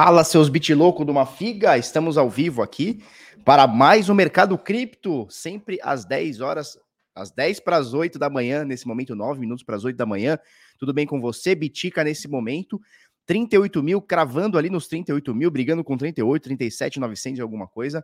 Fala, seus louco de uma figa, estamos ao vivo aqui para mais um Mercado Cripto, sempre às 10 horas, às 10 para as 8 da manhã, nesse momento, 9 minutos para as 8 da manhã. Tudo bem com você? Bitica nesse momento, 38 mil, cravando ali nos 38 mil, brigando com 38, 37, 900 e alguma coisa.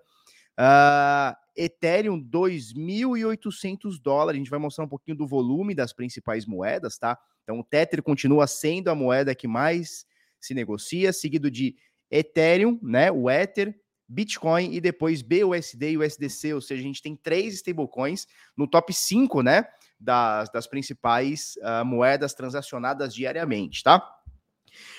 Uh, Ethereum, 2.800 dólares. A gente vai mostrar um pouquinho do volume das principais moedas, tá? Então, o Tether continua sendo a moeda que mais se negocia, seguido de Ethereum, né, o Ether, Bitcoin e depois BUSD e USDC, ou seja, a gente tem três stablecoins no top 5, né, das, das principais uh, moedas transacionadas diariamente, tá?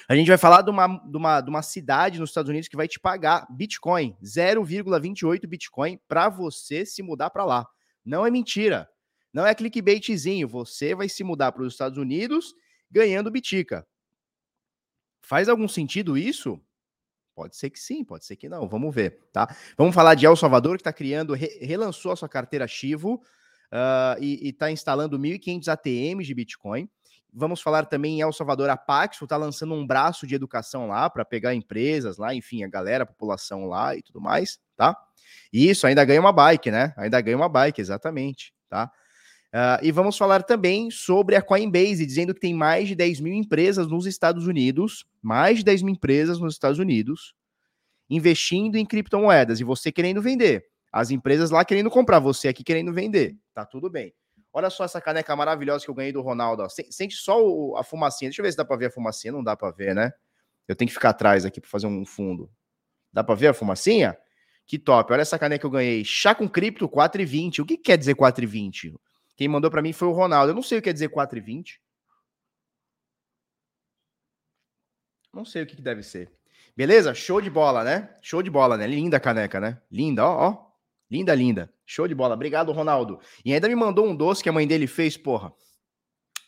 A gente vai falar de uma, de, uma, de uma cidade nos Estados Unidos que vai te pagar Bitcoin, 0,28 Bitcoin, para você se mudar para lá. Não é mentira. Não é clickbaitzinho. Você vai se mudar para os Estados Unidos ganhando Bitica. Faz algum sentido isso? Pode ser que sim, pode ser que não. Vamos ver, tá? Vamos falar de El Salvador, que está criando, re, relançou a sua carteira Chivo uh, e está instalando 1.500 ATMs de Bitcoin. Vamos falar também em El Salvador, a Paxo está lançando um braço de educação lá para pegar empresas lá, enfim, a galera, a população lá e tudo mais, tá? E isso, ainda ganha uma bike, né? Ainda ganha uma bike, exatamente, tá? Uh, e vamos falar também sobre a Coinbase, dizendo que tem mais de 10 mil empresas nos Estados Unidos, mais de 10 mil empresas nos Estados Unidos, investindo em criptomoedas e você querendo vender. As empresas lá querendo comprar, você aqui querendo vender. Tá tudo bem. Olha só essa caneca maravilhosa que eu ganhei do Ronaldo. Sente só o, a fumacinha. Deixa eu ver se dá para ver a fumacinha. Não dá para ver, né? Eu tenho que ficar atrás aqui para fazer um fundo. Dá para ver a fumacinha? Que top. Olha essa caneca que eu ganhei. Chá com cripto 4,20. O que quer dizer 4,20? Quem mandou para mim foi o Ronaldo. Eu não sei o que quer dizer 4,20. Não sei o que, que deve ser. Beleza? Show de bola, né? Show de bola, né? Linda a caneca, né? Linda, ó, ó. Linda, linda. Show de bola. Obrigado, Ronaldo. E ainda me mandou um doce que a mãe dele fez, porra.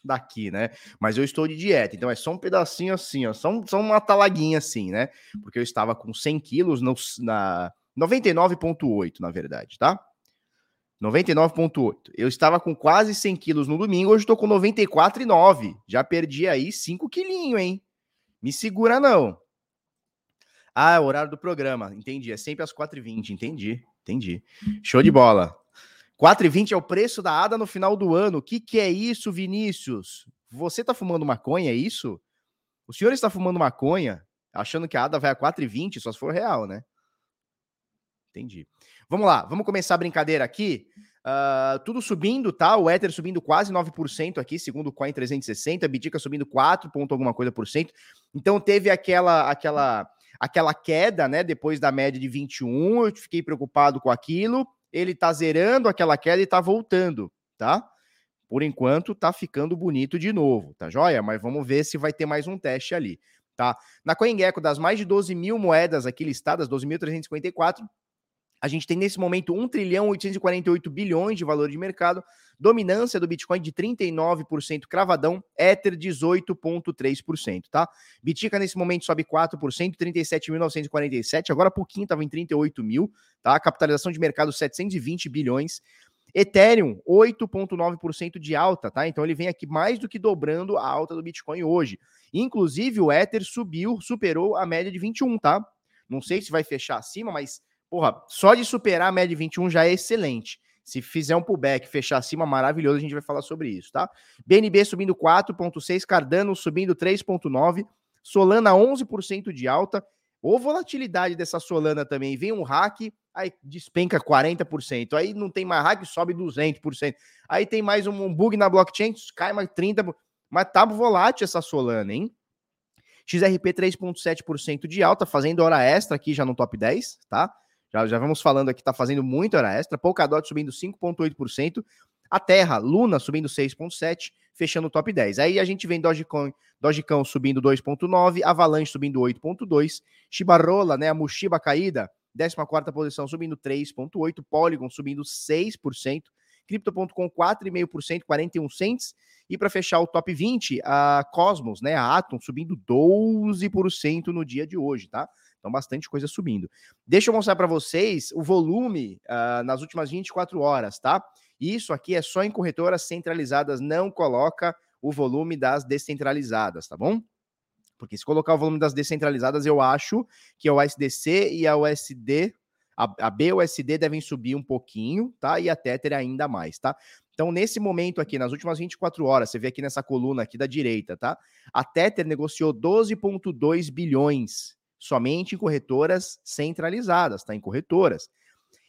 Daqui, né? Mas eu estou de dieta, então é só um pedacinho assim, ó. Só, só uma talaguinha assim, né? Porque eu estava com 100 quilos no, na 99,8, na verdade, tá? 99,8. Eu estava com quase 100 quilos no domingo, hoje estou com 94,9. Já perdi aí 5 quilinhos, hein? Me segura não. Ah, é o horário do programa. Entendi. É sempre às 4h20. Entendi. Entendi. Show de bola. 4,20 é o preço da ADA no final do ano. O que, que é isso, Vinícius? Você está fumando maconha, é isso? O senhor está fumando maconha, achando que a ADA vai a 4,20, só se for real, né? Entendi. Vamos lá, vamos começar a brincadeira aqui. Uh, tudo subindo, tá? O Ether subindo quase 9% aqui, segundo o Coin 360, a Bitica subindo 4 ponto alguma coisa por cento. Então teve aquela aquela aquela queda, né, depois da média de 21, eu fiquei preocupado com aquilo. Ele tá zerando aquela queda e tá voltando, tá? Por enquanto tá ficando bonito de novo, tá joia? Mas vamos ver se vai ter mais um teste ali, tá? Na CoinGecko, das mais de 12 mil moedas aqui listadas, 12.354, a gente tem nesse momento 1 trilhão 848 bilhões de valor de mercado, dominância do Bitcoin de 39% cravadão, Ether 18,3%, tá? Bitica nesse momento sobe 4%, 37.947, agora pouquinho estava em 38 mil, tá? Capitalização de mercado 720 bilhões. Ethereum, 8,9% de alta, tá? Então ele vem aqui mais do que dobrando a alta do Bitcoin hoje. Inclusive o Ether subiu, superou a média de 21, tá? Não sei se vai fechar acima, mas porra, só de superar a média de 21 já é excelente. Se fizer um pullback, fechar acima, maravilhoso, a gente vai falar sobre isso, tá? BNB subindo 4,6, Cardano subindo 3,9, Solana 11% de alta. Ou volatilidade dessa Solana também. Vem um hack, aí despenca 40%. Aí não tem mais hack, sobe 200%. Aí tem mais um bug na blockchain, cai mais 30%. Mas tá volátil essa Solana, hein? XRP 3,7% de alta, fazendo hora extra aqui já no top 10, tá? Já, já vamos falando aqui, tá fazendo muita hora extra. Polkadot subindo 5,8%. A Terra, Luna subindo 6,7%, fechando o top 10. Aí a gente vem Dogecoin, Dogecão subindo 2,9%, Avalanche subindo 8,2%, Shibarola, né, a Mushiba caída, 14 posição subindo 3,8%, Polygon subindo 6%, Crypto.com 4,5%, 41 cents. E para fechar o top 20, a Cosmos, né, a Atom subindo 12% no dia de hoje, tá? Então, bastante coisa subindo. Deixa eu mostrar para vocês o volume uh, nas últimas 24 horas, tá? Isso aqui é só em corretoras centralizadas, não coloca o volume das descentralizadas, tá bom? Porque se colocar o volume das descentralizadas, eu acho que a USDC e a USD, a, a BUSD devem subir um pouquinho, tá? E a Tether ainda mais, tá? Então, nesse momento aqui, nas últimas 24 horas, você vê aqui nessa coluna aqui da direita, tá? A Tether negociou 12,2 bilhões somente em corretoras centralizadas, tá? Em corretoras.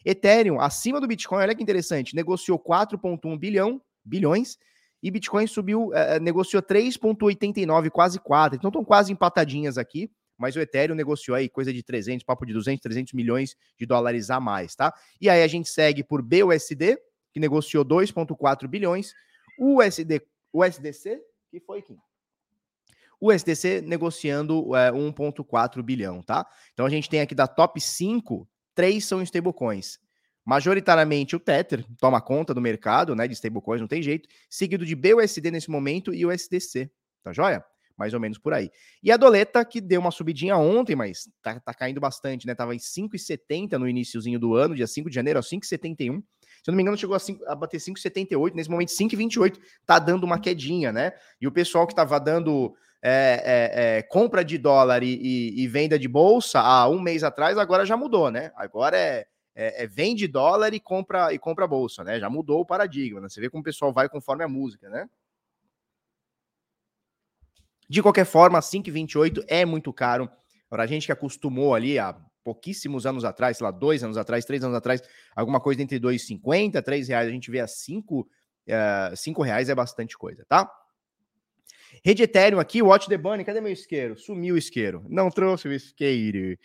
Ethereum, acima do Bitcoin, olha que interessante, negociou 4,1 bilhão, bilhões, e Bitcoin subiu, é, negociou 3,89, quase 4. Então estão quase empatadinhas aqui, mas o Ethereum negociou aí coisa de 300, papo de 200, 300 milhões de dólares a mais, tá? E aí a gente segue por BUSD, que negociou 2,4 bilhões, USD, USDC, que foi, Kim? O SDC negociando é, 1,4 bilhão, tá? Então a gente tem aqui da top 5, três são stablecoins. Majoritariamente o Tether toma conta do mercado, né, de stablecoins, não tem jeito, seguido de BUSD nesse momento e o SDC, tá joia? Mais ou menos por aí. E a Doleta, que deu uma subidinha ontem, mas tá, tá caindo bastante, né? Tava em 5,70 no iníciozinho do ano, dia 5 de janeiro, 5,71. Se eu não me engano, chegou a, 5, a bater 5,78, nesse momento 5,28, tá dando uma quedinha, né? E o pessoal que tava dando é, é, é, compra de dólar e, e, e, venda de bolsa há um mês atrás, agora já mudou, né? Agora é, é, é, vende dólar e compra e compra bolsa, né? Já mudou o paradigma, né? Você vê como o pessoal vai conforme a música, né? De qualquer forma, 5,28 é muito caro. Para a gente que acostumou ali há pouquíssimos anos atrás, sei lá, dois anos atrás, três anos atrás, alguma coisa entre 2,50, 3 reais, a gente vê a 5, 5 reais é bastante coisa, tá? Rede Ethereum aqui, Watch the Bunny, cadê meu isqueiro? Sumiu o isqueiro. Não trouxe o isqueiro.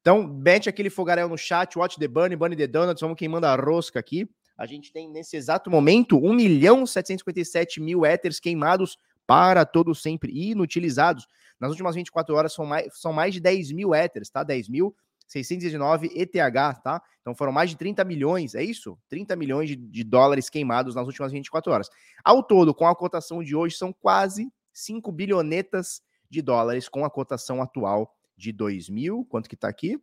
Então, mete aquele fogaréu no chat, Watch the Bunny, Bunny the Donuts, vamos queimando a rosca aqui. A gente tem, nesse exato momento, 1 milhão 757 mil éteres queimados para todo sempre inutilizados. Nas últimas 24 horas são mais, são mais de 10 mil éteres, tá? 10 mil 619 ETH, tá? Então foram mais de 30 milhões, é isso? 30 milhões de, de, dólares queimados nas últimas 24 horas. Ao todo, com a cotação de hoje, são quase 5 bilhonetas de dólares com a cotação atual de 2 mil. Quanto que tá aqui?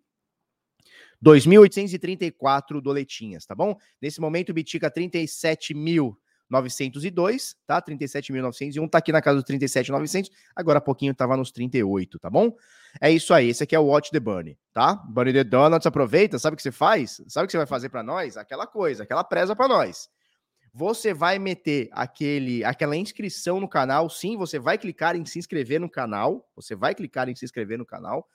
2.834 doletinhas, tá bom? Nesse momento, o Bitica 37.902, tá? 37.901, tá aqui na casa dos 37.900, agora há pouquinho tava nos 38, tá bom? É isso aí, esse aqui é o Watch the Bunny, tá? Bunny the Donuts, aproveita, sabe o que você faz? Sabe o que você vai fazer para nós? Aquela coisa, aquela presa para nós. Você vai meter aquele, aquela inscrição no canal. Sim, você vai clicar em se inscrever no canal. Você vai clicar em se inscrever no canal.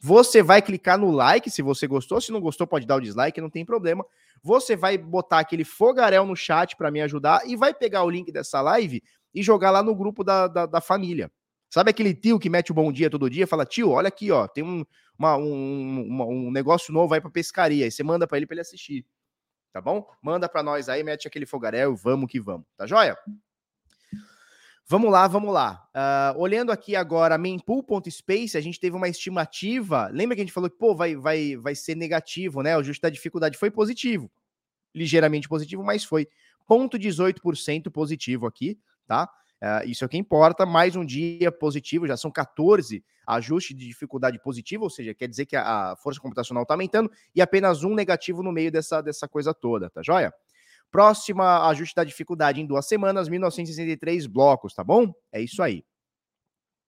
Você vai clicar no like se você gostou. Se não gostou, pode dar o dislike, não tem problema. Você vai botar aquele fogaréu no chat para me ajudar e vai pegar o link dessa live e jogar lá no grupo da, da, da família. Sabe aquele tio que mete o bom dia todo dia fala, tio, olha aqui, ó, tem um, uma, um, uma, um negócio novo aí para pescaria. Aí você manda para ele para ele assistir tá bom? Manda para nós aí, mete aquele fogaréu, vamos que vamos, tá joia? Vamos lá, vamos lá. Uh, olhando aqui agora mempool.space, a gente teve uma estimativa. Lembra que a gente falou que pô, vai, vai, vai ser negativo, né? O ajuste da dificuldade foi positivo. Ligeiramente positivo, mas foi. Ponto 18% positivo aqui, tá? Uh, isso é o que importa. Mais um dia positivo, já são 14 ajustes de dificuldade positivo, ou seja, quer dizer que a, a força computacional está aumentando, e apenas um negativo no meio dessa, dessa coisa toda, tá joia? Próxima ajuste da dificuldade em duas semanas, 1963 blocos, tá bom? É isso aí.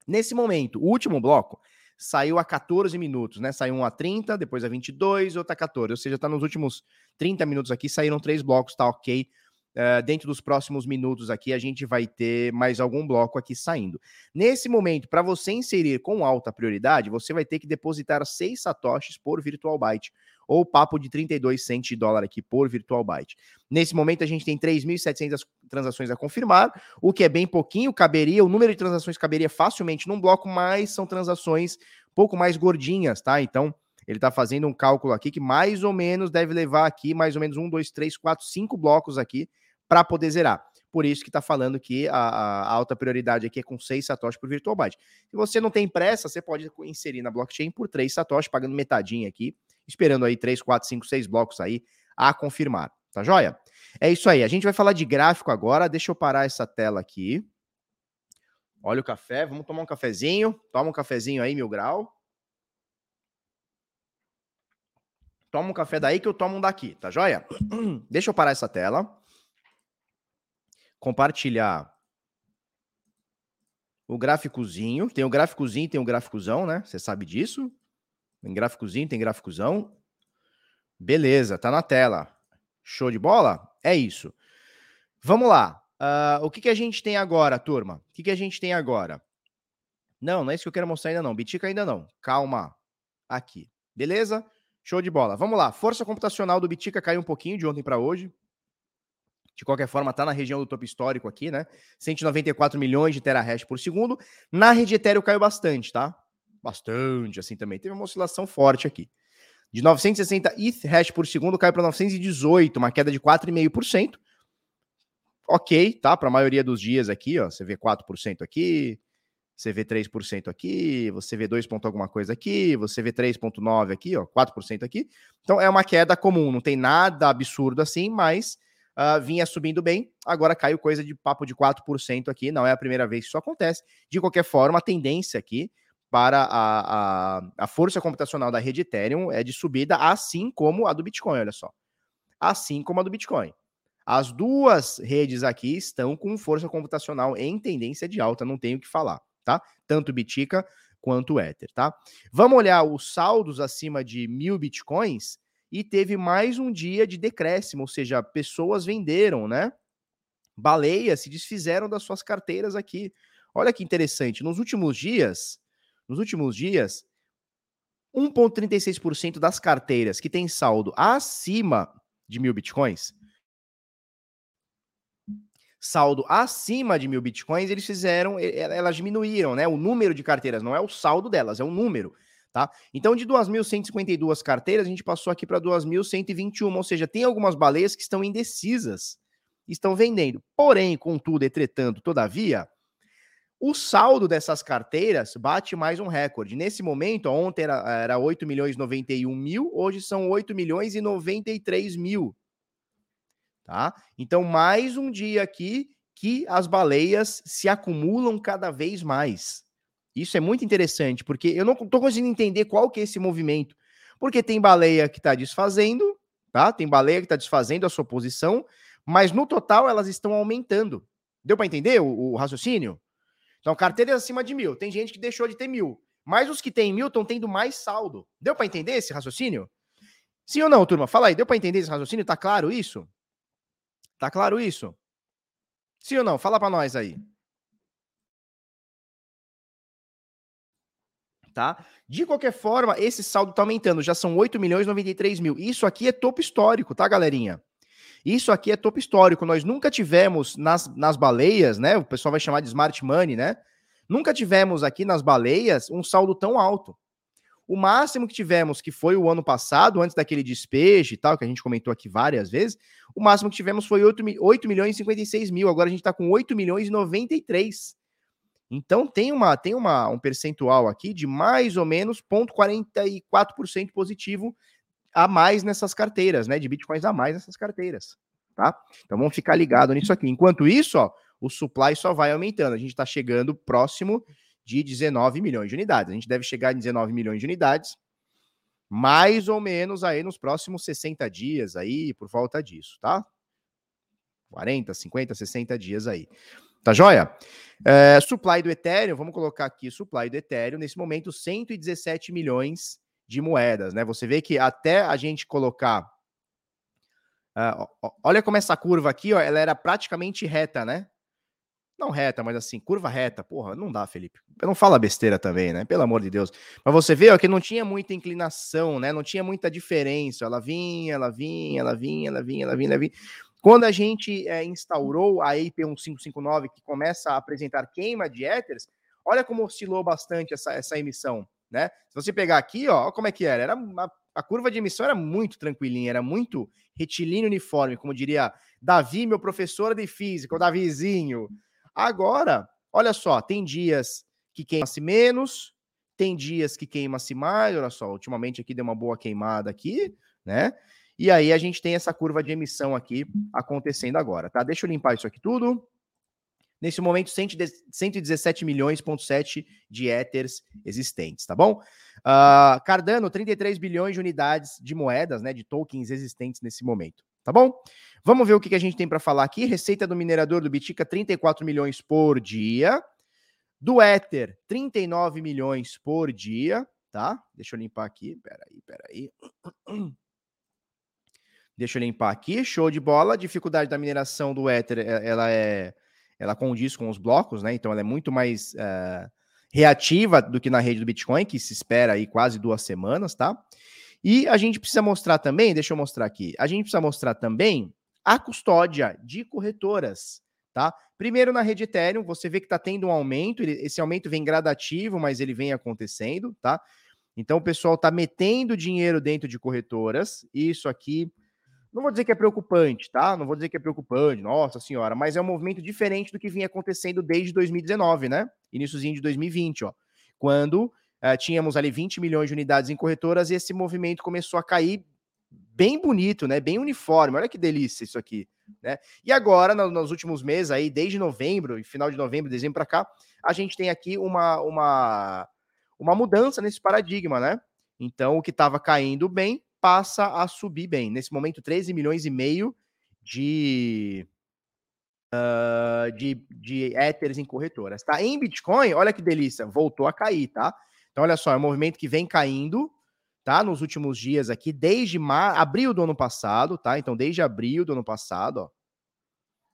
Nesse momento, o último bloco saiu a 14 minutos, né? Saiu um a 30, depois a 22, outra a 14. Ou seja, tá nos últimos 30 minutos aqui, saíram três blocos, tá ok Uh, dentro dos próximos minutos aqui, a gente vai ter mais algum bloco aqui saindo. Nesse momento, para você inserir com alta prioridade, você vai ter que depositar 6 satoshis por virtual byte, ou papo de 32 cents de dólar aqui por virtual byte. Nesse momento, a gente tem 3.700 transações a confirmar, o que é bem pouquinho, caberia, o número de transações caberia facilmente num bloco, mas são transações um pouco mais gordinhas, tá? Então, ele está fazendo um cálculo aqui que mais ou menos deve levar aqui mais ou menos um, dois, três, quatro, cinco blocos aqui para poder zerar. Por isso que está falando que a, a, alta prioridade aqui é com 6 satoshis por virtual byte. Se você não tem pressa, você pode inserir na blockchain por 3 satoshis, pagando metadinha aqui, esperando aí 3, 4, 5, 6 blocos aí a confirmar. Tá joia? É isso aí. A gente vai falar de gráfico agora. Deixa eu parar essa tela aqui. Olha o café. Vamos tomar um cafezinho. Toma um cafezinho aí, mil grau. Toma um café daí que eu tomo um daqui, tá joia? Deixa eu parar essa tela compartilhar o gráficozinho. Tem o gráficozinho, tem o gráficozão, né? Você sabe disso? Tem gráficozinho, tem gráficozão. Beleza, tá na tela. Show de bola? É isso. Vamos lá. Uh, o que, que a gente tem agora, turma? O que, que a gente tem agora? Não, não é isso que eu quero mostrar ainda não. Bitica ainda não. Calma. Aqui. Beleza? Show de bola. Vamos lá. Força computacional do Bitica caiu um pouquinho de ontem para hoje. De qualquer forma, está na região do topo histórico aqui, né? 194 milhões de terahash por segundo. Na rede Ethereum caiu bastante, tá? Bastante, assim também. Teve uma oscilação forte aqui. De 960 ETH hash por segundo caiu para 918, uma queda de 4,5%. Ok, tá? Para a maioria dos dias aqui, ó, você vê 4% aqui, você vê 3% aqui, você vê 2 ponto alguma coisa aqui, você vê 3.9 aqui, ó, 4% aqui. Então é uma queda comum, não tem nada absurdo assim, mas uh, vinha subindo bem, agora caiu coisa de papo de 4% aqui, não é a primeira vez que isso acontece. De qualquer forma, a tendência aqui para a, a, a força computacional da rede Ethereum é de subida, assim como a do Bitcoin, olha só. Assim como a do Bitcoin. As duas redes aqui estão com força computacional em tendência de alta, não tenho o que falar, tá? Tanto Bitica quanto Ether, tá? Vamos olhar os saldos acima de mil Bitcoins e teve mais um dia de decréscimo, ou seja, pessoas venderam, né? Baleias se desfizeram das suas carteiras aqui. Olha que interessante, nos últimos dias, nos últimos dias, 1,36% das carteiras que têm saldo acima de mil bitcoins, saldo acima de mil bitcoins, eles fizeram, elas diminuíram, né? O número de carteiras, não é o saldo delas, é o número, tá? Então, de 2.152 carteiras, a gente passou aqui para 2.121, ou seja, tem algumas baleias que estão indecisas, estão vendendo. Porém, contudo, entretanto, todavia, o saldo dessas carteiras bate mais um recorde. Nesse momento, ontem era, era 8 milhões e 91 mil, hoje são 8 milhões e 93 mil. Tá? Então, mais um dia aqui que as baleias se acumulam cada vez mais. Isso é muito interessante, porque eu não estou conseguindo entender qual que é esse movimento. Porque tem baleia que está desfazendo, tá? Tem baleia que está desfazendo a sua posição, mas no total elas estão aumentando. Deu para entender o, o raciocínio? Então, carteiras acima de mil. Tem gente que deixou de ter mil. Mas os que têm mil estão tendo mais saldo. Deu para entender esse raciocínio? Sim ou não, turma? Fala aí, deu para entender esse raciocínio? Tá claro isso? Tá claro isso? Sim ou não? Fala para nós aí. Tá? De qualquer forma, esse saldo tá aumentando. Já são 8 milhões e 93 mil. Isso aqui é topo histórico, tá, galerinha? Isso aqui é topo histórico. Nós nunca tivemos nas, nas baleias, né? O pessoal vai chamar de smart money, né? Nunca tivemos aqui nas baleias um saldo tão alto. O máximo que tivemos, que foi o ano passado, antes daquele despejo e tal, que a gente comentou aqui várias vezes, o máximo que tivemos foi 8, 8 milhões e 56 mil. Agora a gente está com 8 milhões e 93. Então tem, uma, tem uma, um percentual aqui de mais ou menos 0,44% positivo a mais nessas carteiras, né? De bitcoins a mais nessas carteiras, tá? Então vamos ficar ligado nisso aqui. Enquanto isso, ó, o supply só vai aumentando. A gente está chegando próximo de 19 milhões de unidades. A gente deve chegar em 19 milhões de unidades, mais ou menos aí nos próximos 60 dias aí, por volta disso, tá? 40, 50, 60 dias aí. Tá joia? É, supply do Ethereum, vamos colocar aqui supply do Ethereum, nesse momento 117 milhões de moedas, né? Você vê que até a gente colocar. Uh, olha como essa curva aqui, ó, ela era praticamente reta, né? Não reta, mas assim, curva reta. Porra, não dá, Felipe. Não fala besteira também, né? Pelo amor de Deus. Mas você vê ó, que não tinha muita inclinação, né? Não tinha muita diferença. Ela vinha, ela vinha, ela vinha, ela vinha, ela vinha, ela vinha. Quando a gente é, instaurou a IP1559, que começa a apresentar queima de éteres, olha como oscilou bastante essa, essa emissão né? Se você pegar aqui, ó, como é que era? Era uma, a curva de emissão era muito tranquilinha, era muito retilíneo uniforme, como diria Davi, meu professor de física, o Davizinho. Agora, olha só, tem dias que queima-se menos, tem dias que queima-se mais, olha só, ultimamente aqui deu uma boa queimada aqui, né? E aí a gente tem essa curva de emissão aqui acontecendo agora, tá? Deixa eu limpar isso aqui tudo. Nesse momento, 117 milhões, ponto 7 de Ethers existentes, tá bom? Uh, Cardano, 33 bilhões de unidades de moedas, né, de tokens existentes nesse momento, tá bom? Vamos ver o que, que a gente tem para falar aqui. Receita do minerador do Bitica, 34 milhões por dia. Do Ether, 39 milhões por dia, tá? Deixa eu limpar aqui, peraí, peraí. Deixa eu limpar aqui, show de bola. A dificuldade da mineração do Ether, ela é, ela condiz com os blocos, né? Então ela é muito mais uh, reativa do que na rede do Bitcoin, que se espera aí quase duas semanas, tá? E a gente precisa mostrar também, deixa eu mostrar aqui, a gente precisa mostrar também a custódia de corretoras, tá? Primeiro na rede Ethereum, você vê que está tendo um aumento, esse aumento vem gradativo, mas ele vem acontecendo, tá? Então o pessoal está metendo dinheiro dentro de corretoras, isso aqui não vou dizer que é preocupante, tá? Não vou dizer que é preocupante, nossa senhora, mas é um movimento diferente do que vinha acontecendo desde 2019, né? Iníciozinho de 2020, ó. Quando uh, tínhamos ali 20 milhões de unidades em corretoras e esse movimento começou a cair bem bonito, né? Bem uniforme. Olha que delícia isso aqui, né? E agora, no, nos últimos meses aí, desde novembro, final de novembro, dezembro para cá, a gente tem aqui uma, uma, uma mudança nesse paradigma, né? Então, o que estava caindo bem passa a subir bem. Nesse momento, 13 milhões e meio de, uh, de, de Ethers em corretoras, tá? Em Bitcoin, olha que delícia, voltou a cair, tá? Então, olha só, é um movimento que vem caindo, tá? Nos últimos dias aqui, desde mar... abril do ano passado, tá? Então, desde abril do ano passado, ó.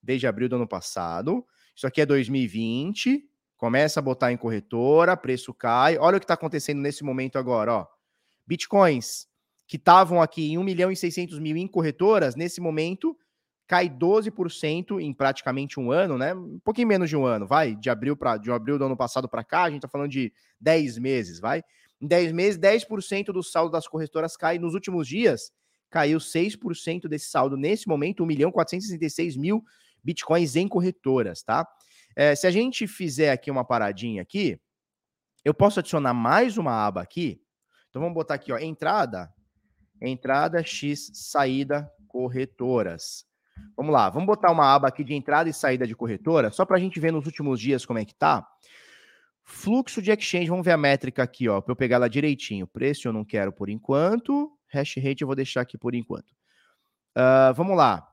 Desde abril do ano passado. Isso aqui é 2020. Começa a botar em corretora, preço cai. Olha o que está acontecendo nesse momento agora, ó. Bitcoins que estavam aqui em 1 milhão e 600 mil em corretoras, nesse momento cai 12% em praticamente um ano, né? Um pouquinho menos de um ano, vai? De abril para de abril do ano passado para cá, a gente está falando de 10 meses, vai? Em 10 meses, 10% do saldo das corretoras cai. Nos últimos dias, caiu 6% desse saldo. Nesse momento, 1 milhão 466 mil bitcoins em corretoras, tá? É, se a gente fizer aqui uma paradinha aqui, eu posso adicionar mais uma aba aqui. Então vamos botar aqui, ó, entrada entrada X, saída, corretoras. Vamos lá, vamos botar uma aba aqui de entrada e saída de corretora, só para a gente ver nos últimos dias como é que tá. Fluxo de exchange, vamos ver a métrica aqui, ó, para eu pegar ela direitinho. Preço eu não quero por enquanto, hash rate eu vou deixar aqui por enquanto. Uh, vamos lá,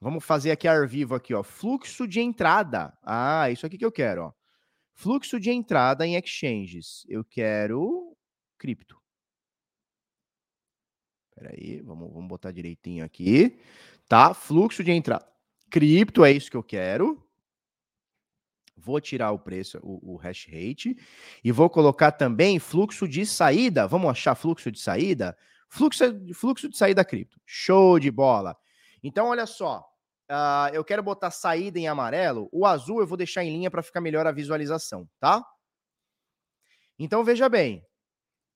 vamos fazer aqui ar vivo aqui, ó. Fluxo de entrada. Ah, isso aqui que eu quero, ó. Fluxo de entrada em exchanges. Eu quero cripto. Peraí, vamos, vamos botar direitinho aqui. Tá? Fluxo de entrada. Cripto é isso que eu quero. Vou tirar o preço, o, o hash rate. E vou colocar também fluxo de saída. Vamos achar fluxo de saída? Fluxo, fluxo de saída cripto. Show de bola. Então, olha só. Uh, eu quero botar saída em amarelo. O azul eu vou deixar em linha para ficar melhor a visualização, tá? Então, veja bem.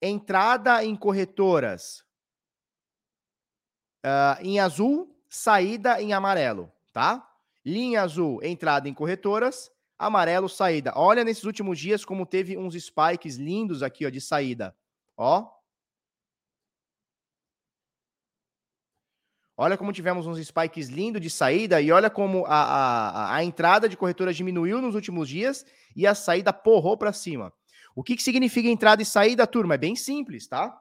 Entrada em corretoras Uh, em azul, saída em amarelo, tá? Linha azul, entrada em corretoras. Amarelo, saída. Olha nesses últimos dias como teve uns spikes lindos aqui, ó, de saída. Ó. Olha como tivemos uns spikes lindos de saída e olha como a, a, a entrada de corretoras diminuiu nos últimos dias e a saída porrou para cima. O que, que significa entrada e saída, turma? É bem simples, tá?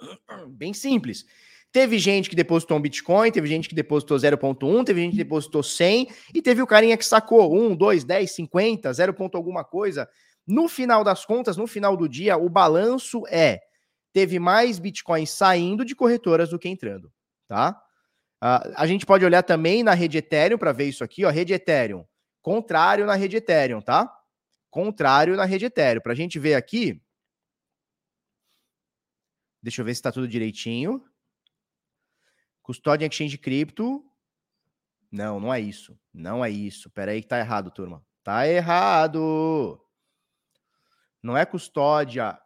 Bem simples. Teve gente que depositou um Bitcoin, teve gente que depositou 0.1, teve gente que depositou 100 e teve o carinha que sacou 1, 2, 10, 50, 0. alguma coisa. No final das contas, no final do dia, o balanço é teve mais Bitcoin saindo de corretoras do que entrando, tá? Uh, a gente pode olhar também na rede Ethereum para ver isso aqui, ó, rede Ethereum. Contrário na rede Ethereum, tá? Contrário na rede Ethereum. Para a gente ver aqui, Deixa eu ver se está tudo direitinho. Custódia Exchange Cripto. Não, não é isso. Não é isso. Pera aí que tá errado, turma. Tá errado. Não é custódia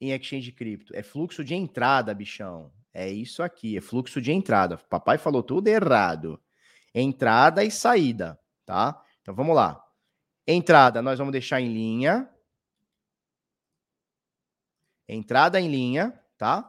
em Exchange Cripto. É fluxo de entrada, bichão. É isso aqui. É fluxo de entrada. Papai falou tudo errado. Entrada e saída, tá? Então vamos lá. Entrada, nós vamos deixar em linha. Entrada em linha, tá?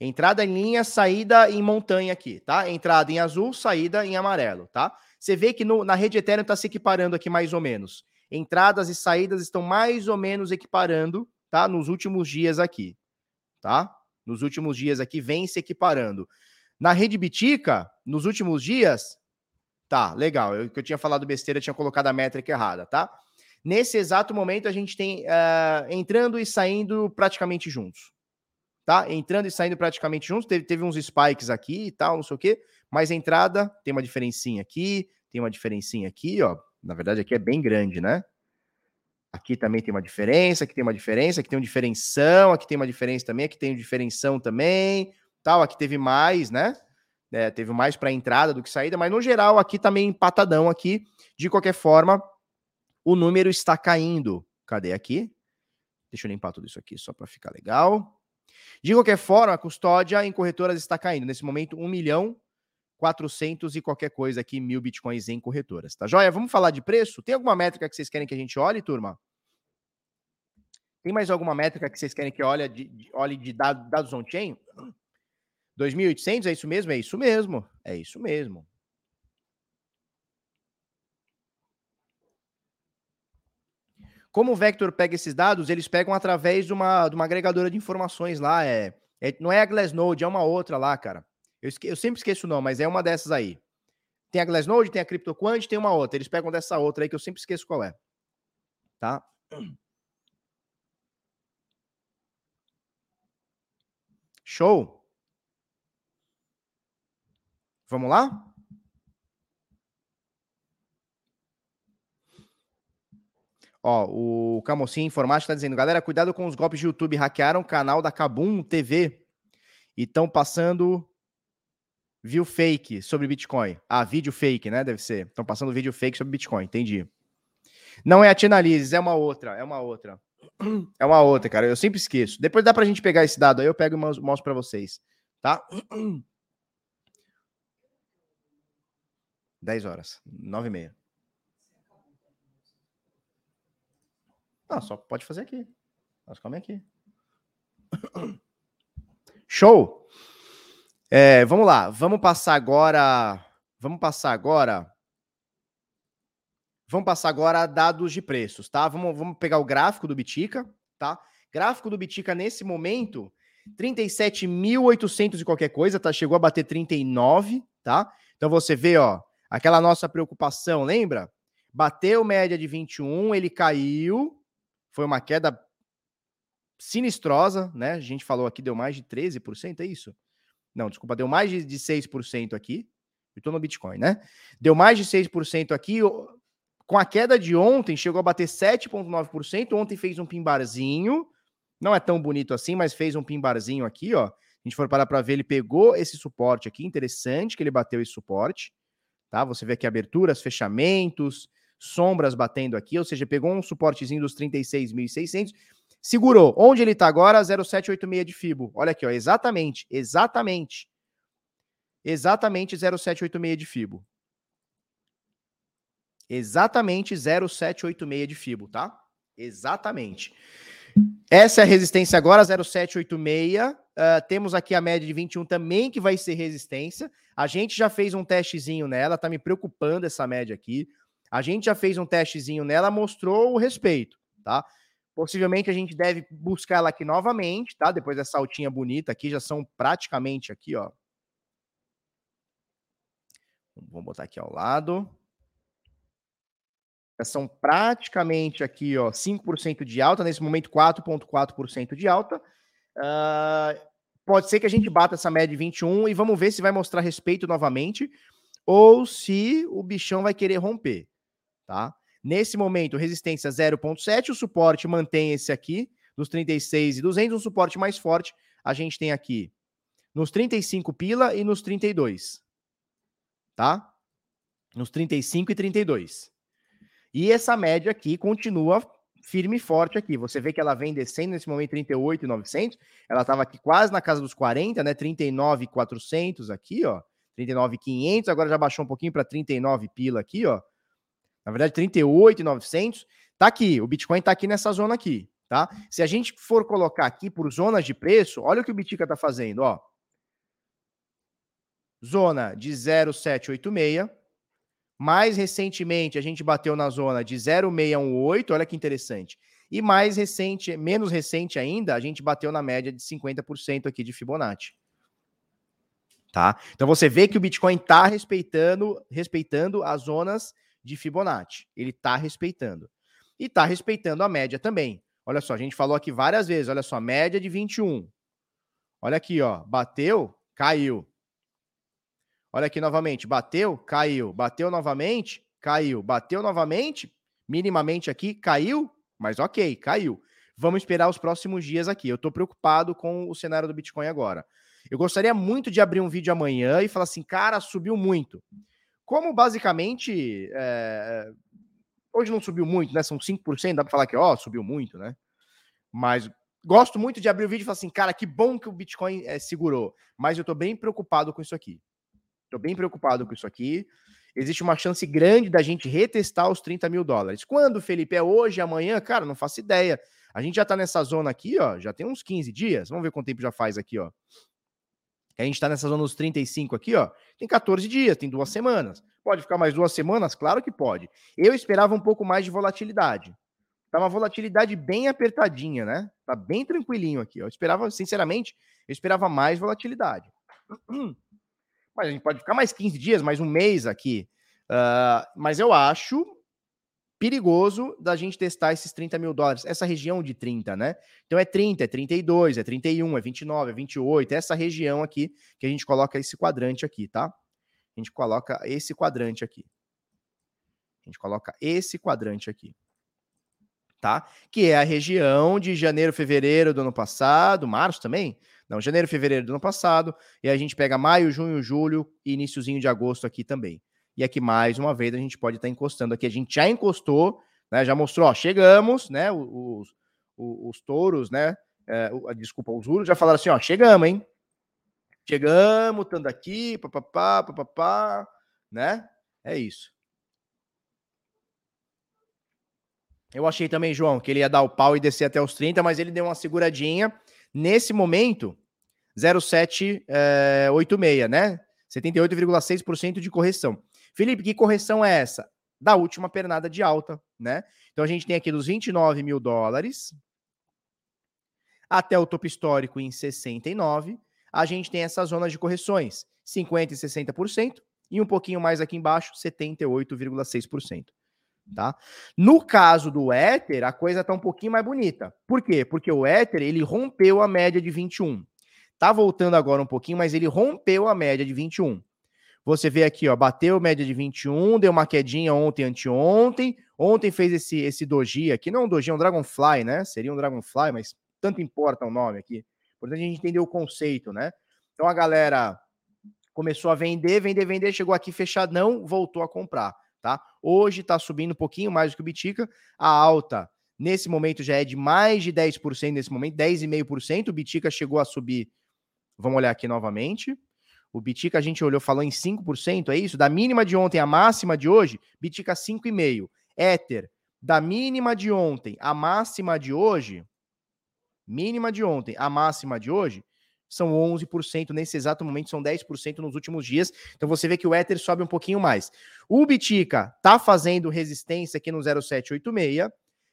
Entrada em linha, saída em montanha aqui, tá? Entrada em azul, saída em amarelo, tá? Você vê que no, na rede Ethereum está se equiparando aqui mais ou menos. Entradas e saídas estão mais ou menos equiparando, tá? Nos últimos dias aqui, tá? Nos últimos dias aqui vem se equiparando. Na rede Bitica, nos últimos dias, tá, legal. Eu que eu tinha falado besteira, tinha colocado a métrica errada, tá? Nesse exato momento, a gente tem uh, entrando e saindo praticamente juntos. Tá? Entrando e saindo praticamente juntos. Teve, teve uns spikes aqui e tal, não sei o quê. Mas entrada tem uma diferencinha aqui, tem uma diferencinha aqui, ó. Na verdade, aqui é bem grande, né? Aqui também tem uma diferença, aqui tem uma diferença, aqui tem uma diferenção, aqui tem uma diferença também, aqui tem uma diferenção também, tal. Aqui teve mais, né? É, teve mais para entrada do que saída, mas no geral aqui também tá empatadão aqui. De qualquer forma, o número está caindo. Cadê aqui? Deixa eu limpar tudo isso aqui só para ficar legal. De qualquer forma, a custódia em corretoras está caindo. Nesse momento, 1 milhão 400 e qualquer coisa aqui, mil bitcoins em corretoras. Tá joia? Vamos falar de preço? Tem alguma métrica que vocês querem que a gente olhe, turma? Tem mais alguma métrica que vocês querem que olhe de, de, olhe de dados on-chain? 2.800, é isso mesmo? É isso mesmo. É isso mesmo. Como o Vector pega esses dados, eles pegam através de uma, de uma agregadora de informações lá. É, é, não é a Glassnode, é uma outra lá, cara. Eu, esque, eu sempre esqueço o nome, mas é uma dessas aí. Tem a Glassnode, tem a CryptoQuant, tem uma outra. Eles pegam dessa outra aí que eu sempre esqueço qual é. Tá? Show? Vamos lá? Ó, o Camocim Informática está dizendo, galera, cuidado com os golpes de YouTube. Hackearam o canal da Kabum TV e estão passando viu fake sobre Bitcoin. Ah, vídeo fake, né? Deve ser. Estão passando vídeo fake sobre Bitcoin, entendi. Não é a Tinalises, é uma outra, é uma outra. É uma outra, cara. Eu sempre esqueço. Depois dá pra gente pegar esse dado aí, eu pego e mostro pra vocês, tá? 10 horas, 9 e meia. Não, só pode fazer aqui. Nós comemos aqui. Show! É, vamos lá, vamos passar agora. Vamos passar agora. Vamos passar agora dados de preços, tá? Vamos, vamos pegar o gráfico do Bitica, tá? Gráfico do Bitica nesse momento, 37.800 e qualquer coisa, tá? Chegou a bater 39, tá? Então você vê, ó, aquela nossa preocupação, lembra? Bateu média de 21, ele caiu, foi uma queda sinistrosa, né? A gente falou aqui, deu mais de 13%, é isso? Não, desculpa, deu mais de, de 6% aqui. Eu estou no Bitcoin, né? Deu mais de 6% aqui. Com a queda de ontem, chegou a bater 7,9%. Ontem fez um pimbarzinho. Não é tão bonito assim, mas fez um pimbarzinho aqui, ó. A gente for parar para ver, ele pegou esse suporte aqui. Interessante que ele bateu esse suporte. Tá? Você vê aqui aberturas, fechamentos, sombras batendo aqui, ou seja, pegou um suportezinho dos 36.600 Segurou. Onde ele está agora? 0786 de Fibo. Olha aqui, ó, exatamente, exatamente. Exatamente 0786 de Fibo. Exatamente 0786 de Fibo, tá? Exatamente. Essa é a resistência agora, 0786. Uh, ah, temos aqui a média de 21 também, que vai ser resistência. A gente já fez um testezinho nela, tá me preocupando essa média aqui. A gente já fez um testezinho nela, mostrou o respeito, tá? Possivelmente a gente deve buscar ela aqui novamente, tá? Depois dessa altinha bonita aqui, já são praticamente aqui, ó. Vamos botar aqui ao lado. Já são praticamente aqui, ó, 5% de alta, nesse momento 4,4% de alta. Uh, pode ser que a gente bata essa média de 21 e vamos ver se vai mostrar respeito novamente ou se o bichão vai querer romper, tá? Nesse momento, resistência 0.7, o suporte mantém esse aqui, nos 36 e 200, um suporte mais forte a gente tem aqui nos 35 pila e nos 32. Tá? Nos 35 e 32. E essa média aqui continua firme e forte aqui. Você vê que ela vem descendo nesse momento 38,900. Ela estava aqui quase na casa dos 40, né? 39,400 aqui, ó. 39,500. Agora já baixou um pouquinho para 39 pila aqui, ó. Na verdade, 38,900. Tá aqui, o Bitcoin tá aqui nessa zona aqui, tá? Se a gente for colocar aqui por zonas de preço, olha o que o Bitica tá fazendo, ó. Zona de 0,786. Mais recentemente, a gente bateu na zona de 0,618, olha que interessante. E mais recente, menos recente ainda, a gente bateu na média de 50% aqui de Fibonacci. Tá? Então você vê que o Bitcoin está respeitando, respeitando as zonas de Fibonacci. Ele está respeitando. e está respeitando a média também. Olha só, a gente falou aqui várias vezes, olha só, média de 21. Olha aqui, ó, bateu, caiu. Olha aqui novamente, bateu, caiu, bateu novamente, caiu, bateu novamente, minimamente aqui, caiu, mas ok, caiu. Vamos esperar os próximos dias aqui. Eu estou preocupado com o cenário do Bitcoin agora. Eu gostaria muito de abrir um vídeo amanhã e falar assim, cara, subiu muito. Como basicamente é, Hoje não subiu muito, né? São 5%, dá para falar que, ó, subiu muito, né? Mas gosto muito de abrir o vídeo e falar assim, cara, que bom que o Bitcoin é, segurou. Mas eu tô bem preocupado com isso aqui. Tô bem preocupado com isso aqui. Existe uma chance grande da gente retestar os 30 mil dólares. Quando, Felipe? É hoje, amanhã? Cara, não faço ideia. A gente já tá nessa zona aqui, ó, já tem uns 15 dias. Vamos ver quanto tempo já faz aqui, ó. A gente tá nessa zona dos 35 aqui, ó. Tem 14 dias, tem duas semanas. Pode ficar mais duas semanas? Claro que pode. Eu esperava um pouco mais de volatilidade. Tá uma volatilidade bem apertadinha, né? Tá bem tranquilinho aqui. Eu esperava, sinceramente, eu esperava mais volatilidade. Mas a gente pode ficar mais 15 dias, mais um mês aqui. Uh, mas eu acho perigoso da gente testar esses 30 mil dólares, essa região de 30, né? Então é 30, é 32, é 31, é 29, é 28, é essa região aqui que a gente coloca esse quadrante aqui, tá? a gente coloca esse quadrante aqui. A gente coloca esse quadrante aqui. Tá? Que é a região de janeiro, fevereiro do ano passado, março também? Não, janeiro, fevereiro do ano passado, e a gente pega maio, junho, julho e iníciozinho de agosto aqui também. E aqui mais uma vez a gente pode estar tá encostando aqui. A gente já encostou, né? Já mostrou, ó, chegamos, né? Os, os, os touros, né? É, desculpa, os juros já falaram assim, ó, chegamos, hein? Chegamos, estando aqui, papapá, papapá, né? É isso. Eu achei também, João, que ele ia dar o pau e descer até os 30, mas ele deu uma seguradinha. Nesse momento, 0,786, é, né? 78,6% de correção. Felipe, que correção é essa? Da última pernada de alta, né? Então a gente tem aqui dos 29 mil dólares até o topo histórico em 69 a gente tem essas zonas de correções, 50% e 60%, e um pouquinho mais aqui embaixo, 78,6%. Tá? No caso do Ether, a coisa está um pouquinho mais bonita. Por quê? Porque o Ether ele rompeu a média de 21. Tá voltando agora um pouquinho, mas ele rompeu a média de 21. Você vê aqui, ó, bateu média de 21, deu uma quedinha ontem, anteontem. Ontem fez esse esse doji aqui, não um doji, é um Dragonfly, né? Seria um Dragonfly, mas tanto importa o nome aqui. Importante a gente entender o conceito, né? Então a galera começou a vender, vender, vender, chegou aqui fechadão, voltou a comprar, tá? Hoje tá subindo um pouquinho mais do que o Bitica, a alta nesse momento já é de mais de 10% nesse momento, 10,5%, o Bitica chegou a subir, vamos olhar aqui novamente, o Bitica a gente olhou, falou em 5%, é isso? Da mínima de ontem à máxima de hoje, Bitica 5,5%. Ether, da mínima de ontem à máxima de hoje, mínima de ontem, a máxima de hoje, são 11%, nesse exato momento são 10% nos últimos dias. Então você vê que o Ether sobe um pouquinho mais. O Bitica tá fazendo resistência aqui no 0786 uh,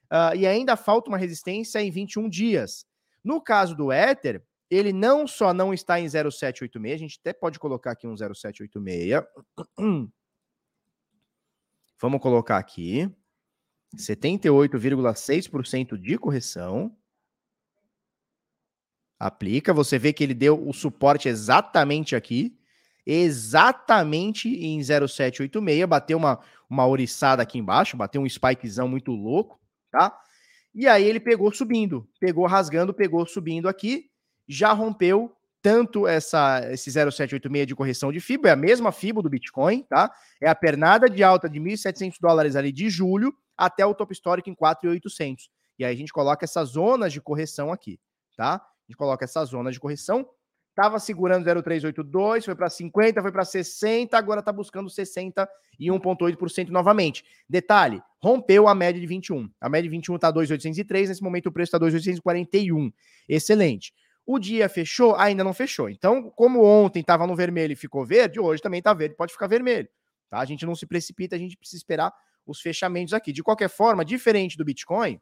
ah, e ainda falta uma resistência em 21 dias. No caso do Ether, ele não só não está em 0786, a gente até pode colocar aqui um 0786. Vamos colocar aqui 78,6% de correção aplica, você vê que ele deu o suporte exatamente aqui, exatamente em 0786, bateu uma, uma oriçada aqui embaixo, bateu um spikezão muito louco, tá? E aí ele pegou subindo, pegou rasgando, pegou subindo aqui, já rompeu tanto essa esse 0786 de correção de FIBO, é a mesma FIBO do Bitcoin, tá? É a pernada de alta de 1.700 dólares ali de julho até o topo histórico em 4.800. E aí a gente coloca essas zonas de correção aqui, tá? A gente coloca essa zona de correção. Estava segurando 0,382, foi para 50, foi para 60, agora está buscando 61,8% novamente. Detalhe, rompeu a média de 21. A média de 21 está 2,803, nesse momento o preço está 2,841. Excelente. O dia fechou? Ainda não fechou. Então, como ontem estava no vermelho e ficou verde, hoje também está verde, pode ficar vermelho. Tá? A gente não se precipita, a gente precisa esperar os fechamentos aqui. De qualquer forma, diferente do Bitcoin,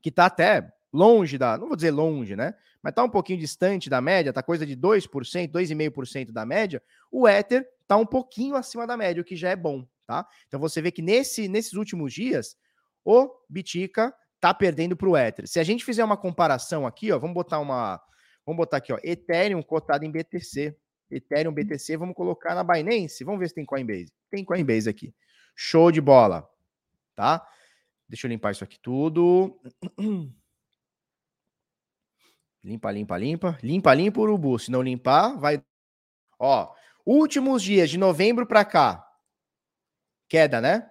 que está até longe da, não vou dizer longe, né? Mas tá um pouquinho distante da média, tá coisa de 2%, 2,5% da média. O Ether tá um pouquinho acima da média, o que já é bom, tá? Então você vê que nesse, nesses últimos dias, o Bitica tá perdendo para o Ether. Se a gente fizer uma comparação aqui, ó, vamos botar uma, vamos botar aqui, ó, Ethereum cotado em BTC, Ethereum BTC, vamos colocar na Binance, vamos ver se tem Coinbase. Tem Coinbase aqui. Show de bola, tá? Deixa eu limpar isso aqui tudo. Limpa, limpa, limpa. Limpa, limpa, urubu. Se não limpar, vai. Ó, últimos dias de novembro para cá. Queda, né?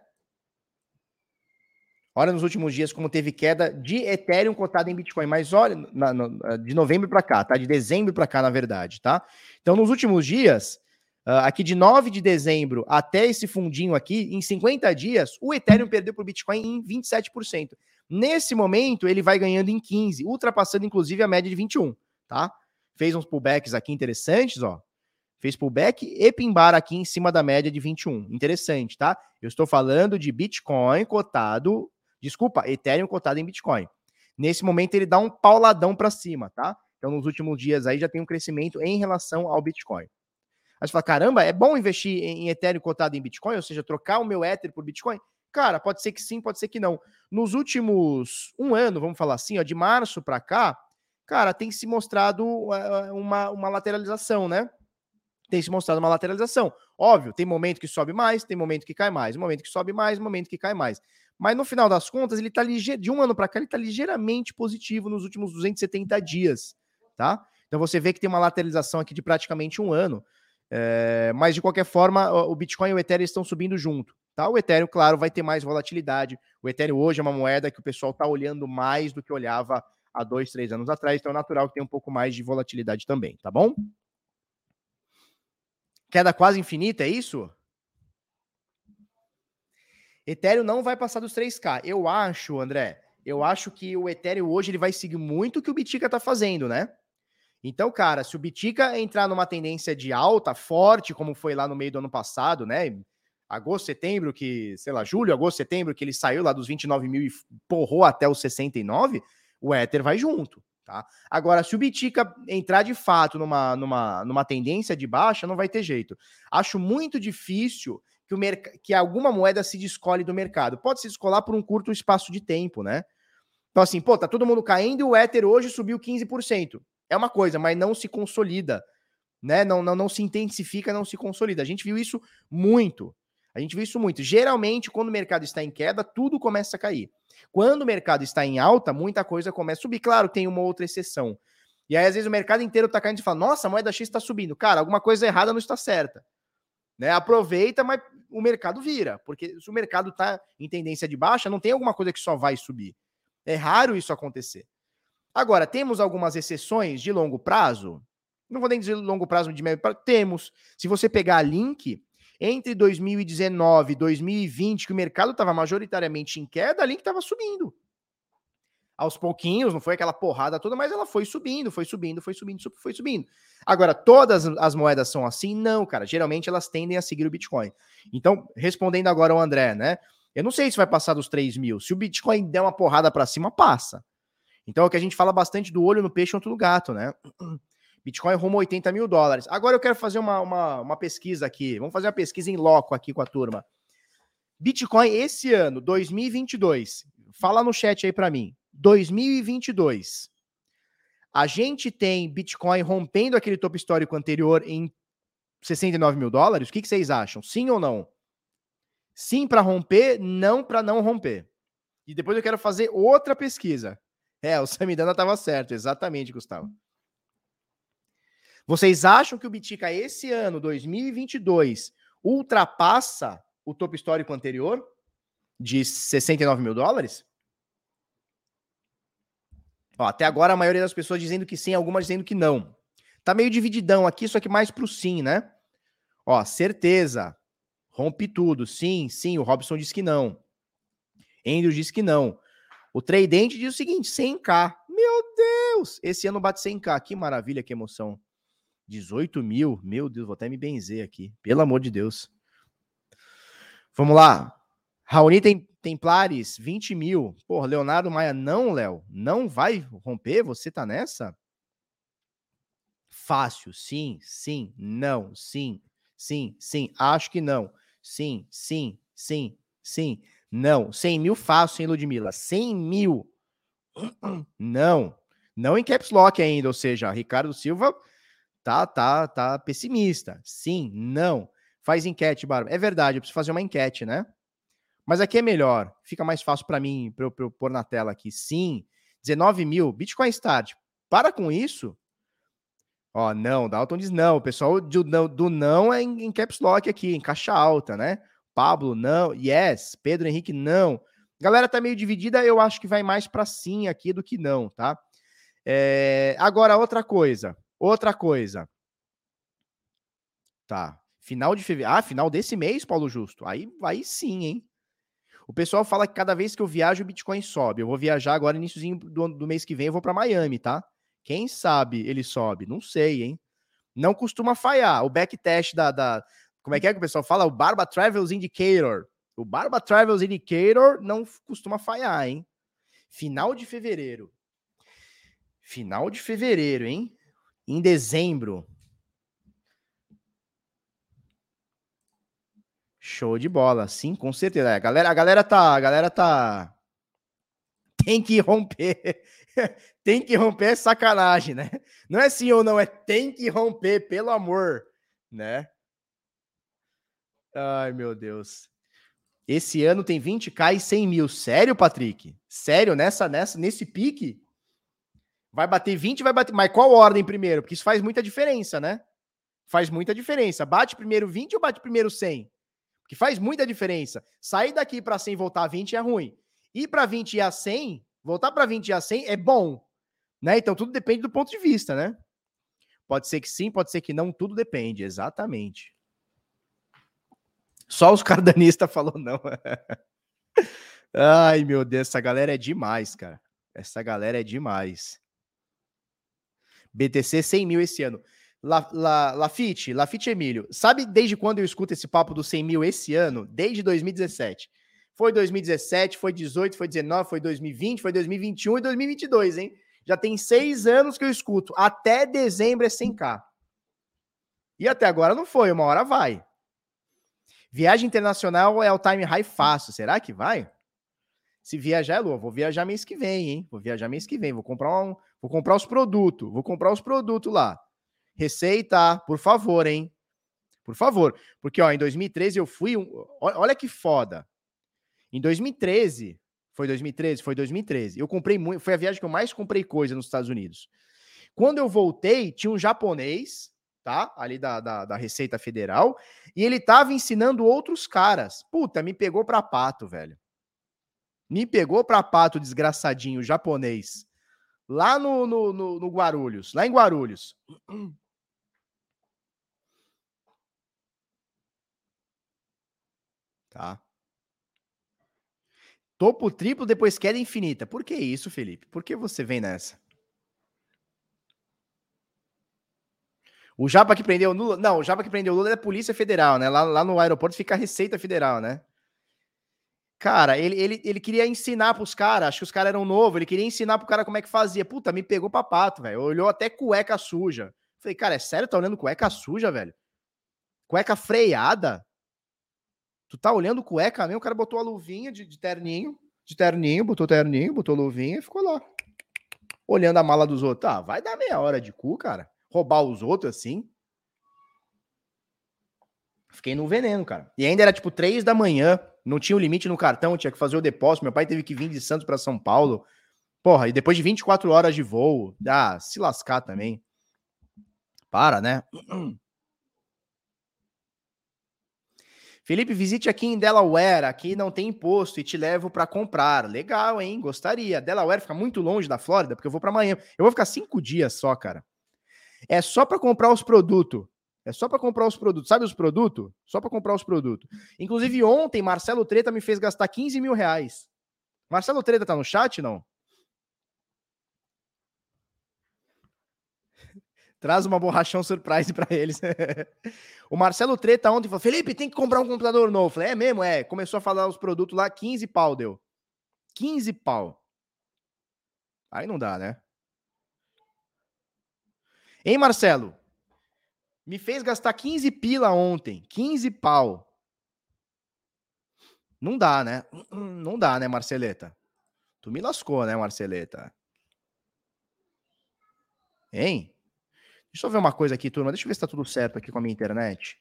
Olha nos últimos dias como teve queda de Ethereum cotada em Bitcoin. Mas olha, na, na, de novembro para cá, tá? De dezembro para cá, na verdade, tá? Então, nos últimos dias, uh, aqui de 9 de dezembro até esse fundinho aqui, em 50 dias, o Ethereum perdeu para o Bitcoin em 27%. Nesse momento, ele vai ganhando em 15, ultrapassando inclusive a média de 21, tá? Fez uns pullbacks aqui interessantes, ó. Fez pullback e pimbar aqui em cima da média de 21. Interessante, tá? Eu estou falando de Bitcoin cotado Desculpa, Ethereum cotado em Bitcoin. Nesse momento ele dá um pauladão para cima, tá? Então nos últimos dias aí já tem um crescimento em relação ao Bitcoin. Aí você fala, caramba, é bom investir em Ethereum cotado em Bitcoin, ou seja, trocar o meu Ether por Bitcoin? Cara, pode ser que sim, pode ser que não. Nos últimos um ano, vamos falar assim, ó, de março para cá, cara, tem se mostrado uh, uma, uma lateralização, né? Tem se mostrado uma lateralização. Óbvio, tem momento que sobe mais, tem momento que cai mais, momento que sobe mais, momento que cai mais. Mas no final das contas, ele está ligeiro, de um ano para cá, ele está ligeiramente positivo nos últimos 270 dias, tá? Então você vê que tem uma lateralização aqui de praticamente um ano. É, mas de qualquer forma, o Bitcoin e o Ethereum estão subindo junto. Tá? O Ethereum, claro, vai ter mais volatilidade. O Ethereum hoje é uma moeda que o pessoal está olhando mais do que olhava há dois, três anos atrás, então é natural que tenha um pouco mais de volatilidade também, tá bom? Queda quase infinita, é isso? Ethereum não vai passar dos 3K. Eu acho, André, eu acho que o Ethereum hoje ele vai seguir muito o que o Bitica tá fazendo, né? Então, cara, se o Bitica entrar numa tendência de alta, forte, como foi lá no meio do ano passado, né? Agosto, setembro, que, sei lá, julho, agosto, setembro, que ele saiu lá dos 29 mil e porrou até os 69, o Ether vai junto, tá? Agora, se o Bitica entrar de fato numa, numa, numa tendência de baixa, não vai ter jeito. Acho muito difícil que, o que alguma moeda se descole do mercado. Pode se descolar por um curto espaço de tempo, né? Então, assim, pô, tá todo mundo caindo e o Ether hoje subiu 15%. É uma coisa, mas não se consolida, né? Não, não, não se intensifica, não se consolida. A gente viu isso muito. A gente viu isso muito. Geralmente, quando o mercado está em queda, tudo começa a cair. Quando o mercado está em alta, muita coisa começa a subir. Claro, tem uma outra exceção. E aí, às vezes, o mercado inteiro está caindo e fala: Nossa, a moeda X está subindo. Cara, alguma coisa errada não está certa. Né? Aproveita, mas o mercado vira, porque se o mercado está em tendência de baixa, não tem alguma coisa que só vai subir. É raro isso acontecer. Agora, temos algumas exceções de longo prazo? Não vou nem dizer longo prazo de médio prazo. Temos. Se você pegar a Link, entre 2019 e 2020, que o mercado estava majoritariamente em queda, a Link estava subindo aos pouquinhos, não foi aquela porrada toda, mas ela foi subindo, foi subindo, foi subindo, foi subindo. Agora, todas as moedas são assim? Não, cara. Geralmente elas tendem a seguir o Bitcoin. Então, respondendo agora ao André, né? Eu não sei se vai passar dos 3 mil. Se o Bitcoin der uma porrada para cima, passa. Então, é o que a gente fala bastante do olho no peixe outro no gato, né? Bitcoin rumo 80 mil dólares. Agora eu quero fazer uma, uma, uma pesquisa aqui. Vamos fazer uma pesquisa em loco aqui com a turma. Bitcoin esse ano, 2022. Fala no chat aí para mim. 2022. A gente tem Bitcoin rompendo aquele topo histórico anterior em 69 mil dólares. O que, vocês acham? Sim ou não? Sim para romper, não para não romper. E depois eu quero fazer outra pesquisa. É, o Samidana estava certo, exatamente, Gustavo. Vocês acham que o Bitica esse ano, 2022, ultrapassa o topo histórico anterior de 69 mil dólares? Ó, até agora a maioria das pessoas dizendo que sim, algumas dizendo que não. Tá meio divididão aqui, só que mais pro sim, né? Ó, certeza. Rompe tudo. Sim, sim. O Robson disse que não. Andrew disse que não. O Tradente diz o seguinte: 100k. Meu Deus! Esse ano bate 100k. Que maravilha, que emoção. 18 mil. Meu Deus, vou até me benzer aqui. Pelo amor de Deus. Vamos lá. Raoni tem Templares, 20 mil. Porra, Leonardo Maia, não, Léo. Não vai romper? Você tá nessa? Fácil, sim, sim, não, sim, sim, sim, acho que não. Sim, sim, sim, sim. Não. 100 mil fácil, hein, Ludmilla? 100 mil. Não. Não em caps lock ainda, ou seja, Ricardo Silva tá, tá, tá pessimista. Sim, não. Faz enquete, Barba. É verdade, eu preciso fazer uma enquete, né? Mas aqui é melhor. Fica mais fácil para mim, para eu, eu pôr na tela aqui. Sim, 19 mil. Bitcoin Start. Para com isso. Ó, não. Dalton diz não. O pessoal do, do não é em, em caps lock aqui, em caixa alta, né? Pablo, não. Yes. Pedro Henrique, não. Galera tá meio dividida. Eu acho que vai mais para sim aqui do que não, tá? É, agora, outra coisa. Outra coisa. Tá. Final de fevereiro. Ah, final desse mês, Paulo Justo. Aí, aí sim, hein? O pessoal fala que cada vez que eu viajo, o Bitcoin sobe. Eu vou viajar agora, iníciozinho do, do mês que vem, eu vou para Miami, tá? Quem sabe ele sobe? Não sei, hein? Não costuma falhar. O backtest da, da. Como é que é que o pessoal fala? O Barba Travels Indicator. O Barba Travels Indicator não costuma falhar, hein? Final de fevereiro. Final de fevereiro, hein? Em dezembro. Show de bola, sim, com certeza. A galera, a galera tá, a galera tá tem que romper. tem que romper é sacanagem, né? Não é sim ou não, é tem que romper, pelo amor, né? Ai, meu Deus. Esse ano tem 20k e 100 mil. Sério, Patrick? Sério, nessa, nessa, nesse pique? Vai bater 20, vai bater. Mas qual ordem primeiro? Porque isso faz muita diferença, né? Faz muita diferença. Bate primeiro 20 ou bate primeiro 100? Que faz muita diferença. Sair daqui para 100 e voltar a 20 é ruim. Ir para 20 e a 100, voltar para 20 e a 100 é bom. Né? Então tudo depende do ponto de vista, né? Pode ser que sim, pode ser que não, tudo depende, exatamente. Só os cardanistas falou não. Ai, meu Deus, essa galera é demais, cara. Essa galera é demais. BTC 100 mil esse ano. La, La, Lafite, Lafite Emílio, sabe desde quando eu escuto esse papo dos 100 mil esse ano? Desde 2017. Foi 2017, foi 18, foi 19, foi 2020, foi 2021 e 2022, hein? Já tem seis anos que eu escuto. Até dezembro é 100k. E até agora não foi, uma hora vai. Viagem internacional é o time high fácil. Será que vai? Se viajar é louco. Vou viajar mês que vem, hein? Vou viajar mês que vem. Vou comprar um, vou comprar os produtos. Vou comprar os produtos lá. Receita, por favor, hein? Por favor. Porque, ó, em 2013 eu fui. Um... Olha que foda. Em 2013. Foi 2013? Foi 2013. Eu comprei muito. Foi a viagem que eu mais comprei coisa nos Estados Unidos. Quando eu voltei, tinha um japonês, tá? Ali da, da, da Receita Federal. E ele tava ensinando outros caras. Puta, me pegou pra pato, velho. Me pegou pra pato, desgraçadinho, japonês. Lá no, no, no, no Guarulhos. Lá em Guarulhos. Tá? Topo triplo, depois queda infinita. Por que isso, Felipe? Por que você vem nessa? O Japa que prendeu Lula. Não, o Japa que prendeu Lula é Polícia Federal, né? Lá, lá no aeroporto fica a Receita Federal, né? Cara, ele, ele, ele queria ensinar pros caras, acho que os caras eram novos, ele queria ensinar pro cara como é que fazia. Puta, me pegou pra pato, velho. Olhou até cueca suja. Falei, cara, é sério? Tá olhando cueca suja, velho? Cueca freada? Tu tá olhando cueca mesmo? O cara botou a luvinha de, de terninho, de terninho, botou terninho, botou luvinha e ficou lá. Olhando a mala dos outros. Tá, vai dar meia hora de cu, cara. Roubar os outros assim. Fiquei no veneno, cara. E ainda era tipo três da manhã, não tinha o limite no cartão, tinha que fazer o depósito. Meu pai teve que vir de Santos para São Paulo. Porra, e depois de 24 horas de voo, ah, se lascar também. Para, né? Felipe, visite aqui em Delaware. Aqui não tem imposto e te levo para comprar. Legal, hein? Gostaria. Delaware fica muito longe da Flórida, porque eu vou para amanhã. Eu vou ficar cinco dias só, cara. É só para comprar os produtos. É só para comprar os produtos. Sabe os produtos? Só para comprar os produtos. Inclusive, ontem, Marcelo Treta me fez gastar 15 mil reais. Marcelo Treta tá no chat, não? Traz uma borrachão surprise para eles. o Marcelo Treta ontem falou: Felipe, tem que comprar um computador novo. falei: é mesmo? É. Começou a falar os produtos lá, 15 pau deu. 15 pau. Aí não dá, né? Hein, Marcelo? Me fez gastar 15 pila ontem. 15 pau. Não dá, né? Não dá, né, Marceleta? Tu me lascou, né, Marceleta? Hein? Deixa eu ver uma coisa aqui, turma. Deixa eu ver se tá tudo certo aqui com a minha internet.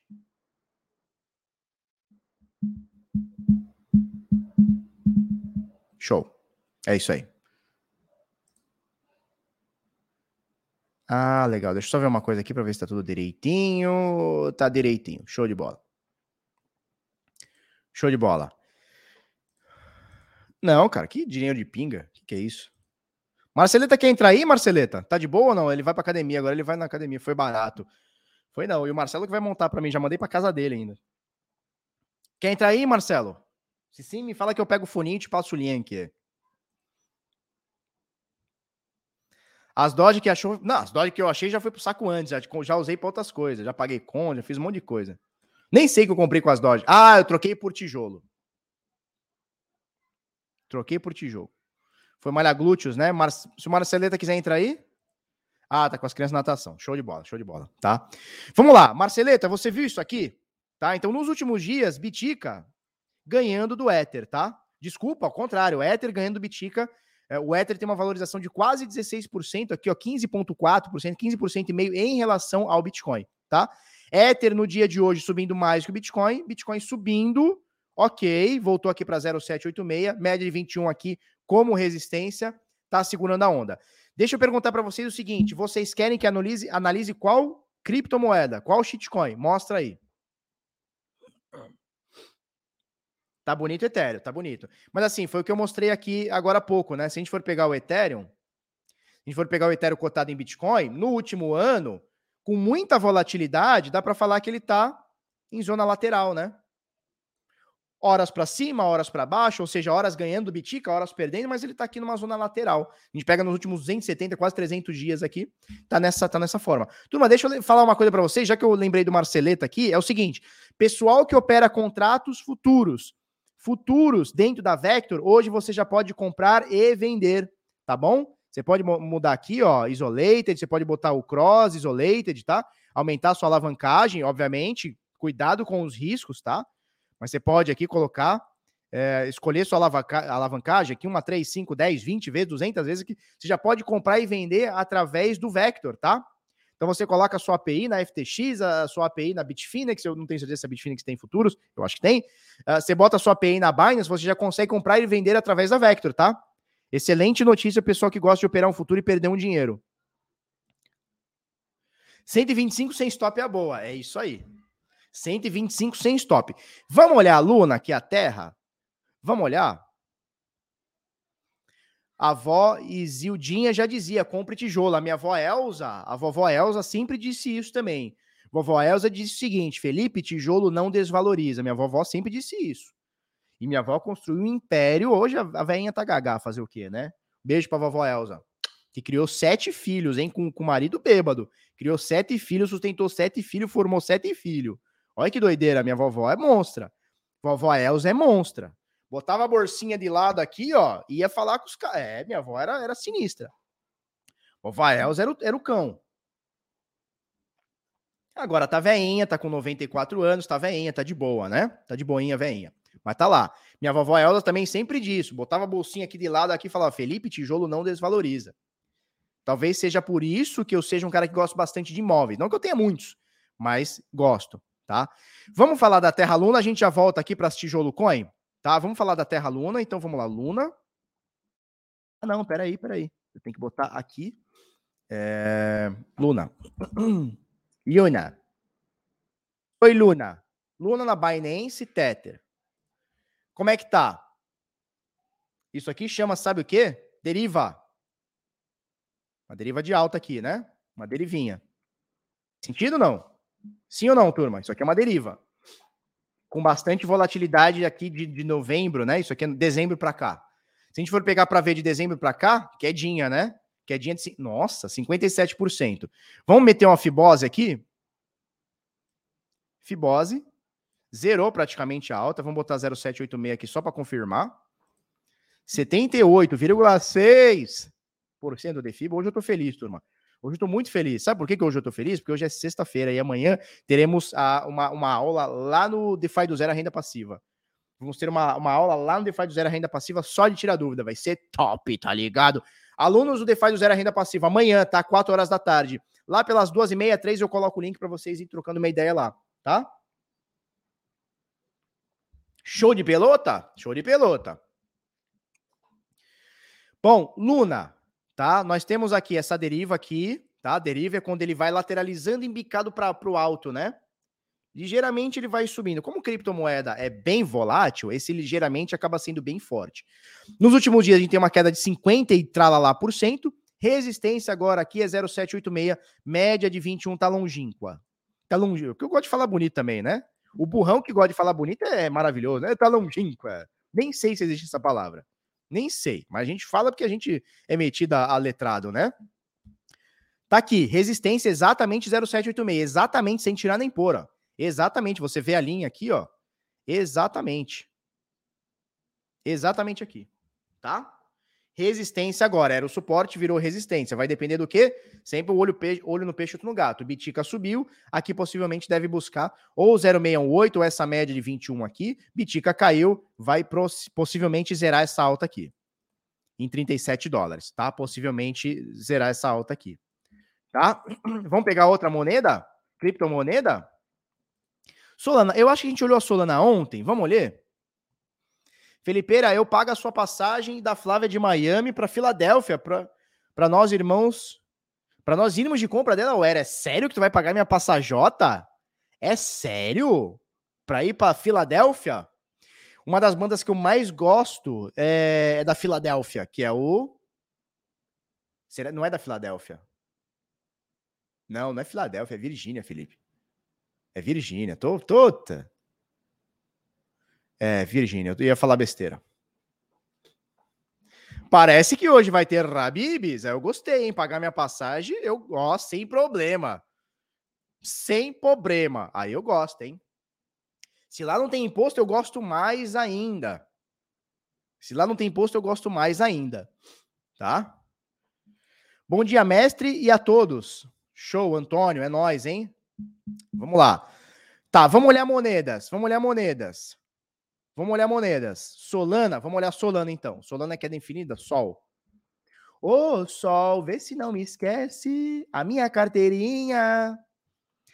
Show. É isso aí. Ah, legal. Deixa eu só ver uma coisa aqui para ver se tá tudo direitinho. Tá direitinho. Show de bola. Show de bola. Não, cara, que dinheiro de pinga. Que que é isso? Marceleta quer entrar aí, Marceleta? Tá de boa ou não? Ele vai pra academia, agora ele vai na academia. Foi barato. Foi não. E o Marcelo que vai montar para mim. Já mandei pra casa dele ainda. Quer entrar aí, Marcelo? Se sim, me fala que eu pego o foninho e te passo o link. As Dodge que achou. Não, as Dodge que eu achei já foi pro saco antes. Já, já usei pra outras coisas. Já paguei com, já fiz um monte de coisa. Nem sei que eu comprei com as Dodge. Ah, eu troquei por tijolo. Troquei por tijolo. Foi malha glúteos, né? Mar... Se o Marceleta quiser entrar aí. Ah, tá com as crianças na natação. Show de bola, show de bola, tá? Vamos lá. Marceleta, você viu isso aqui? Tá? Então, nos últimos dias, Bitica ganhando do Ether, tá? Desculpa, ao contrário, Ether ganhando do Bitica. É, o Ether tem uma valorização de quase 16%, aqui, ó, 15,4%, 15% e meio em relação ao Bitcoin, tá? Ether no dia de hoje subindo mais que o Bitcoin, Bitcoin subindo, ok, voltou aqui para 0,786, média de 21 aqui como resistência, tá segurando a onda. Deixa eu perguntar para vocês o seguinte: vocês querem que analise, analise qual criptomoeda, qual shitcoin? Mostra aí. Tá bonito o Ethereum, tá bonito. Mas assim, foi o que eu mostrei aqui agora há pouco, né? Se a gente for pegar o Ethereum, a gente for pegar o Ethereum cotado em Bitcoin, no último ano, com muita volatilidade, dá para falar que ele tá em zona lateral, né? Horas para cima, horas para baixo, ou seja, horas ganhando do Bitica, horas perdendo, mas ele tá aqui numa zona lateral. A gente pega nos últimos 270, quase 300 dias aqui, tá nessa, tá nessa forma. Turma, deixa eu falar uma coisa para vocês, já que eu lembrei do Marceleta aqui, é o seguinte: pessoal que opera contratos futuros, futuros dentro da Vector, hoje você já pode comprar e vender, tá bom? Você pode mudar aqui, ó, isolated, você pode botar o cross isolated, tá? Aumentar sua alavancagem, obviamente, cuidado com os riscos, tá? Mas você pode aqui colocar, é, escolher sua alavanca alavancagem aqui, uma 3, 5, 10, 20 vezes, 200 vezes, que você já pode comprar e vender através do Vector, tá? Então você coloca a sua API na FTX, a sua API na Bitfinex, eu não tenho certeza se a Bitfinex tem futuros, eu acho que tem. Uh, você bota a sua API na Binance, você já consegue comprar e vender através da Vector, tá? Excelente notícia, pessoal que gosta de operar um futuro e perder um dinheiro. 125 sem stop é a boa, é isso aí. 125 sem stop. Vamos olhar a Luna, aqui é a Terra? Vamos olhar? A avó Isildinha já dizia, compre tijolo. A minha avó Elza, a vovó Elza sempre disse isso também. Vovó Elza disse o seguinte: Felipe, tijolo não desvaloriza. Minha vovó sempre disse isso. E minha avó construiu um império. Hoje a, velhinha tá gagá, fazer o quê, né? Beijo pra vovó Elza, que criou sete filhos, hein? Com o marido bêbado. Criou sete filhos, sustentou sete filhos, formou sete filhos. Olha que doideira, minha vovó é monstra. Vovó Elza é monstra. Botava a bolsinha de lado aqui, ó, ia falar com os caras. É, minha avó era, era sinistra. O Vaels era o, era o cão. Agora tá veinha, tá com 94 anos, tá veinha, tá de boa, né? Tá de boinha, veinha. Mas tá lá. Minha vovó Elza também sempre disso. Botava a bolsinha aqui de lado aqui e falava: Felipe, tijolo não desvaloriza. Talvez seja por isso que eu seja um cara que gosta bastante de imóveis. Não que eu tenha muitos, mas gosto, tá? Vamos falar da Terra Luna, a gente já volta aqui para tijolo coin. Tá? Vamos falar da Terra Luna, então vamos lá, Luna. Ah, não, peraí, peraí. Eu tenho que botar aqui. É... Luna. Luna. Oi, Luna. Luna na Binance Tether. Como é que tá? Isso aqui chama, sabe o quê? Deriva. Uma deriva de alta aqui, né? Uma derivinha. Sentido não? Sim ou não, turma? Isso aqui é uma deriva com bastante volatilidade aqui de, de novembro, né? Isso aqui é dezembro para cá. Se a gente for pegar para ver de dezembro para cá, quedinha, né? Quedinha de. Nossa, 57%. Vamos meter uma fibose aqui? Fibose. Zerou praticamente a alta. Vamos botar 0,786 aqui só para confirmar. 78,6% de FIBA. Hoje eu tô feliz, turma. Hoje eu estou muito feliz. Sabe por que, que hoje eu estou feliz? Porque hoje é sexta-feira e amanhã teremos a, uma, uma aula lá no DeFi do Zero, a renda passiva. Vamos ter uma, uma aula lá no DeFi do Zero Renda Passiva só de tirar dúvida. Vai ser top, tá ligado? Alunos do DeFi do Zero Renda Passiva, amanhã, tá? 4 horas da tarde. Lá pelas duas e meia, três, eu coloco o link para vocês ir trocando uma ideia lá, tá? Show de pelota? Show de pelota. Bom, Luna, tá? Nós temos aqui essa deriva aqui, tá? Deriva é quando ele vai lateralizando embicado para o alto, né? Ligeiramente ele vai subindo. Como criptomoeda é bem volátil, esse ligeiramente acaba sendo bem forte. Nos últimos dias a gente tem uma queda de 50 e tralalá por cento. Resistência agora aqui é 0,786, média de 21 tá longínqua. Tá longínqua. Que eu gosto de falar bonito também, né? O burrão que gosta de falar bonito é maravilhoso, né? Tá longínqua. Nem sei se existe essa palavra. Nem sei, mas a gente fala porque a gente é metida a letrado, né? Tá aqui, resistência exatamente 0,786, exatamente sem tirar nem pôr, ó. Exatamente, você vê a linha aqui, ó. Exatamente. Exatamente aqui, tá? Resistência agora, era o suporte, virou resistência. Vai depender do quê? Sempre o olho, olho no peixe, outro no gato. Bitica subiu, aqui possivelmente deve buscar ou 0,618 ou essa média de 21 aqui. Bitica caiu, vai possivelmente zerar essa alta aqui. Em 37 dólares, tá? Possivelmente zerar essa alta aqui. Tá? Vamos pegar outra moneda? Criptomoneda? Solana, eu acho que a gente olhou a Solana ontem. Vamos ler? Felipeira, eu pago a sua passagem da Flávia de Miami para Filadélfia, para nós irmãos, para nós irmos de compra dela. Ué, é sério que tu vai pagar minha passajota? É sério? Para ir para Filadélfia? Uma das bandas que eu mais gosto é, é da Filadélfia, que é o. Será? Não é da Filadélfia. Não, não é Filadélfia, é Virgínia, Felipe. É Virgínia. Tô, tota. É, Virgínia. Eu ia falar besteira. Parece que hoje vai ter Rabibis. Eu gostei, hein? Pagar minha passagem, eu gosto, sem problema. Sem problema. Aí eu gosto, hein? Se lá não tem imposto, eu gosto mais ainda. Se lá não tem imposto, eu gosto mais ainda. Tá? Bom dia, mestre, e a todos. Show, Antônio, é nós, hein? Vamos lá. Tá, vamos olhar moedas. Vamos olhar moedas. Vamos olhar moedas. Solana, vamos olhar Solana então. Solana é queda infinita? Sol. Ô, Sol, vê se não me esquece. A minha carteirinha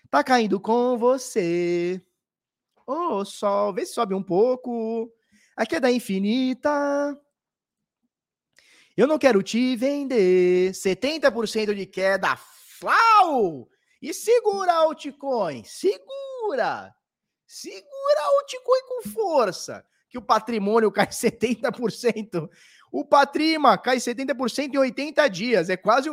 tá caindo com você. Ô, Sol, vê se sobe um pouco. A queda infinita. Eu não quero te vender. 70% de queda. Flau! E segura altcoin, segura. Segura altcoin com força, que o patrimônio cai 70%. O Patrima cai 70% em 80 dias. É quase.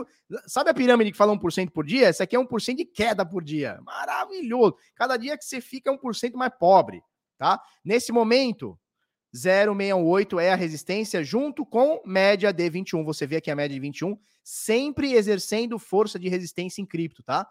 Sabe a pirâmide que fala 1% por dia? Essa aqui é 1% de queda por dia. Maravilhoso. Cada dia que você fica é 1% mais pobre. Tá? Nesse momento, 0,68 é a resistência, junto com média de 21. Você vê aqui a média de 21, sempre exercendo força de resistência em cripto, tá?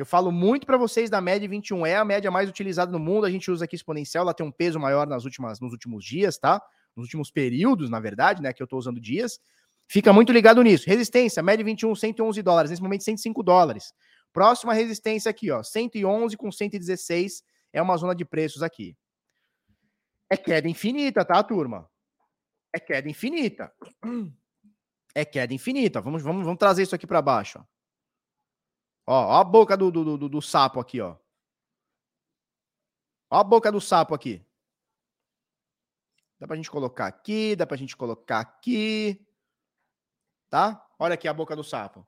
Eu falo muito para vocês da média 21, é a média mais utilizada no mundo. A gente usa aqui exponencial, ela tem um peso maior nas últimas, nos últimos dias, tá? Nos últimos períodos, na verdade, né? Que eu estou usando dias. Fica muito ligado nisso. Resistência, média 21, 111 dólares. Nesse momento, 105 dólares. Próxima resistência aqui, ó, 111 com 116 é uma zona de preços aqui. É queda infinita, tá, turma? É queda infinita. É queda infinita. Vamos, vamos, vamos trazer isso aqui para baixo. Ó. Ó, ó a boca do, do, do, do sapo aqui, ó. Ó a boca do sapo aqui. Dá pra gente colocar aqui, dá pra gente colocar aqui. Tá? Olha aqui a boca do sapo.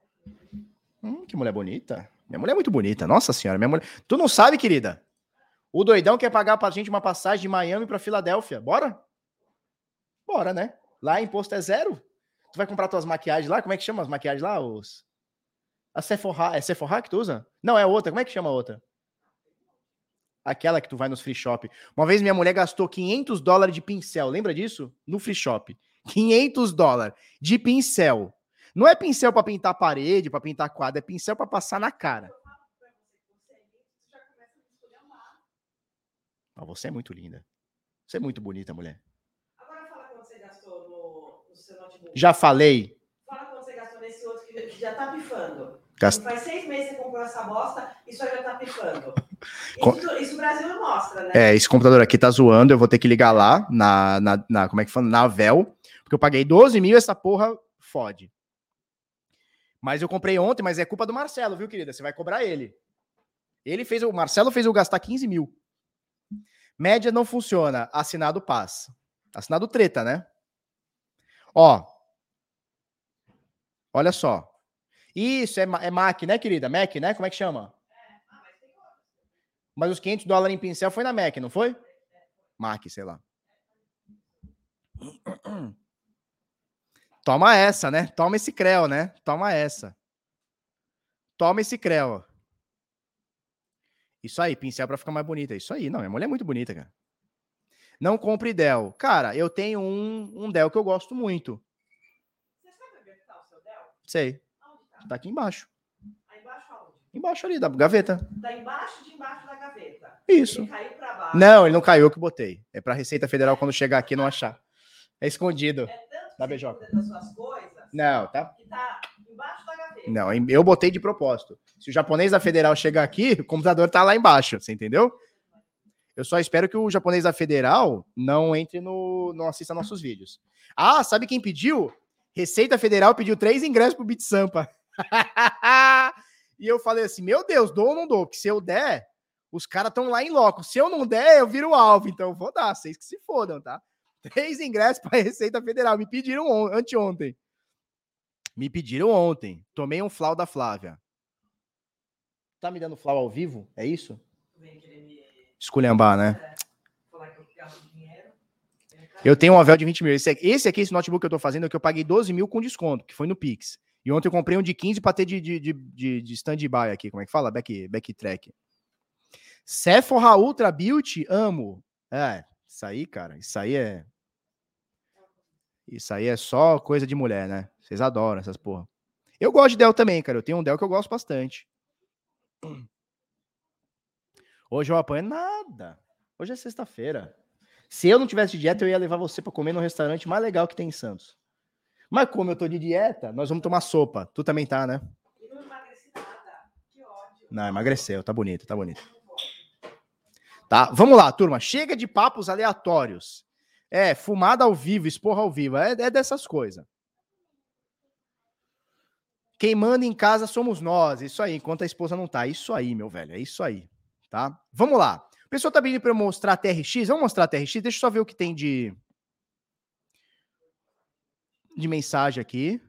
Hum, que mulher bonita. Minha mulher é muito bonita. Nossa senhora, minha mulher. Tu não sabe, querida? O doidão quer pagar pra gente uma passagem de Miami pra Filadélfia. Bora? Bora, né? Lá imposto é zero. Tu vai comprar tuas maquiagens lá? Como é que chama as maquiagens lá? Os... A Sephora, é Sephora que tu usa? Não, é outra. Como é que chama a outra? Aquela que tu vai nos free shop. Uma vez minha mulher gastou 500 dólares de pincel. Lembra disso? No free shop. 500 dólares de pincel. Não é pincel para pintar parede, para pintar quadro, é pincel para passar na cara. Ah, você é muito linda. Você é muito bonita, mulher. Agora fala quanto você gastou no, no seu notebook. Já falei. Fala quanto você gastou nesse outro que, que já tá pifando. Gast... Faz seis meses que você comprou essa bosta e só já tá pifando. Isso, isso o Brasil não mostra, né? É, esse computador aqui tá zoando, eu vou ter que ligar lá na, na, na como é que fala? Na Vel, porque eu paguei 12 mil essa porra fode. Mas eu comprei ontem, mas é culpa do Marcelo, viu, querida? Você vai cobrar ele. Ele fez, o Marcelo fez eu gastar 15 mil. Média não funciona, assinado paz. Assinado treta, né? Ó. Olha só. Isso, é, é Mac, né, querida? Mac, né? Como é que chama? Mas os 500 dólares em pincel foi na Mac, não foi? Mac, sei lá. Toma essa, né? Toma esse creu, né? Toma essa. Toma esse creu. Isso aí, pincel para ficar mais bonita. Isso aí, não, minha mulher é muito bonita, cara. Não compre Dell. Cara, eu tenho um, um Dell que eu gosto muito. Você sabe onde é tá o seu Dell? Sei. Tá? aqui embaixo. Aí embaixo aonde? Embaixo ali, da gaveta. Tá embaixo de embaixo da gaveta. Isso. Ele caiu pra baixo. Não, ele não caiu, eu que botei. É pra Receita Federal quando chegar aqui não achar. É escondido. É tanto da beijoca. Das suas coisas, não, tá? Que tá embaixo da gaveta. Não, eu botei de propósito. Se o japonês da Federal chegar aqui, o computador tá lá embaixo, você entendeu? Eu só espero que o japonês da Federal não entre no. não assista nossos vídeos. Ah, sabe quem pediu? Receita Federal pediu três ingressos pro Beat Sampa. e eu falei assim: meu Deus, dou ou não dou? Porque se eu der, os caras estão lá em loco. Se eu não der, eu viro alvo. Então eu vou dar, vocês que se fodam, tá? Três ingressos para Receita Federal. Me pediram on anteontem. Me pediram ontem. Tomei um flau da Flávia. Tá me dando flau ao vivo? É isso? Esculhambar, né? Eu tenho um Avel de 20 mil. Esse, esse aqui, esse notebook que eu tô fazendo, é que eu paguei 12 mil com desconto, que foi no Pix. E ontem eu comprei um de 15 para ter de, de, de, de stand-by aqui. Como é que fala? Back, backtrack. Sephora Ultra Beauty, amo. É, isso aí, cara, isso aí é. Isso aí é só coisa de mulher, né? Vocês adoram essas porra. Eu gosto de Dell também, cara. Eu tenho um Dell que eu gosto bastante. Hoje eu apanho nada. Hoje é sexta-feira. Se eu não tivesse dieta, eu ia levar você para comer no restaurante mais legal que tem em Santos. Mas como eu tô de dieta, nós vamos tomar sopa. Tu também tá, né? Eu não emagreci nada. Que ódio. Não, emagreceu. Tá bonito, tá bonito. Tá? Vamos lá, turma. Chega de papos aleatórios. É, fumada ao vivo, esporra ao vivo. É, é dessas coisas. Quem manda em casa somos nós. Isso aí, enquanto a esposa não tá. Isso aí, meu velho. É isso aí tá? Vamos lá. O pessoal tá pedindo para eu mostrar a TRX. Vamos mostrar a TRX? Deixa eu só ver o que tem de de mensagem aqui.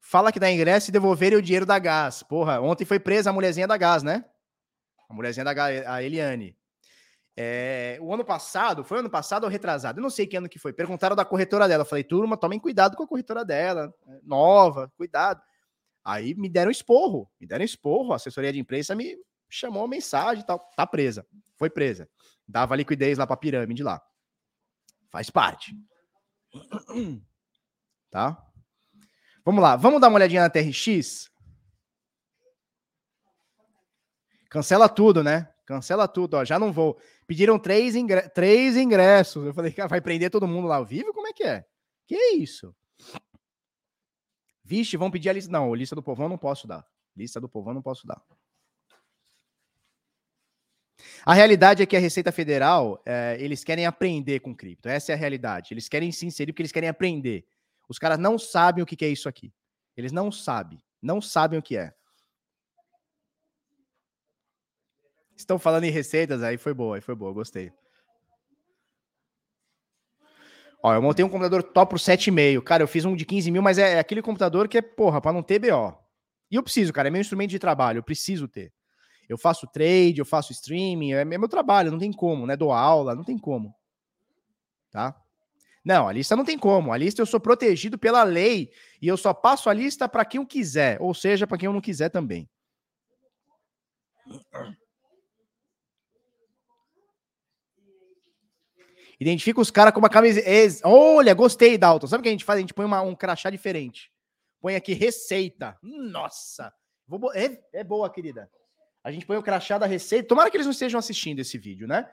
Fala que dá ingresso e devolverem o dinheiro da gás. Porra, ontem foi presa a mulherzinha da gás, né? A mulherzinha da gás, a Eliane. É, o ano passado, foi ano passado ou retrasado? Eu não sei que ano que foi. Perguntaram da corretora dela. Eu falei, turma, tomem cuidado com a corretora dela. Nova, cuidado. Aí me deram esporro. Me deram esporro. A assessoria de imprensa me, chamou a mensagem e tal, tá presa. Foi presa. Dava liquidez lá pra pirâmide lá. Faz parte. Tá? Vamos lá, vamos dar uma olhadinha na TRX? Cancela tudo, né? Cancela tudo, ó. Já não vou. Pediram três, ingre... três ingressos. Eu falei, vai prender todo mundo lá ao vivo? Como é que é? Que isso? Vixe, vão pedir a lista. Não, lista do povão não posso dar. Lista do povão não posso dar. A realidade é que a Receita Federal, é, eles querem aprender com cripto. Essa é a realidade. Eles querem se inserir porque eles querem aprender. Os caras não sabem o que é isso aqui. Eles não sabem. Não sabem o que é. Estão falando em receitas, aí foi boa, aí foi boa, gostei. Ó, eu montei um computador top pro 7,5. Cara, eu fiz um de 15 mil, mas é, é aquele computador que é, porra, para não ter BO. E eu preciso, cara, é meu instrumento de trabalho, eu preciso ter. Eu faço trade, eu faço streaming, é meu trabalho, não tem como, né? Dou aula, não tem como. Tá? Não, a lista não tem como. A lista eu sou protegido pela lei e eu só passo a lista para quem eu quiser, ou seja, para quem eu não quiser também. Identifica os caras com uma camisa. Olha, gostei, Dalton. Sabe o que a gente faz? A gente põe uma, um crachá diferente. Põe aqui receita. Nossa! Vou... É, é boa, querida. A gente põe o crachá da receita. Tomara que eles não estejam assistindo esse vídeo, né?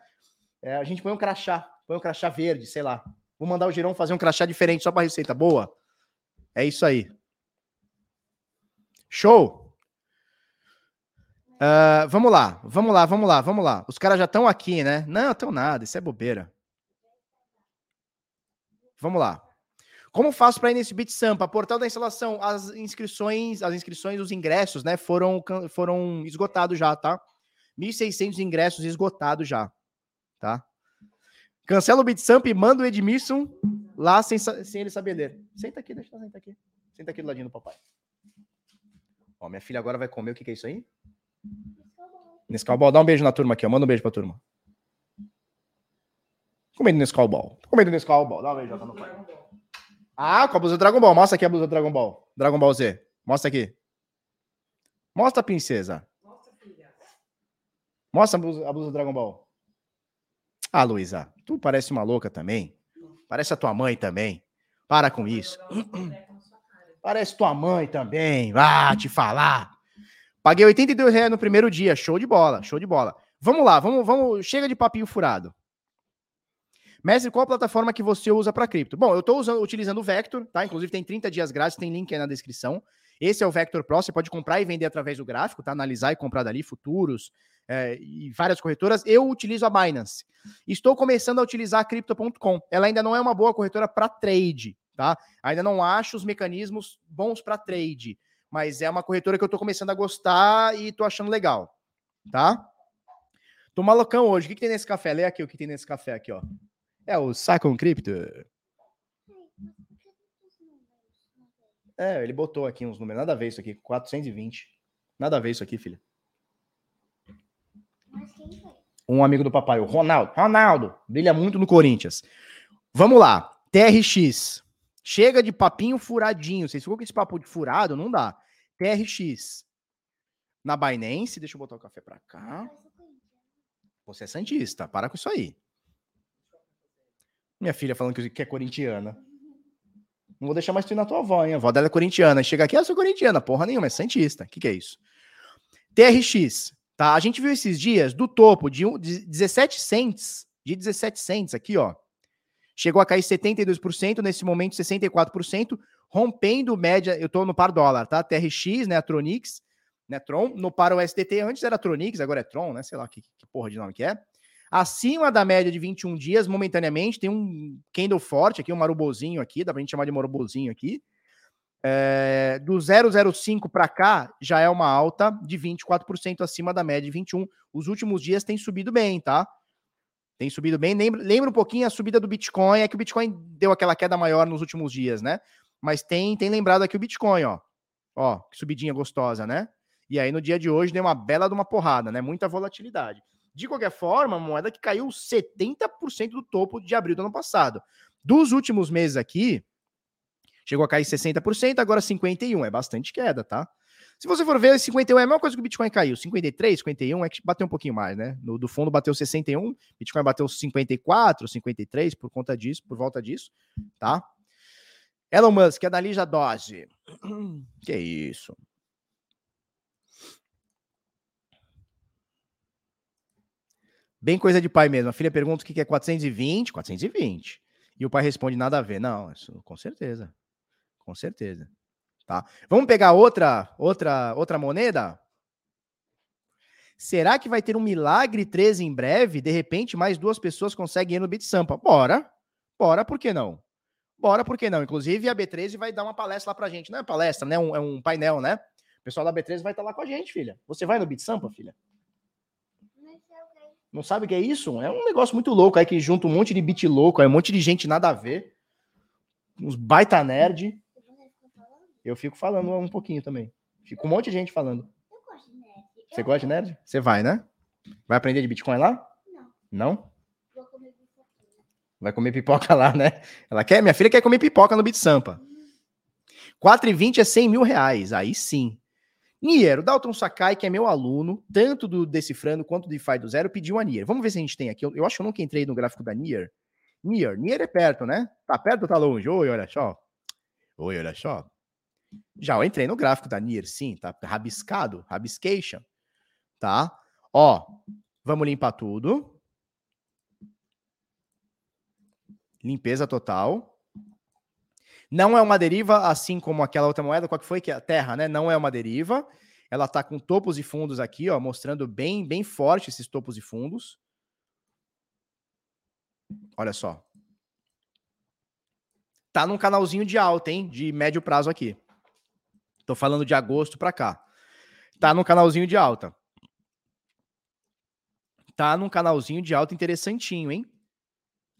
É, a gente põe um crachá, põe um crachá verde, sei lá. Vou mandar o Girão fazer um crachá diferente só para receita boa. É isso aí. Show. Uh, vamos lá, vamos lá, vamos lá, vamos lá. Os caras já estão aqui, né? Não, estão nada, isso é bobeira. Vamos lá. Como faço para ir nesse Bit Sampa? Portal da instalação, as inscrições, as inscrições, os ingressos, né, foram, foram esgotados já, tá? 1.600 ingressos esgotados já, tá? Cancela o BitSamp e manda o Edmilson lá sem, sem ele saber ler. Senta aqui, deixa eu sentar aqui. Senta aqui do ladinho do papai. Ó, minha filha agora vai comer. O que, que é isso aí? Nescau Ball. Dá um beijo na turma aqui, ó. Manda um beijo pra turma. Comendo Nescau Ball. Comendo Nescau Ball. Dá um beijo no pai. Ah, com a blusa do Dragon Ball. Mostra aqui a blusa do Dragon Ball. Dragon Ball Z. Mostra aqui. Mostra a princesa. Mostra a blusa, a blusa do Dragon Ball. Ah, Luísa, tu parece uma louca também. Parece a tua mãe também. Para com isso. Parece tua mãe também. Vá te falar. Paguei 82 reais no primeiro dia. Show de bola, show de bola. Vamos lá, vamos, vamos. Chega de papinho furado. Mestre, qual a plataforma que você usa para cripto? Bom, eu estou utilizando o Vector, tá? Inclusive tem 30 dias grátis, tem link aí na descrição. Esse é o Vector Pro, você pode comprar e vender através do gráfico, tá? Analisar e comprar dali futuros é, e várias corretoras. Eu utilizo a Binance. Estou começando a utilizar a Crypto.com. Ela ainda não é uma boa corretora para trade, tá? Ainda não acho os mecanismos bons para trade, mas é uma corretora que eu estou começando a gostar e estou achando legal, tá? Tô malocão hoje. O que, que, tem nesse café? Lê aqui o que tem nesse café aqui, ó. É o Sacon Crypto. É, ele botou aqui uns números. Nada a ver isso aqui. 420. Nada a ver isso aqui, filha. Um amigo do papai, o Ronaldo. Ronaldo, brilha muito no Corinthians. Vamos lá. TRX. Chega de papinho furadinho. Vocês ficam com esse papo de furado? Não dá. TRX. Na Binance, deixa eu botar o café pra cá. Você é Santista, para com isso aí. Minha filha falando que é corintiana. Não vou deixar mais tu ir na tua avó, hein? A avó dela é corintiana. Chega aqui, eu sou corintiana. Porra nenhuma, é Santista. O que, que é isso? TRX, tá? A gente viu esses dias do topo de, 17 cents, de 17 cents aqui, ó. Chegou a cair 72%, nesse momento 64%, rompendo média, eu tô no par dólar, tá? TRX, né, a Tronix, né, Tron, no par o STT, antes era Tronix, agora é Tron, né? Sei lá que, que porra de nome que é. Acima da média de 21 dias, momentaneamente, tem um candle forte aqui, um marubozinho aqui, dá pra gente chamar de marubozinho aqui. É, do 0,05 para cá, já é uma alta de 24% acima da média de 21. Os últimos dias tem subido bem, tá? Tem subido bem. Lembra, lembra um pouquinho a subida do Bitcoin, é que o Bitcoin deu aquela queda maior nos últimos dias, né? Mas tem, tem lembrado aqui o Bitcoin, ó. Ó, que subidinha gostosa, né? E aí no dia de hoje deu uma bela de uma porrada, né? Muita volatilidade. De qualquer forma, a moeda que caiu 70% do topo de abril do ano passado. Dos últimos meses aqui, chegou a cair 60%, agora 51%. É bastante queda, tá? Se você for ver, 51 é a mesma coisa que o Bitcoin caiu. 53, 51 é que bateu um pouquinho mais, né? No, do fundo bateu 61, Bitcoin bateu 54, 53 por conta disso, por volta disso, tá? Elon Musk, analisa a dose. Que isso? Bem coisa de pai mesmo. A filha pergunta o que é 420, 420. E o pai responde nada a ver. Não, isso com certeza. Com certeza. Tá? Vamos pegar outra outra outra moneda? Será que vai ter um milagre 13 em breve? De repente, mais duas pessoas conseguem ir no Bit Sampa. Bora. Bora, por que não? Bora, por que não? Inclusive, a B13 vai dar uma palestra lá pra gente. Não é palestra, né? Um, é um painel, né? O pessoal da B13 vai estar lá com a gente, filha. Você vai no Bit Sampa, filha? Não sabe o que é isso? É um negócio muito louco aí que junta um monte de bit louco, aí um monte de gente nada a ver. Uns baita nerd. Eu fico falando um pouquinho também. Fico um monte de gente falando. Você gosta de nerd? Você vai, né? Vai aprender de Bitcoin lá? Não. Não? Vai comer pipoca lá, né? Ela quer, minha filha quer comer pipoca no Bit Sampa. 4,20 é 100 mil reais. Aí sim. Nier, o Dalton Sakai, que é meu aluno, tanto do Decifrando quanto do DeFi do Zero, pediu a Nier. Vamos ver se a gente tem aqui. Eu, eu acho que eu nunca entrei no gráfico da Nier. Nier, Nier é perto, né? Tá perto ou tá longe? Oi, olha só. Oi, olha só. Já eu entrei no gráfico da Nier, sim, tá rabiscado, rabiscation, tá? Ó, vamos limpar tudo. Limpeza total. Não é uma deriva, assim como aquela outra moeda, qual que foi? Que é a Terra, né? Não é uma deriva. Ela tá com topos e fundos aqui, ó, mostrando bem, bem forte esses topos e fundos. Olha só. Tá num canalzinho de alta, hein? De médio prazo aqui. Tô falando de agosto para cá. Tá num canalzinho de alta. Tá num canalzinho de alta interessantinho, hein?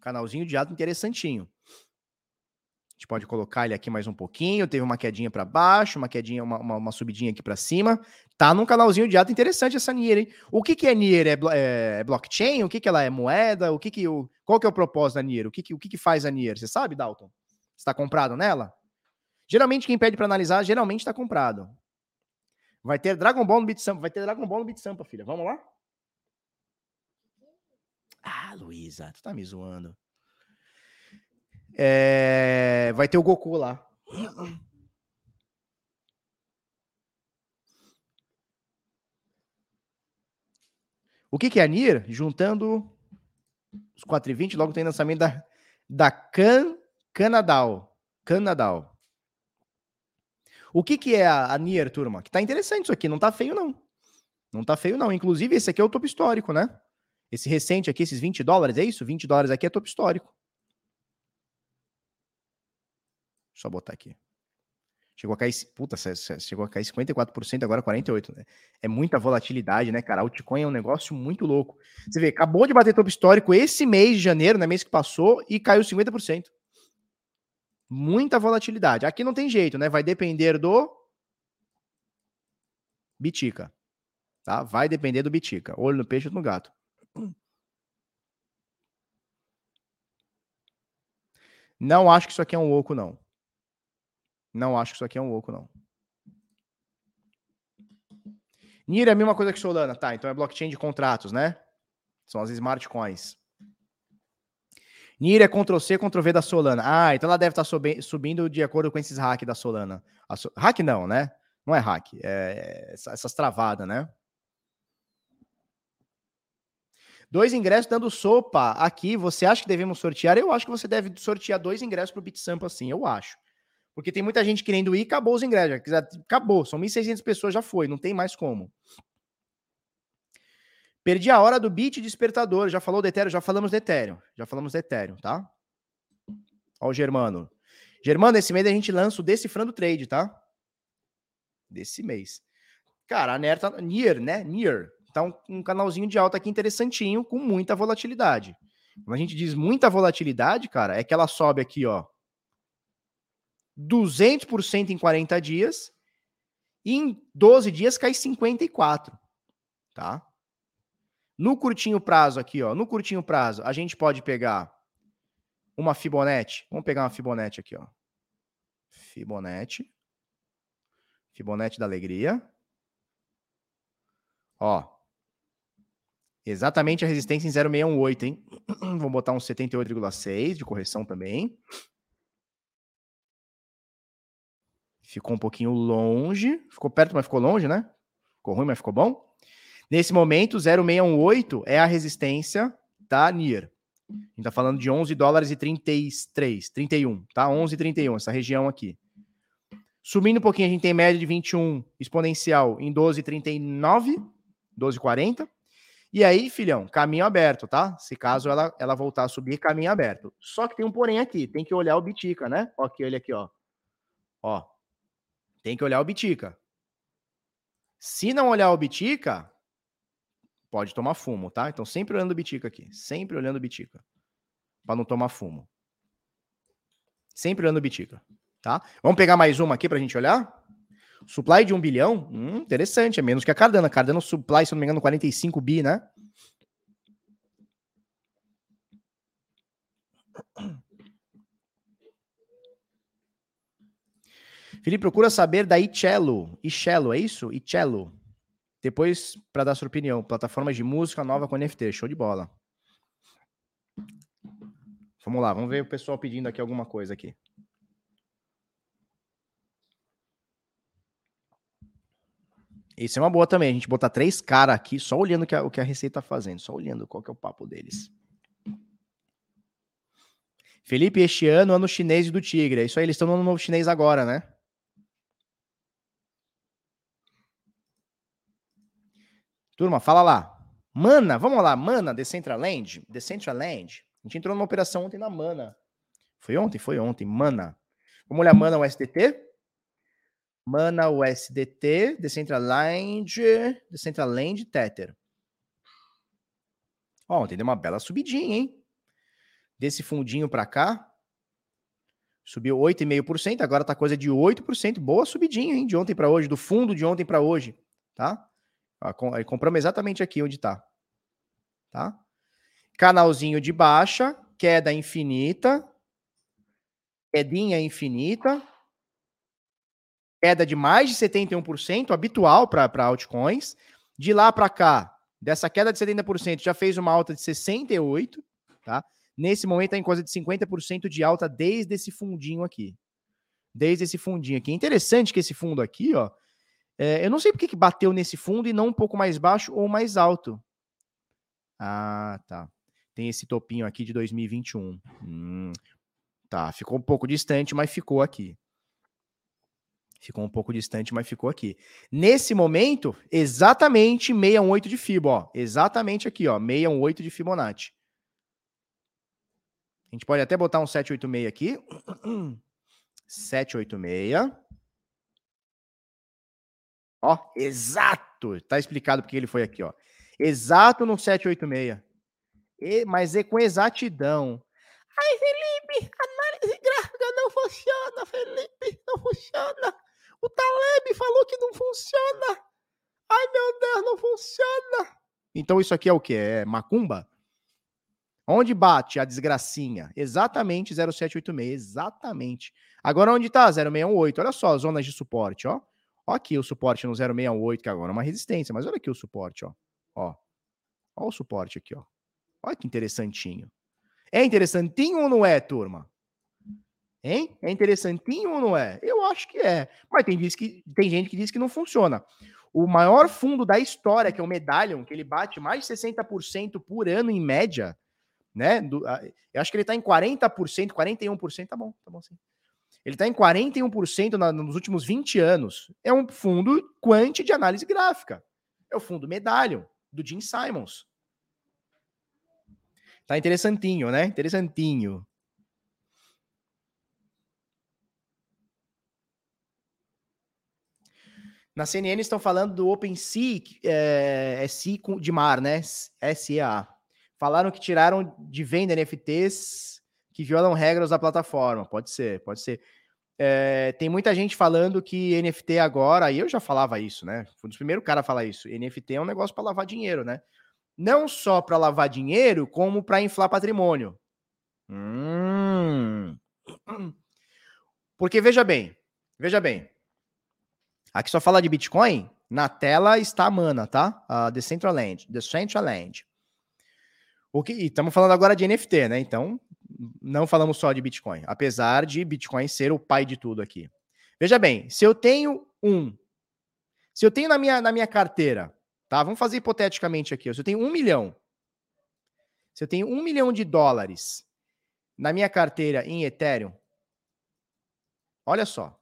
Canalzinho de alta interessantinho. A gente pode colocar ele aqui mais um pouquinho. Teve uma quedinha para baixo, uma quedinha, uma, uma, uma subidinha aqui para cima. Tá num canalzinho de alta interessante essa Nier, hein? O que, que é Nier? É, é, é blockchain? O que, que ela é? Moeda? O que que o, qual que é o propósito da Nier? O que, que, o que, que faz a Nier? Você sabe, Dalton? Está comprado nela? Geralmente quem pede para analisar, geralmente está comprado. Vai ter Dragon Ball no Beat Sampa, vai ter Dragon Ball no Beat Sampa, filha. Vamos lá? Ah, Luísa, tu tá me zoando. É... Vai ter o Goku lá. O que, que é a NIR? Juntando os 4,20, logo tem lançamento da, da Can Canadal. Canadal. O que, que é a, a NIR, turma? Que tá interessante isso aqui, não tá feio, não. Não tá feio, não. Inclusive, esse aqui é o topo histórico, né? Esse recente aqui, esses 20 dólares, é isso? 20 dólares aqui é topo histórico. Só botar aqui. Chegou a cair, puta, chegou a cair 54%, agora 48%, né? É muita volatilidade, né, cara? Altcoin é um negócio muito louco. Você vê, acabou de bater topo histórico esse mês de janeiro, né, mês que passou, e caiu 50%. Muita volatilidade. Aqui não tem jeito, né? Vai depender do Bitica. Tá? Vai depender do Bitica. Olho no peixe ou no gato. Não acho que isso aqui é um oco, não. Não acho que isso aqui é um oco, não. NIR é a mesma coisa que Solana, tá? Então é blockchain de contratos, né? São as smart coins. NIR é Ctrl-C, Ctrl-V da Solana. Ah, então ela deve estar tá subindo de acordo com esses hack da Solana. So... Hack não, né? Não é hack. É essas travadas, né? Dois ingressos dando sopa aqui. Você acha que devemos sortear? Eu acho que você deve sortear dois ingressos para o BitSampa, assim. Eu acho. Porque tem muita gente querendo ir, acabou os ingressos. Acabou, são 1.600 pessoas, já foi, não tem mais como. Perdi a hora do bit despertador. Já falou do Ethereum? Já falamos do Ethereum. Já falamos do Ethereum, tá? Ó o Germano. Germano, esse mês a gente lança o Decifrando Trade, tá? Desse mês. Cara, a NER tá... Nier, né? Nier. Tá um, um canalzinho de alta aqui interessantinho, com muita volatilidade. Quando a gente diz muita volatilidade, cara, é que ela sobe aqui, ó, 200% em 40 dias e em 12 dias cai 54, tá? No curtinho prazo aqui, ó, no curtinho prazo, a gente pode pegar uma Fibonacci. Vamos pegar uma Fibonacci aqui, ó. Fibonacci. Fibonacci da alegria. Ó. Exatamente a resistência em 0,618, hein? Vamos botar um 78,6 de correção também. Ficou um pouquinho longe. Ficou perto, mas ficou longe, né? Ficou ruim, mas ficou bom. Nesse momento, 0,618 é a resistência da NIR. A gente tá falando de 11 dólares e 33, 31, tá? 11 e 31, essa região aqui. Subindo um pouquinho, a gente tem média de 21 exponencial em 12,39, 12,40. E aí, filhão, caminho aberto, tá? Se caso ela, ela voltar a subir, caminho aberto. Só que tem um porém aqui, tem que olhar o Bitica, né? Ó, aqui, ele aqui, ó. Ó, tem que olhar o Bitica. Se não olhar o Bitica, pode tomar fumo, tá? Então sempre olhando o Bitica aqui. Sempre olhando o Bitica. Para não tomar fumo. Sempre olhando o Bitica. Tá? Vamos pegar mais uma aqui para a gente olhar? Supply de um bilhão? Hum, interessante, é menos que a Cardano. Cardano supply, se não me engano, 45 bi, né? Felipe procura saber da Icelo. Icelo, é isso? Icelo. Depois, para dar sua opinião, plataforma de música nova com NFT. Show de bola. Vamos lá, vamos ver o pessoal pedindo aqui alguma coisa aqui. Isso é uma boa também, a gente botar três caras aqui só olhando o que, a, o que a Receita tá fazendo, só olhando qual que é o papo deles. Felipe, este ano, ano chinês do Tigre. É isso aí, eles estão no novo chinês agora, né? Turma, fala lá. Mana, vamos lá. Mana, Decentraland. Decentraland. A gente entrou numa operação ontem na Mana. Foi ontem? Foi ontem. Mana. Vamos olhar Mana USDT. Mana USDT, Decentraland, Decentraland Tether. Ontem deu uma bela subidinha, hein? Desse fundinho para cá, subiu 8,5%, agora tá coisa de 8%. Boa subidinha, hein? De ontem para hoje, do fundo de ontem para hoje, tá? Compramos exatamente aqui onde tá. Tá? Canalzinho de baixa, queda infinita, quedinha infinita, queda de mais de 71%, habitual para altcoins. De lá para cá, dessa queda de 70%, já fez uma alta de 68%, tá? Nesse momento, está em coisa de 50% de alta desde esse fundinho aqui. Desde esse fundinho aqui. Interessante que esse fundo aqui, ó. É, eu não sei porque que bateu nesse fundo e não um pouco mais baixo ou mais alto. Ah, tá. Tem esse topinho aqui de 2021. Hum, tá, ficou um pouco distante, mas ficou aqui. Ficou um pouco distante, mas ficou aqui. Nesse momento, exatamente 618 de Fibo, ó. Exatamente aqui, ó, 618 de Fibonacci. A gente pode até botar um 786 aqui. 786. Ó, exato. Tá explicado porque ele foi aqui, ó. Exato no 786. E, mas é com exatidão. Ai, Felipe, análise gráfica não funciona, Felipe, não funciona. O Taleb falou que não funciona. Ai, meu Deus, não funciona. Então isso aqui é o quê? É macumba? Onde bate a desgracinha? Exatamente 0786, exatamente. Agora onde está 0618? Olha só, zonas de suporte, ó. Ó aqui o suporte no 0618, que agora é uma resistência, mas olha aqui o suporte, ó. Ó. Ó o suporte aqui, ó. Olha que interessantinho. É interessantinho ou não é, turma? Hein? É interessantinho ou não é? Eu acho que é. Mas tem, diz que, tem gente que diz que não funciona. O maior fundo da história, que é o Medallion, que ele bate mais de 60% por ano em média, né? Do, eu acho que ele está em 40%, 41%, tá bom, tá bom sim. Ele está em 41% na, nos últimos 20 anos. É um fundo quant de análise gráfica. É o fundo Medallion, do Jim Simons. Tá interessantinho, né? Interessantinho. Na CNN estão falando do OpenSea, é, é Sea de mar, né? SEA. Falaram que tiraram de venda NFTs que violam regras da plataforma. Pode ser, pode ser. É, tem muita gente falando que NFT agora, e eu já falava isso, né? Fui um dos primeiros caras a falar isso. NFT é um negócio para lavar dinheiro, né? Não só para lavar dinheiro, como para inflar patrimônio. Hum. Porque veja bem, veja bem. Aqui só fala de Bitcoin. Na tela está a Mana, tá? A Decentraland. Decentraland. O que, e estamos falando agora de NFT, né? Então, não falamos só de Bitcoin, apesar de Bitcoin ser o pai de tudo aqui. Veja bem, se eu tenho um, se eu tenho na minha, na minha carteira, tá? Vamos fazer hipoteticamente aqui. Se eu tenho um milhão, se eu tenho um milhão de dólares na minha carteira em Ethereum, olha só.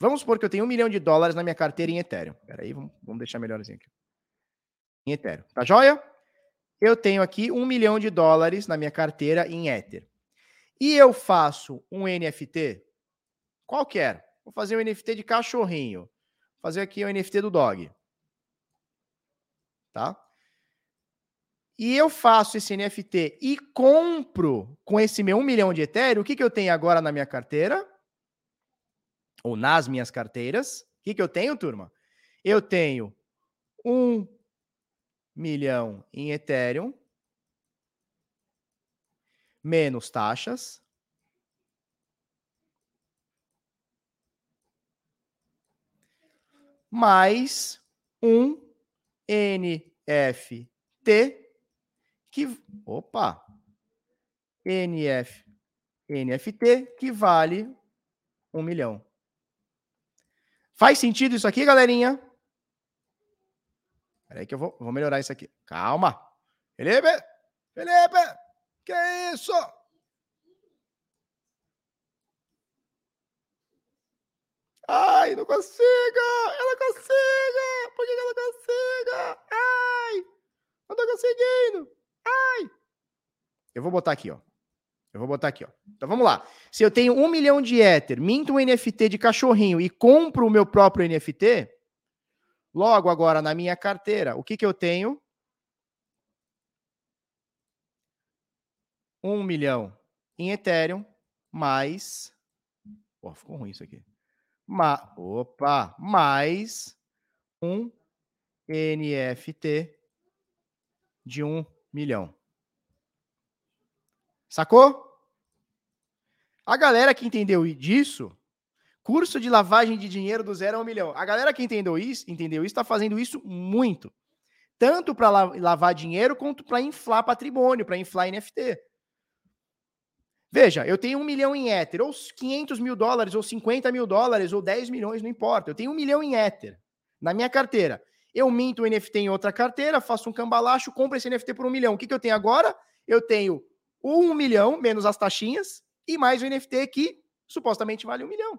Vamos supor que eu tenho um milhão de dólares na minha carteira em Ethereum. Peraí, vamos, vamos deixar melhorzinho aqui. Em Ethereum. Tá joia? eu tenho aqui um milhão de dólares na minha carteira em Ether. E eu faço um NFT, qualquer. Vou fazer um NFT de cachorrinho. Vou fazer aqui o um NFT do dog. Tá? E eu faço esse NFT e compro com esse meu um milhão de Ethereum, o que, que eu tenho agora na minha carteira? Ou nas minhas carteiras? O que, que eu tenho, turma? Eu tenho um milhão em Ethereum, menos taxas, mais um NFT que opa NF NFT que vale um milhão. Faz sentido isso aqui, galerinha? Peraí que eu vou, vou melhorar isso aqui. Calma. Felipe! Felipe! Que é isso? Ai, não consigo! Ela consiga! Por que ela consiga? Ai! Não tô conseguindo! Ai! Eu vou botar aqui, ó. Eu vou botar aqui, ó. Então vamos lá. Se eu tenho um milhão de Ether, minto um NFT de cachorrinho e compro o meu próprio NFT, logo agora na minha carteira, o que, que eu tenho? Um milhão em Ethereum, mais. Pô, ficou ruim isso aqui. Ma... Opa! Mais um NFT de um milhão. Sacou? A galera que entendeu disso, curso de lavagem de dinheiro do zero a um milhão. A galera que entendeu isso, entendeu isso, está fazendo isso muito. Tanto para lavar dinheiro quanto para inflar patrimônio, para inflar NFT. Veja, eu tenho um milhão em Ether, ou 500 mil dólares, ou 50 mil dólares, ou 10 milhões, não importa. Eu tenho um milhão em Ether na minha carteira. Eu minto o NFT em outra carteira, faço um cambalacho, compro esse NFT por um milhão. O que, que eu tenho agora? Eu tenho um milhão, menos as taxinhas, e mais o NFT que supostamente vale um milhão.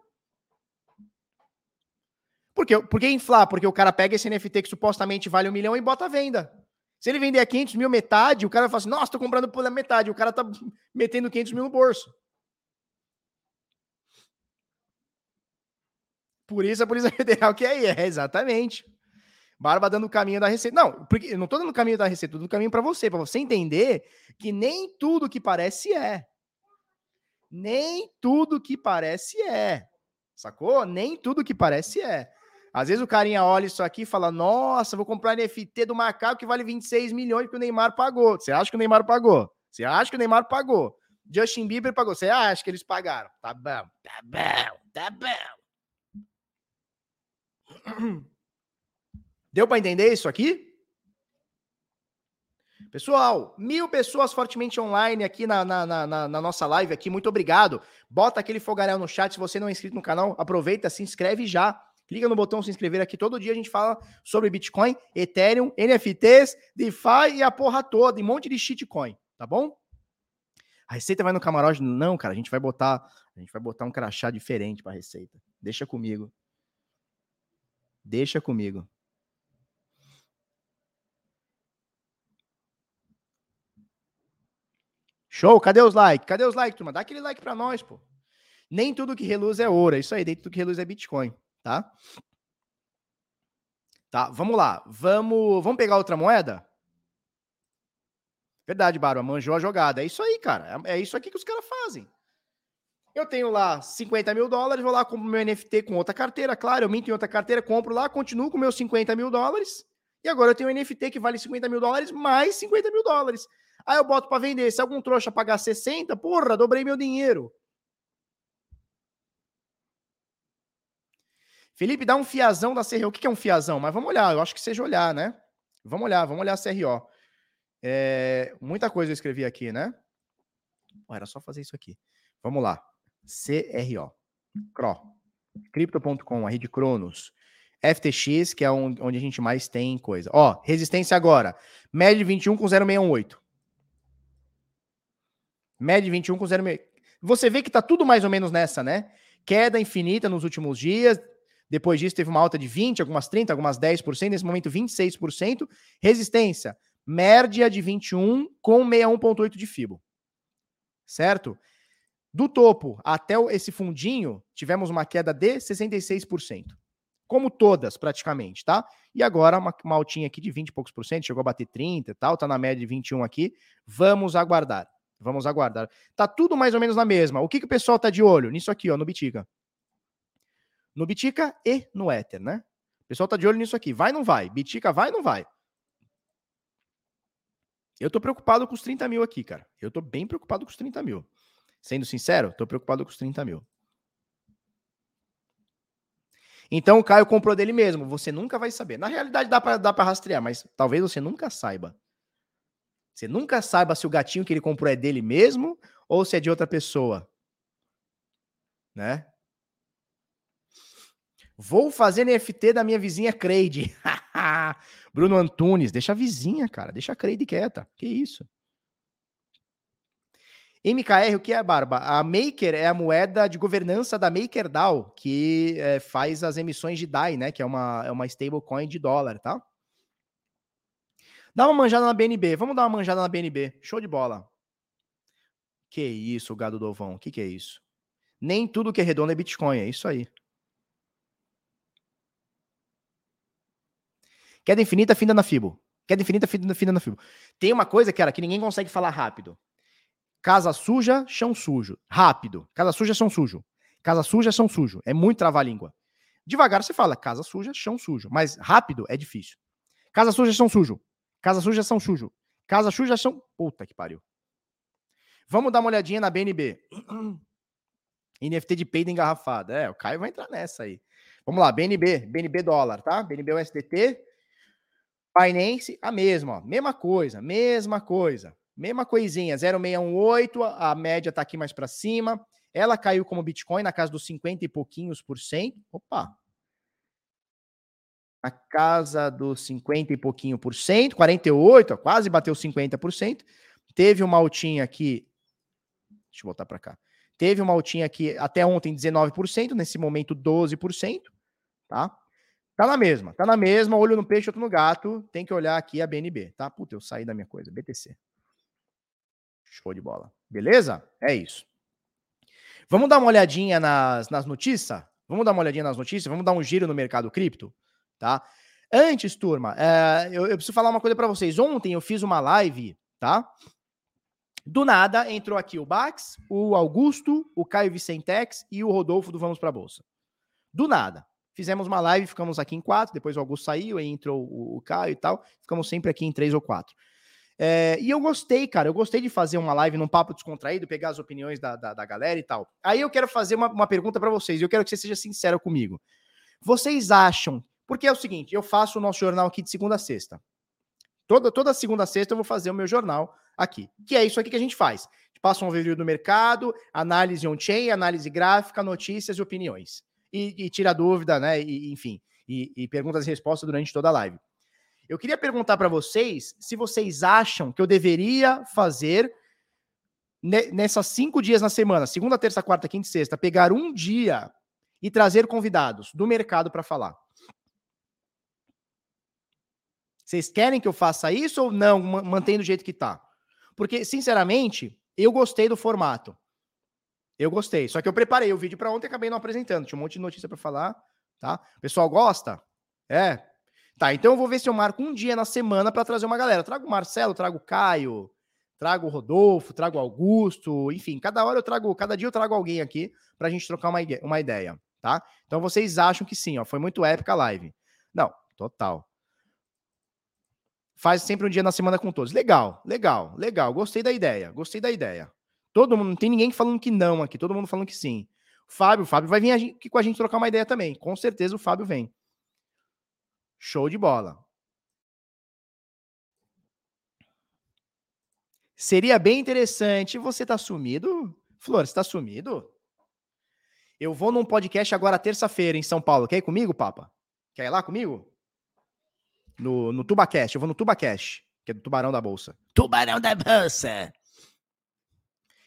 Por, quê? Por que inflar? Porque o cara pega esse NFT que supostamente vale um milhão e bota à venda. Se ele vender a 500 mil metade, o cara vai falar assim, nossa, tô comprando por metade. O cara tá metendo 500 mil no bolso. Por isso a Polícia Federal que é, é exatamente. Barba dando o caminho da receita. Não, porque eu não tô dando o caminho da receita, tô dando o caminho para você, para você entender que nem tudo que parece é. Nem tudo que parece é. Sacou? Nem tudo que parece é. Às vezes o carinha olha isso aqui e fala: Nossa, vou comprar NFT do macaco que vale 26 milhões que o Neymar pagou. Você acha que o Neymar pagou? Você acha que o Neymar pagou? Justin Bieber pagou. Você acha que eles pagaram? Tá bom, tá bom, tá bom. Deu para entender isso aqui? Pessoal, mil pessoas fortemente online aqui na, na, na, na, nossa live aqui. Muito obrigado. Bota aquele fogaréu no chat. Se você não é inscrito no canal, aproveita, se inscreve já. Clica no botão se inscrever aqui. Todo dia a gente fala sobre Bitcoin, Ethereum, NFTs, DeFi e a porra toda, e um monte de shitcoin, tá bom? A receita vai no camarote? Não, cara, a gente vai botar, a gente vai botar um crachá diferente para receita. Deixa comigo. Deixa comigo. Show? Cadê os likes? Cadê os likes, turma? Dá aquele like para nós, pô. Nem tudo que reluz é ouro. É isso aí, nem tudo que reluz é Bitcoin tá? Tá, vamos lá. Vamos, vamos pegar outra moeda? Verdade, Barba, manjou a jogada. É isso aí, cara. É, é isso aqui que os caras fazem. Eu tenho lá 50 mil dólares, vou lá compro meu NFT com outra carteira. Claro, eu minto em outra carteira, compro lá, continuo com meus 50 mil dólares. E agora eu tenho um NFT que vale 50 mil dólares mais 50 mil dólares. Aí eu boto para vender. Se algum trouxa pagar 60, porra, dobrei meu dinheiro. Felipe, dá um fiazão da CRO. O que é um fiazão? Mas vamos olhar, eu acho que seja olhar, né? Vamos olhar, vamos olhar a CRO. É, muita coisa eu escrevi aqui, né? Era só fazer isso aqui. Vamos lá. CRO. CRO. Crypto.com, a rede Cronos. FTX, que é onde a gente mais tem coisa. Ó, resistência agora. Média 21 com 0,618. Média 21 com 0,6. Você vê que tá tudo mais ou menos nessa, né? Queda infinita nos últimos dias, depois disso, teve uma alta de 20%, algumas 30%, algumas 10%, nesse momento 26%. Resistência, média de 21 com 61,8 de FIBO. Certo? Do topo até esse fundinho, tivemos uma queda de 66%. Como todas, praticamente, tá? E agora uma, uma altinha aqui de 20 e poucos por cento, chegou a bater 30 e tal, tá na média de 21 aqui. Vamos aguardar. Vamos aguardar. Tá tudo mais ou menos na mesma. O que, que o pessoal tá de olho? Nisso aqui, ó, no Bitica no Bitica e no Ether, né? O pessoal tá de olho nisso aqui. Vai ou não vai? Bitica vai ou não vai? Eu tô preocupado com os 30 mil aqui, cara. Eu tô bem preocupado com os 30 mil. Sendo sincero, tô preocupado com os 30 mil. Então o Caio comprou dele mesmo. Você nunca vai saber. Na realidade dá para dá pra rastrear, mas talvez você nunca saiba. Você nunca saiba se o gatinho que ele comprou é dele mesmo ou se é de outra pessoa. Né? Vou fazer NFT da minha vizinha Creide. Bruno Antunes, deixa a vizinha, cara. Deixa a Creide quieta. Que isso? MKR, o que é, Barba? A Maker é a moeda de governança da MakerDAO, que é, faz as emissões de DAI, né? Que é uma, é uma stablecoin de dólar, tá? Dá uma manjada na BNB. Vamos dar uma manjada na BNB. Show de bola. Que isso, gado dovão? Que, que é isso? Nem tudo que é redondo é Bitcoin, é isso aí. Queda infinita, finda na Fibo. Queda infinita, finda, na Fibo. Tem uma coisa, cara, que ninguém consegue falar rápido. Casa suja, chão sujo. Rápido. Casa suja, chão sujo. Casa suja, chão sujo. É muito trava-língua. Devagar você fala casa suja, chão sujo. Mas rápido é difícil. Casa suja, chão sujo. Casa suja, chão sujo. Casa suja, chão. Puta que pariu. Vamos dar uma olhadinha na BNB. NFT de peido engarrafada. É, o Caio vai entrar nessa aí. Vamos lá, BNB, BNB dólar, tá? BNB USDT. Binance, a mesma, ó. Mesma coisa, mesma coisa. Mesma coisinha, 0,618, a média tá aqui mais para cima. Ela caiu como Bitcoin na casa dos 50 e pouquinhos por cento. Opa! Na casa dos 50 e pouquinho por cento, 48, quase bateu 50%. Teve uma altinha aqui. Deixa eu voltar para cá. Teve uma altinha aqui até ontem 19%, nesse momento 12%, tá? Tá na mesma, tá na mesma, olho no peixe, outro no gato. Tem que olhar aqui a BNB, tá? Puta, eu saí da minha coisa, BTC. Show de bola. Beleza? É isso. Vamos dar uma olhadinha nas, nas notícias? Vamos dar uma olhadinha nas notícias? Vamos dar um giro no mercado cripto? Tá? Antes, turma, é, eu, eu, preciso falar uma coisa para vocês. Ontem eu fiz uma live, tá? Do nada entrou aqui o Bax, o Augusto, o Caio Vicentex e o Rodolfo do Vamos para Bolsa. Do nada. Fizemos uma live, ficamos aqui em quatro, depois o Augusto saiu, aí entrou o, o Caio e tal. Ficamos sempre aqui em três ou quatro. É, e eu gostei, cara. Eu gostei de fazer uma live num papo descontraído, pegar as opiniões da, da, da galera e tal. Aí eu quero fazer uma, uma pergunta para vocês. E eu quero que você seja sincero comigo. Vocês acham. Porque é o seguinte: eu faço o nosso jornal aqui de segunda a sexta. Toda, toda segunda a sexta eu vou fazer o meu jornal aqui. Que é isso aqui que a gente faz. A gente passa um overview do mercado, análise on-chain, análise gráfica, notícias e opiniões. E, e tira dúvida, né? E, enfim. E, e perguntas e respostas durante toda a live. Eu queria perguntar para vocês se vocês acham que eu deveria fazer nessas cinco dias na semana, segunda, terça, quarta, quinta e sexta, pegar um dia e trazer convidados do mercado para falar. Vocês querem que eu faça isso ou não, mantendo do jeito que tá? Porque, sinceramente, eu gostei do formato. Eu gostei. Só que eu preparei o vídeo para ontem e acabei não apresentando. Tinha um monte de notícia para falar, tá? O pessoal gosta? É, Tá, então eu vou ver se eu marco um dia na semana para trazer uma galera. Trago o Marcelo, trago o Caio, trago o Rodolfo, trago o Augusto, enfim, cada hora eu trago, cada dia eu trago alguém aqui para a gente trocar uma, uma ideia, tá? Então vocês acham que sim, ó, foi muito épica a live. Não, total. Faz sempre um dia na semana com todos. Legal, legal, legal. Gostei da ideia, gostei da ideia. Todo mundo, não tem ninguém falando que não aqui, todo mundo falando que sim. Fábio, Fábio vai vir aqui com a gente trocar uma ideia também. Com certeza o Fábio vem. Show de bola. Seria bem interessante. Você tá sumido? Flor, você tá sumido? Eu vou num podcast agora terça-feira em São Paulo. Quer ir comigo, Papa? Quer ir lá comigo? No, no Tubacast. Eu vou no Tubacast, que é do Tubarão da Bolsa. Tubarão da Bolsa!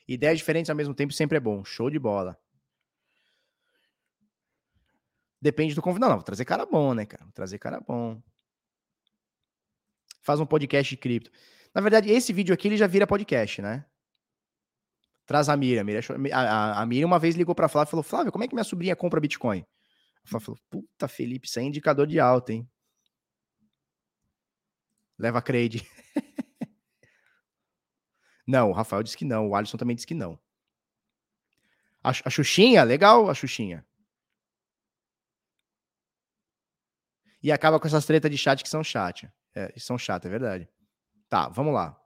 Ideias diferentes ao mesmo tempo sempre é bom. Show de bola. Depende do convidado. Não, vou trazer cara bom, né, cara? Vou trazer cara bom. Faz um podcast de cripto. Na verdade, esse vídeo aqui ele já vira podcast, né? Traz a Miriam. A, a, a Miriam uma vez ligou para Flávio e falou: Flávio, como é que minha sobrinha compra Bitcoin? A falou: Puta, Felipe, isso é indicador de alta, hein? Leva crede. Não, o Rafael disse que não. O Alisson também disse que não. A, a Xuxinha, legal a Xuxinha. E acaba com essas tretas de chat que são chat. É, são chato, é verdade. Tá, vamos lá.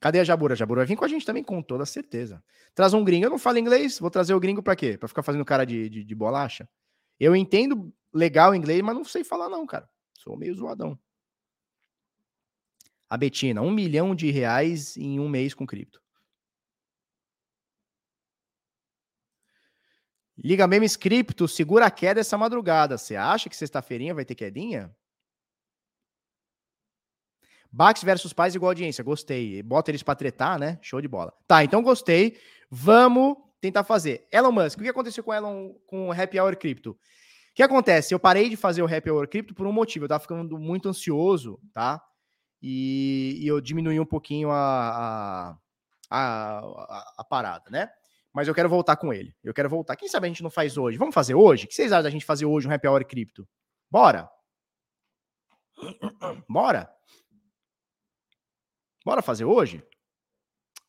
Cadê a Jabura? A Jabura vai vir com a gente também, com toda certeza. Traz um gringo. Eu não falo inglês, vou trazer o gringo pra quê? Pra ficar fazendo cara de, de, de bolacha? Eu entendo legal inglês, mas não sei falar, não, cara. Sou meio zoadão. A Betina, um milhão de reais em um mês com cripto. Liga Memes Cripto, segura a queda essa madrugada. Você acha que sexta-feirinha vai ter quedinha? Bax versus pais igual audiência. Gostei. Bota eles pra tretar, né? Show de bola. Tá, então gostei. Vamos tentar fazer. Elon Musk, o que aconteceu com Elon com o Happy Hour Crypto? O que acontece? Eu parei de fazer o Happy Hour Crypto por um motivo. Eu tava ficando muito ansioso, tá? E, e eu diminui um pouquinho a, a, a, a, parada, né? Mas eu quero voltar com ele. Eu quero voltar. Quem sabe a gente não faz hoje? Vamos fazer hoje? O que vocês acham da gente fazer hoje um Happy Hour Cripto? Bora! Bora! Bora fazer hoje?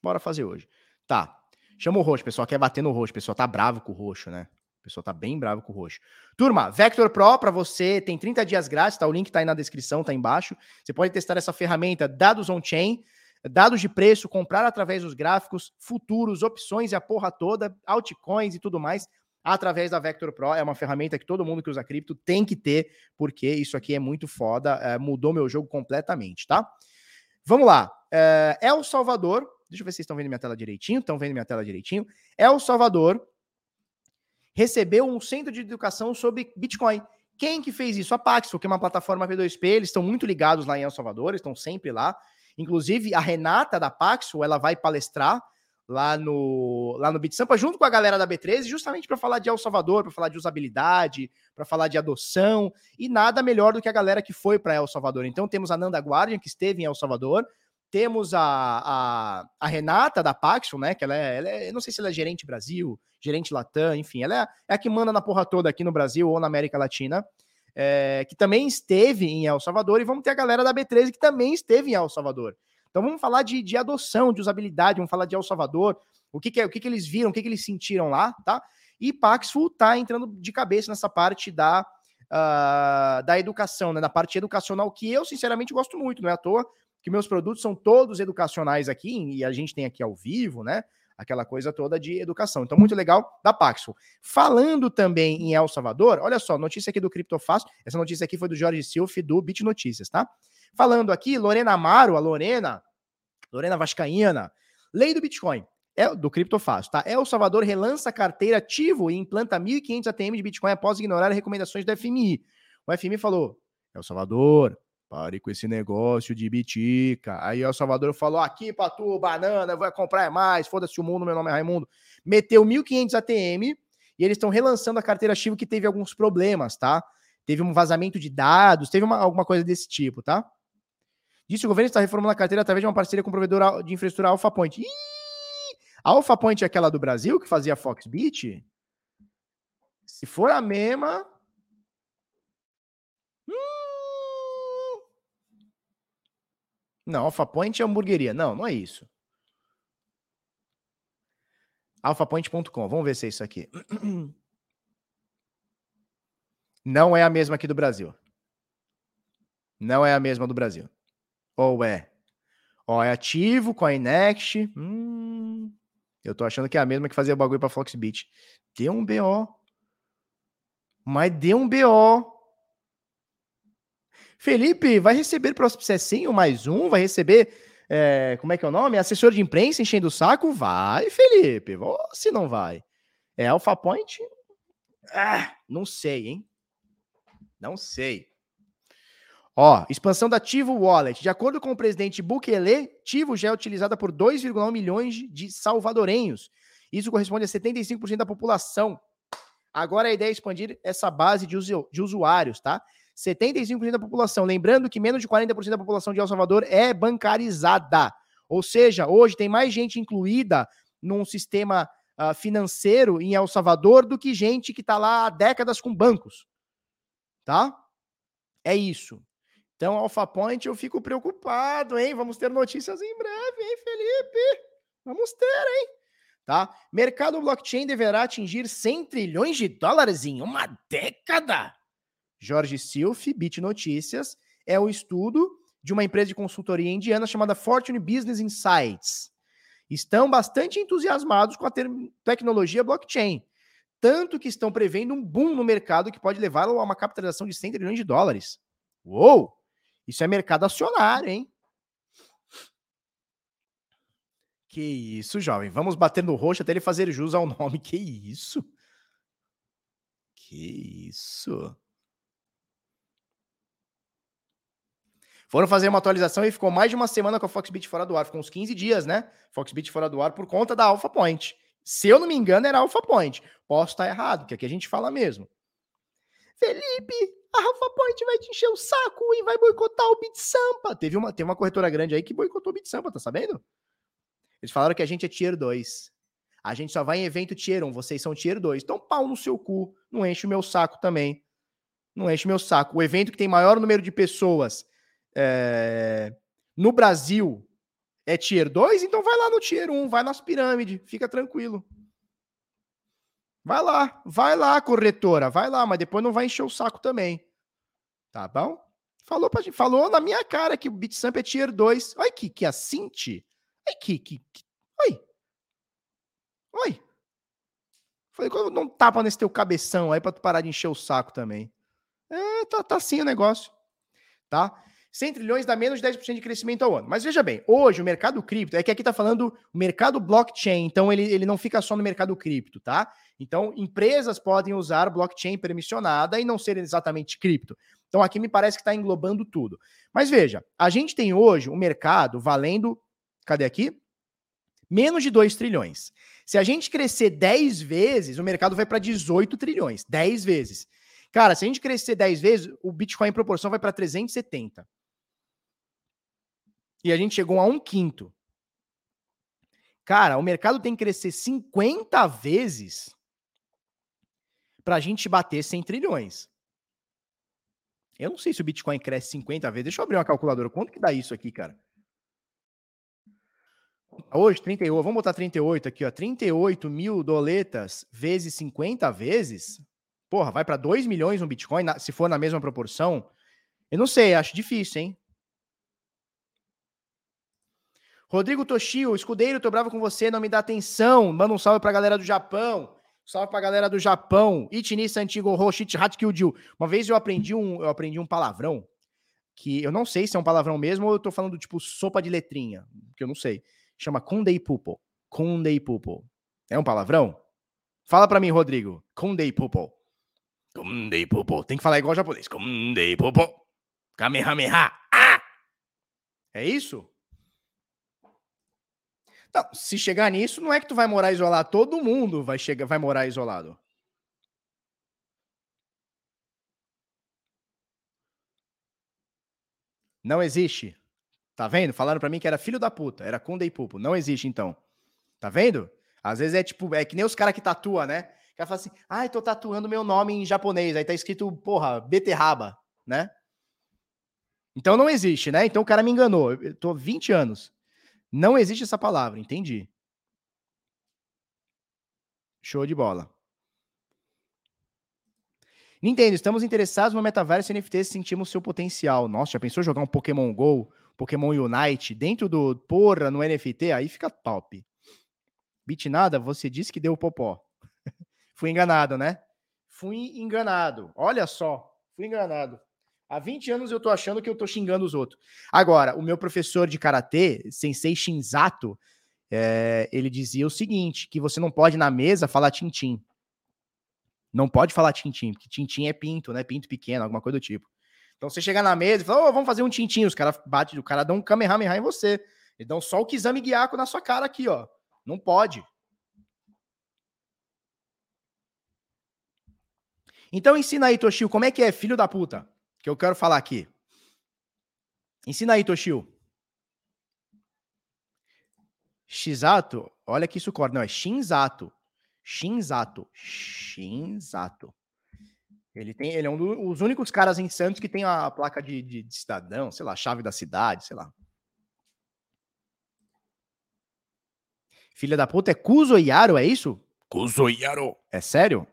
Bora fazer hoje. Tá. Chama o roxo, pessoal. Quer bater no roxo. Pessoal tá bravo com o roxo, né? Pessoal tá bem bravo com o roxo. Turma, Vector Pro para você tem 30 dias grátis, tá? O link tá aí na descrição, tá embaixo. Você pode testar essa ferramenta, dados on-chain, dados de preço, comprar através dos gráficos, futuros, opções e a porra toda, altcoins e tudo mais, através da Vector Pro. É uma ferramenta que todo mundo que usa cripto tem que ter, porque isso aqui é muito foda, é, mudou meu jogo completamente, tá? Vamos lá. É, El Salvador, deixa eu ver se vocês estão vendo minha tela direitinho, estão vendo minha tela direitinho. El Salvador recebeu um centro de educação sobre Bitcoin. Quem que fez isso? A Paxful, que é uma plataforma P2P, eles estão muito ligados lá em El Salvador, estão sempre lá. Inclusive, a Renata da Paxful, ela vai palestrar lá no, lá no BitSampa, junto com a galera da B13, justamente para falar de El Salvador, para falar de usabilidade, para falar de adoção, e nada melhor do que a galera que foi para El Salvador. Então, temos a Nanda Guardian, que esteve em El Salvador, temos a, a, a, Renata da Paxson, né? Que ela é, ela é, Eu não sei se ela é gerente Brasil, gerente Latam, enfim, ela é, é, a que manda na porra toda aqui no Brasil ou na América Latina, é, que também esteve em El Salvador, e vamos ter a galera da B13 que também esteve em El Salvador. Então vamos falar de, de adoção, de usabilidade, vamos falar de El Salvador, o que, que é, o que, que eles viram, o que, que eles sentiram lá, tá? E Paxful tá entrando de cabeça nessa parte da, uh, da educação, né? Na parte educacional, que eu, sinceramente, gosto muito, não é à toa que meus produtos são todos educacionais aqui, e a gente tem aqui ao vivo, né? Aquela coisa toda de educação. Então, muito legal da Paxful. Falando também em El Salvador, olha só, notícia aqui do Criptofácil. Essa notícia aqui foi do Jorge Silf, do Bit Notícias, tá? Falando aqui, Lorena Amaro, a Lorena, Lorena Vascaína, lei do Bitcoin. É, do Criptofácil, tá? El Salvador relança carteira ativo e implanta 1.500 ATM de Bitcoin após ignorar recomendações do FMI. O FMI falou: El Salvador, Pare com esse negócio de bitica. Aí o Salvador falou: aqui pra tu, banana, vai comprar mais, foda-se o mundo, meu nome é Raimundo. Meteu 1.500 ATM e eles estão relançando a carteira Chivo que teve alguns problemas, tá? Teve um vazamento de dados, teve uma, alguma coisa desse tipo, tá? Disse o governo está reformando a carteira através de uma parceria com o provedor de infraestrutura AlphaPoint. Ih! A AlphaPoint é aquela do Brasil que fazia Foxbit? Se for a mesma, Não, Alpha Point é hamburgueria. Não, não é isso. alphapoint.com. Vamos ver se é isso aqui. Não é a mesma aqui do Brasil. Não é a mesma do Brasil. Ou é? Ó, é ativo, CoinNext. Hum, eu tô achando que é a mesma que fazia o bagulho pra Foxbit. Deu um BO. Mas deu um BO. Felipe vai receber processinho mais um, vai receber, é, como é que é o nome? Assessor de imprensa enchendo o saco? Vai, Felipe. Se não vai. É Alpha Point? Ah, não sei, hein? Não sei. Ó, expansão da Tivo Wallet. De acordo com o presidente Bukele, Tivo já é utilizada por 2,1 milhões de salvadorenhos. Isso corresponde a 75% da população. Agora a ideia é expandir essa base de, usu de usuários, tá? 75% da população. Lembrando que menos de 40% da população de El Salvador é bancarizada. Ou seja, hoje tem mais gente incluída num sistema uh, financeiro em El Salvador do que gente que está lá há décadas com bancos. Tá? É isso. Então, Alpha Point, eu fico preocupado, hein? Vamos ter notícias em breve, hein, Felipe? Vamos ter, hein? Tá? Mercado blockchain deverá atingir 100 trilhões de dólares em uma década. Jorge Silf, Bit Notícias, é o estudo de uma empresa de consultoria indiana chamada Fortune Business Insights. Estão bastante entusiasmados com a tecnologia blockchain, tanto que estão prevendo um boom no mercado que pode levá-lo a uma capitalização de 100 trilhões de dólares. Uou! Isso é mercado acionário, hein? Que isso, jovem. Vamos bater no roxo até ele fazer jus ao nome. Que isso? Que isso? Foram fazer uma atualização e ficou mais de uma semana com a Foxbit fora do ar. Ficou uns 15 dias, né? Foxbit fora do ar por conta da Alpha Point. Se eu não me engano, era Alpha Point. Posso estar errado, que aqui a gente fala mesmo. Felipe, a Alpha Point vai te encher o saco e vai boicotar o Bit Sampa. Teve uma, teve uma corretora grande aí que boicotou o Bit Sampa, tá sabendo? Eles falaram que a gente é tier 2. A gente só vai em evento tier 1, vocês são tier 2. Então, pau no seu cu. Não enche o meu saco também. Não enche o meu saco. O evento que tem maior número de pessoas é... no Brasil é tier 2, então vai lá no tier 1, vai nas pirâmides, fica tranquilo. Vai lá, vai lá, corretora, vai lá, mas depois não vai encher o saco também. Tá bom? Falou, pra, falou na minha cara que o BitSamp é tier 2. Olha que, que assinte. Olha que, que. Oi. Oi. Falei, não um tapa nesse teu cabeção aí pra tu parar de encher o saco também. É, tá, tá assim o negócio. Tá? 100 trilhões dá menos de 10% de crescimento ao ano. Mas veja bem, hoje o mercado cripto, é que aqui tá falando o mercado blockchain, então ele, ele não fica só no mercado cripto, tá? Então, empresas podem usar blockchain permissionada e não ser exatamente cripto. Então, aqui me parece que está englobando tudo. Mas veja, a gente tem hoje o um mercado valendo, cadê aqui? Menos de 2 trilhões. Se a gente crescer 10 vezes, o mercado vai para 18 trilhões. 10 vezes. Cara, se a gente crescer 10 vezes, o Bitcoin em proporção vai para 370. E a gente chegou a um quinto. Cara, o mercado tem que crescer 50 vezes para a gente bater 100 trilhões. Eu não sei se o Bitcoin cresce 50 vezes. Deixa eu abrir uma calculadora. Quanto que dá isso aqui, cara? Hoje, 38. Vamos botar 38 aqui, ó. 38 mil doletas vezes 50 vezes. Porra, vai para 2 milhões um Bitcoin, se for na mesma proporção. Eu não sei, acho difícil, hein? Rodrigo Toshio, escudeiro, tô bravo com você, não me dá atenção. Manda um salve pra galera do Japão. Salve pra galera do Japão. Itini Santigo Roshit Hatkildil. Uma vez eu aprendi um, eu aprendi um palavrão que eu não sei se é um palavrão mesmo ou eu tô falando tipo sopa de letrinha, que eu não sei. Chama Kundei Pupo. Kundei Pupo. É um palavrão? Fala pra mim, Rodrigo. Kundei Pupo. Kundei Pupo. Tem que falar igual japonês. Kundei Pupo. Kamehameha. Ah! É isso? Não, se chegar nisso, não é que tu vai morar isolado, todo mundo vai chegar, vai morar isolado. Não existe. Tá vendo? Falaram para mim que era filho da puta, era Kunde e Pupo. Não existe então. Tá vendo? Às vezes é tipo, é que nem os caras que tatuam, né? O cara fala assim: "Ai, tô tatuando meu nome em japonês". Aí tá escrito, porra, beterraba, né? Então não existe, né? Então o cara me enganou. Eu tô 20 anos. Não existe essa palavra, entendi. Show de bola. Nintendo, estamos interessados no metaverso NFT, sentimos seu potencial. Nossa, já pensou jogar um Pokémon GO, Pokémon Unite dentro do porra no NFT? Aí fica top. Bitnada, você disse que deu popó. Fui enganado, né? Fui enganado. Olha só, fui enganado. Há 20 anos eu tô achando que eu tô xingando os outros. Agora, o meu professor de karatê, Sensei Shinzato, é, ele dizia o seguinte: que você não pode na mesa falar tintim. Não pode falar tintim, porque tintim é pinto, né? Pinto pequeno, alguma coisa do tipo. Então você chega na mesa e fala, oh, vamos fazer um tintim. Os caras batem, o cara dá um kamehameha em você. Eles dão só o Kizami Gyako na sua cara aqui, ó. Não pode. Então ensina aí, Toshio, como é que é filho da puta? Que eu quero falar aqui. Ensina aí, Toshio. Shizato, olha que isso corta. Não, é Shinzato. Shinzato. Shinzato. Ele, tem, ele é um dos únicos caras em Santos que tem a placa de, de, de cidadão, sei lá, chave da cidade, sei lá. Filha da puta é Kuzoyaro, é isso? Kuzoyaro. É sério?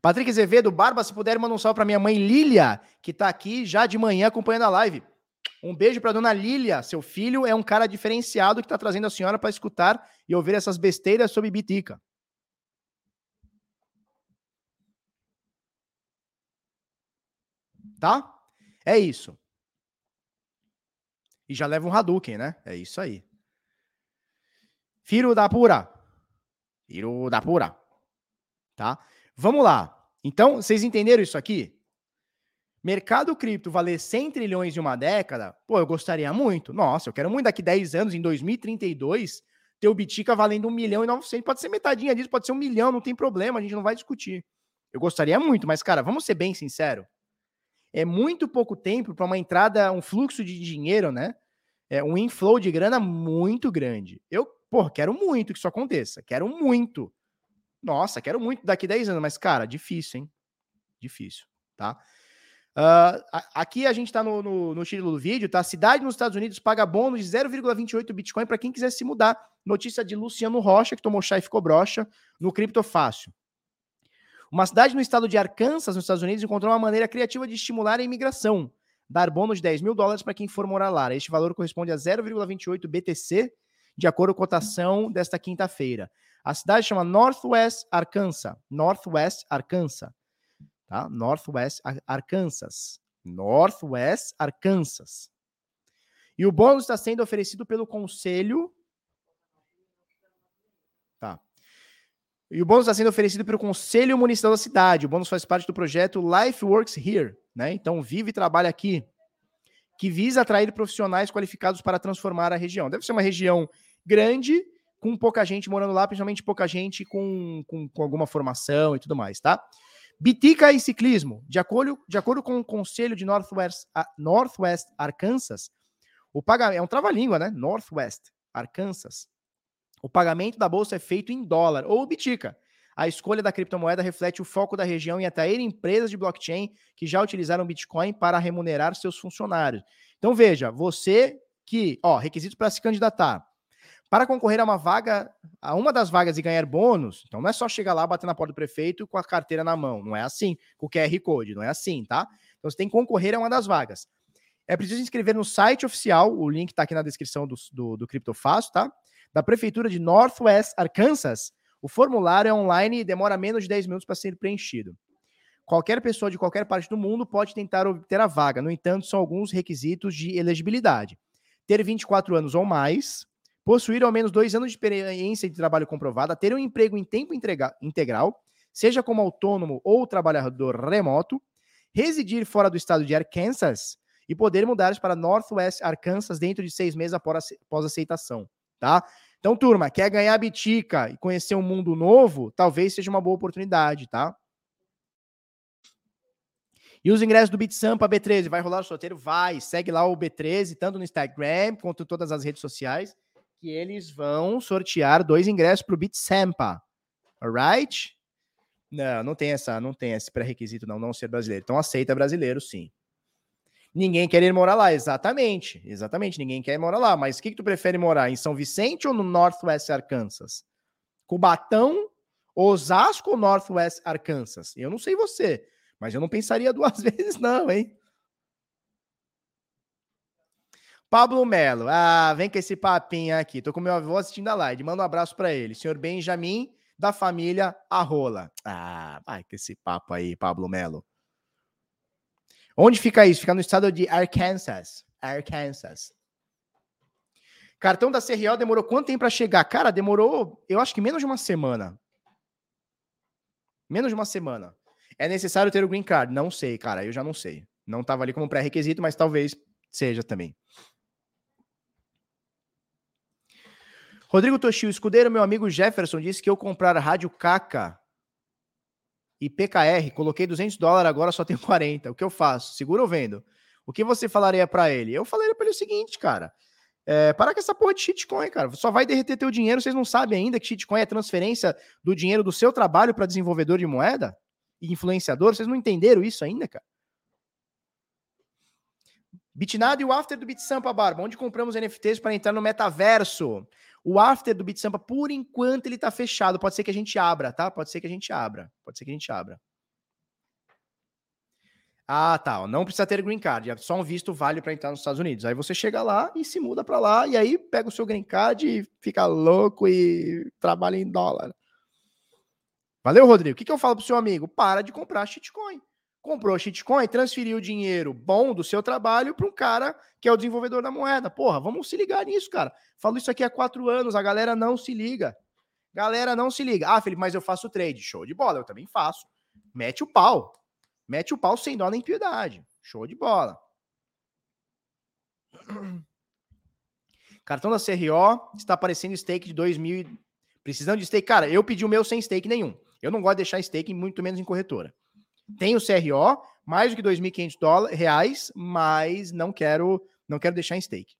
Patrick Azevedo, Barba, se puder, manda um salve para minha mãe Lília, que está aqui já de manhã acompanhando a live. Um beijo para dona Lília. Seu filho é um cara diferenciado que está trazendo a senhora para escutar e ouvir essas besteiras sobre Bitica. Tá? É isso. E já leva um Hadouken, né? É isso aí. Filho da pura. Filho da pura. Tá? Vamos lá. Então, vocês entenderam isso aqui? Mercado cripto valer 100 trilhões em uma década, pô, eu gostaria muito. Nossa, eu quero muito daqui 10 anos, em 2032, ter o Bitica valendo 1 milhão e 900. Pode ser metadinha disso, pode ser um milhão, não tem problema, a gente não vai discutir. Eu gostaria muito, mas, cara, vamos ser bem sinceros. é muito pouco tempo para uma entrada, um fluxo de dinheiro, né? É um inflow de grana muito grande. Eu, pô, quero muito que isso aconteça. Quero muito. Nossa, quero muito daqui 10 anos, mas, cara, difícil, hein? Difícil, tá? Uh, aqui a gente está no, no, no, título do vídeo, tá? Cidade nos Estados Unidos paga bônus de 0,28 Bitcoin para quem quiser se mudar. Notícia de Luciano Rocha, que tomou chá e ficou broxa, no Cripto Fácil. Uma cidade no estado de Arkansas, nos Estados Unidos, encontrou uma maneira criativa de estimular a imigração. Dar bônus de 10 mil dólares para quem for morar lá. Este valor corresponde a 0,28 BTC, de acordo com a cotação desta quinta-feira. A cidade chama Northwest Arkansas. Northwest Arkansas. Tá? Northwest Arkansas. Northwest Arkansas. E o bônus está sendo oferecido pelo Conselho E o bônus está sendo oferecido pelo Conselho Municipal da cidade. O bônus faz parte do projeto Life Works Here, né? Então, vive e trabalha aqui, que visa atrair profissionais qualificados para transformar a região. Deve ser uma região grande, com pouca gente morando lá, principalmente pouca gente com, com, com alguma formação e tudo mais, tá? Bitica e ciclismo. De acordo, de acordo com o Conselho de Northwest, Northwest Arkansas, o pagamento é um trava-língua, né? Northwest Arkansas. O pagamento da bolsa é feito em dólar ou Bitica. A escolha da criptomoeda reflete o foco da região em atrair empresas de blockchain que já utilizaram Bitcoin para remunerar seus funcionários. Então veja, você que, ó, requisitos para se candidatar. Para concorrer a uma vaga, a uma das vagas e ganhar bônus, então não é só chegar lá, bater na porta do prefeito com a carteira na mão, não é assim, com o QR Code, não é assim, tá? Então você tem que concorrer a uma das vagas. É preciso inscrever no site oficial, o link está aqui na descrição do, do, do Criptofácil, tá? da Prefeitura de Northwest Arkansas, o formulário é online e demora menos de 10 minutos para ser preenchido. Qualquer pessoa de qualquer parte do mundo pode tentar obter a vaga, no entanto, são alguns requisitos de elegibilidade. Ter 24 anos ou mais, possuir ao menos dois anos de experiência de trabalho comprovada, ter um emprego em tempo integral, seja como autônomo ou trabalhador remoto, residir fora do estado de Arkansas e poder mudar para Northwest Arkansas dentro de seis meses após aceitação tá? Então, turma, quer ganhar bitica e conhecer um mundo novo? Talvez seja uma boa oportunidade, tá? E os ingressos do Bitsampa B13, vai rolar o sorteio? Vai, segue lá o B13, tanto no Instagram quanto em todas as redes sociais, que eles vão sortear dois ingressos para o Bitsampa. Alright? Não, não tem essa, não tem esse pré-requisito não, não ser brasileiro. Então aceita brasileiro, sim. Ninguém quer ir morar lá, exatamente. Exatamente, ninguém quer ir morar lá. Mas o que, que tu prefere morar? Em São Vicente ou no Northwest Arkansas? Cubatão, Osasco ou Northwest Arkansas? Eu não sei você, mas eu não pensaria duas vezes, não, hein? Pablo Melo, ah, vem com esse papinho aqui. Tô com meu avô assistindo a live. Manda um abraço para ele. Senhor Benjamin, da família Arrola. Ah, vai com esse papo aí, Pablo Melo. Onde fica isso? Fica no estado de Arkansas. Arkansas. Cartão da CRO demorou quanto tempo para chegar? Cara, demorou, eu acho que menos de uma semana. Menos de uma semana. É necessário ter o green card? Não sei, cara, eu já não sei. Não estava ali como pré-requisito, mas talvez seja também. Rodrigo Toshio, escudeiro, meu amigo Jefferson, disse que eu comprar Rádio Caca e PKR, coloquei 200 dólares, agora só tenho 40. O que eu faço? Seguro ou vendo? O que você falaria para ele? Eu falaria para ele o seguinte, cara. É, para com essa porra de shitcoin, cara. Só vai derreter teu dinheiro. Vocês não sabem ainda que shitcoin é transferência do dinheiro do seu trabalho para desenvolvedor de moeda e influenciador. Vocês não entenderam isso ainda, cara? Bitnado e o after do BitSampa Barba, onde compramos NFTs para entrar no metaverso. O after do Bit Sampa, por enquanto, ele tá fechado. Pode ser que a gente abra, tá? Pode ser que a gente abra. Pode ser que a gente abra. Ah, tá. Não precisa ter green card. É só um visto vale para entrar nos Estados Unidos. Aí você chega lá e se muda para lá. E aí pega o seu green card e fica louco e trabalha em dólar. Valeu, Rodrigo. O que, que eu falo pro seu amigo? Para de comprar shitcoin comprou shitcoin, transferiu o dinheiro bom do seu trabalho para um cara que é o desenvolvedor da moeda. Porra, vamos se ligar nisso, cara. Falo isso aqui há quatro anos, a galera não se liga. Galera não se liga. Ah, Felipe, mas eu faço trade. Show de bola, eu também faço. Mete o pau. Mete o pau sem dó nem piedade. Show de bola. Cartão da CRO está aparecendo stake de 2 mil. Precisando de stake. Cara, eu pedi o meu sem stake nenhum. Eu não gosto de deixar stake, muito menos em corretora. Tem o CRO, Mais do que 2.500 reais, mas não quero, não quero deixar em stake.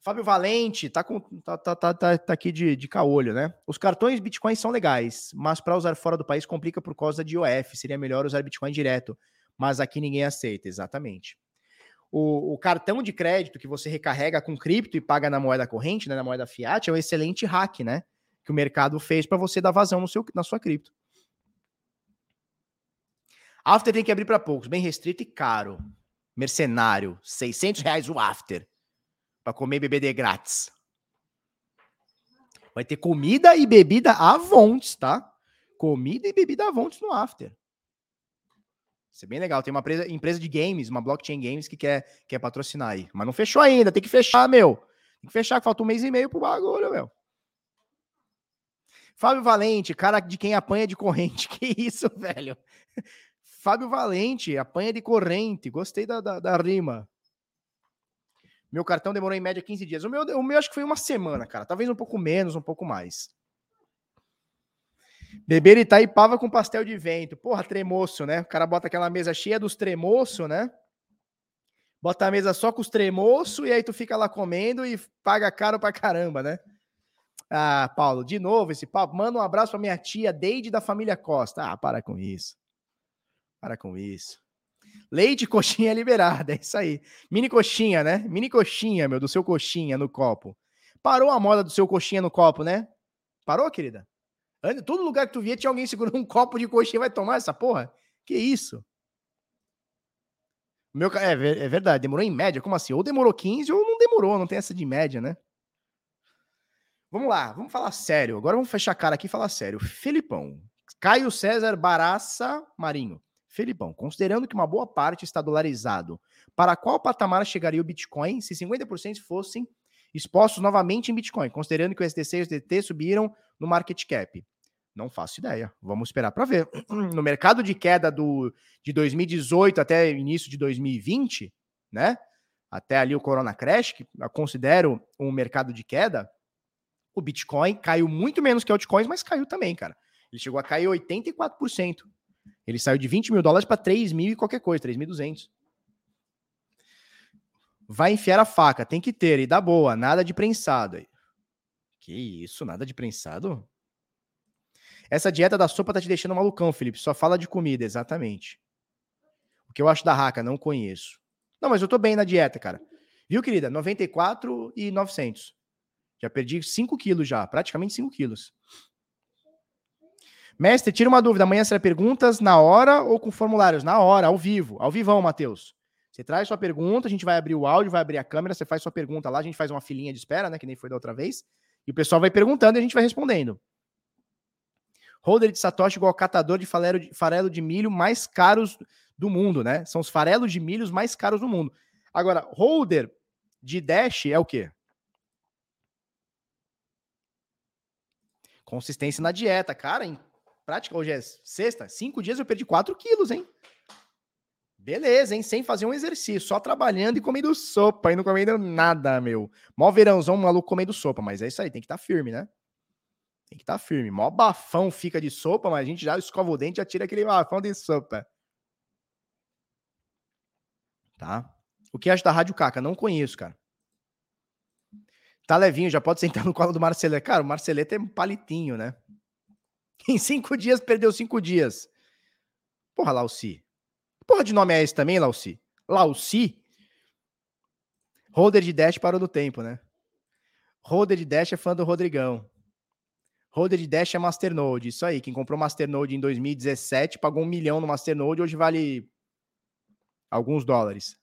Fábio Valente tá, com, tá, tá, tá, tá, tá aqui de, de caolho, né? Os cartões Bitcoin são legais, mas para usar fora do país complica por causa de IOF. Seria melhor usar Bitcoin direto, mas aqui ninguém aceita, exatamente. O, o, cartão de crédito que você recarrega com cripto e paga na moeda corrente, né, na moeda fiat, é um excelente hack, né? Que o mercado fez para você dar vazão no seu, na sua cripto. After tem que abrir para poucos, bem restrito e caro. Mercenário, 600 reais o after para comer e beber de grátis. Vai ter comida e bebida avontes, tá? Comida e bebida avontes no after. Isso é bem legal. Tem uma empresa, empresa de games, uma blockchain games que quer, quer patrocinar aí. Mas não fechou ainda, tem que fechar, meu. Tem que fechar, que falta um mês e meio pro bagulho, meu. Fábio Valente, cara de quem apanha de corrente. Que isso, velho? Fábio Valente, apanha de corrente. Gostei da, da, da rima. Meu cartão demorou em média 15 dias. O meu, o meu acho que foi uma semana, cara. Talvez um pouco menos, um pouco mais. Beber Itaipava com pastel de vento. Porra, tremoço, né? O cara bota aquela mesa cheia dos tremoço, né? Bota a mesa só com os tremoço e aí tu fica lá comendo e paga caro pra caramba, né? Ah, Paulo, de novo esse papo. Manda um abraço pra minha tia Deide da família Costa. Ah, para com isso. Para com isso. Leite coxinha liberada, é isso aí. Mini coxinha, né? Mini coxinha, meu, do seu coxinha no copo. Parou a moda do seu coxinha no copo, né? Parou, querida? Todo lugar que tu via tinha alguém segurando um copo de coxinha. Vai tomar essa porra? Que isso? Meu, é, é verdade, demorou em média. Como assim? Ou demorou 15 ou não demorou, não tem essa de média, né? Vamos lá, vamos falar sério. Agora vamos fechar a cara aqui e falar sério. Felipão, Caio César Baraça Marinho. Felipão, considerando que uma boa parte está dolarizado, para qual patamar chegaria o Bitcoin se 50% fossem expostos novamente em Bitcoin, considerando que o STC e o SDT subiram no market cap? Não faço ideia. Vamos esperar para ver. No mercado de queda do, de 2018 até início de 2020, né? Até ali o Corona Crash, que eu considero um mercado de queda, o Bitcoin caiu muito menos que altcoins, mas caiu também, cara. Ele chegou a cair 84%. Ele saiu de 20 mil dólares para 3 mil e qualquer coisa, 3.200. Vai enfiar a faca, tem que ter, e dá boa, nada de prensado. Que isso, nada de prensado? Essa dieta da sopa tá te deixando malucão, Felipe. Só fala de comida, exatamente. O que eu acho da raca, não conheço. Não, mas eu tô bem na dieta, cara. Viu, querida? 94 e 900. Já perdi 5 quilos já, praticamente 5 quilos. Mestre, tira uma dúvida. Amanhã será perguntas na hora ou com formulários? Na hora, ao vivo. Ao vivão, Matheus. Você traz sua pergunta, a gente vai abrir o áudio, vai abrir a câmera, você faz sua pergunta lá, a gente faz uma filinha de espera, né? Que nem foi da outra vez. E o pessoal vai perguntando e a gente vai respondendo. Holder de Satoshi igual catador de farelo, de milho mais caros do mundo, né? São os farelos de milhos mais caros do mundo. Agora, holder de Dash é o quê? Consistência na dieta, cara prática, hoje é sexta, cinco dias eu perdi 4 quilos, hein? Beleza, hein? Sem fazer um exercício, só trabalhando e comendo sopa, e não comendo nada, meu. Mó verãozão, maluco comendo sopa, mas é isso aí, tem que estar tá firme, né? Tem que estar tá firme. Mó bafão fica de sopa, mas a gente já escova o dente e já tira aquele bafão de sopa. Tá? O que acha da Rádio Caca? Não conheço, cara. Tá levinho, já pode sentar no colo do Marcelete. Cara, o Marcelete é um palitinho, né? Em cinco dias, perdeu cinco dias. Porra, Lauci. Porra de nome é esse também, Lauci? Lauci? Holder de Dash parou no tempo, né? Holder de Dash é fã do Rodrigão. Holder de Dash é Masternode. Isso aí. Quem comprou Masternode em 2017 pagou um milhão no Masternode. Hoje vale alguns dólares.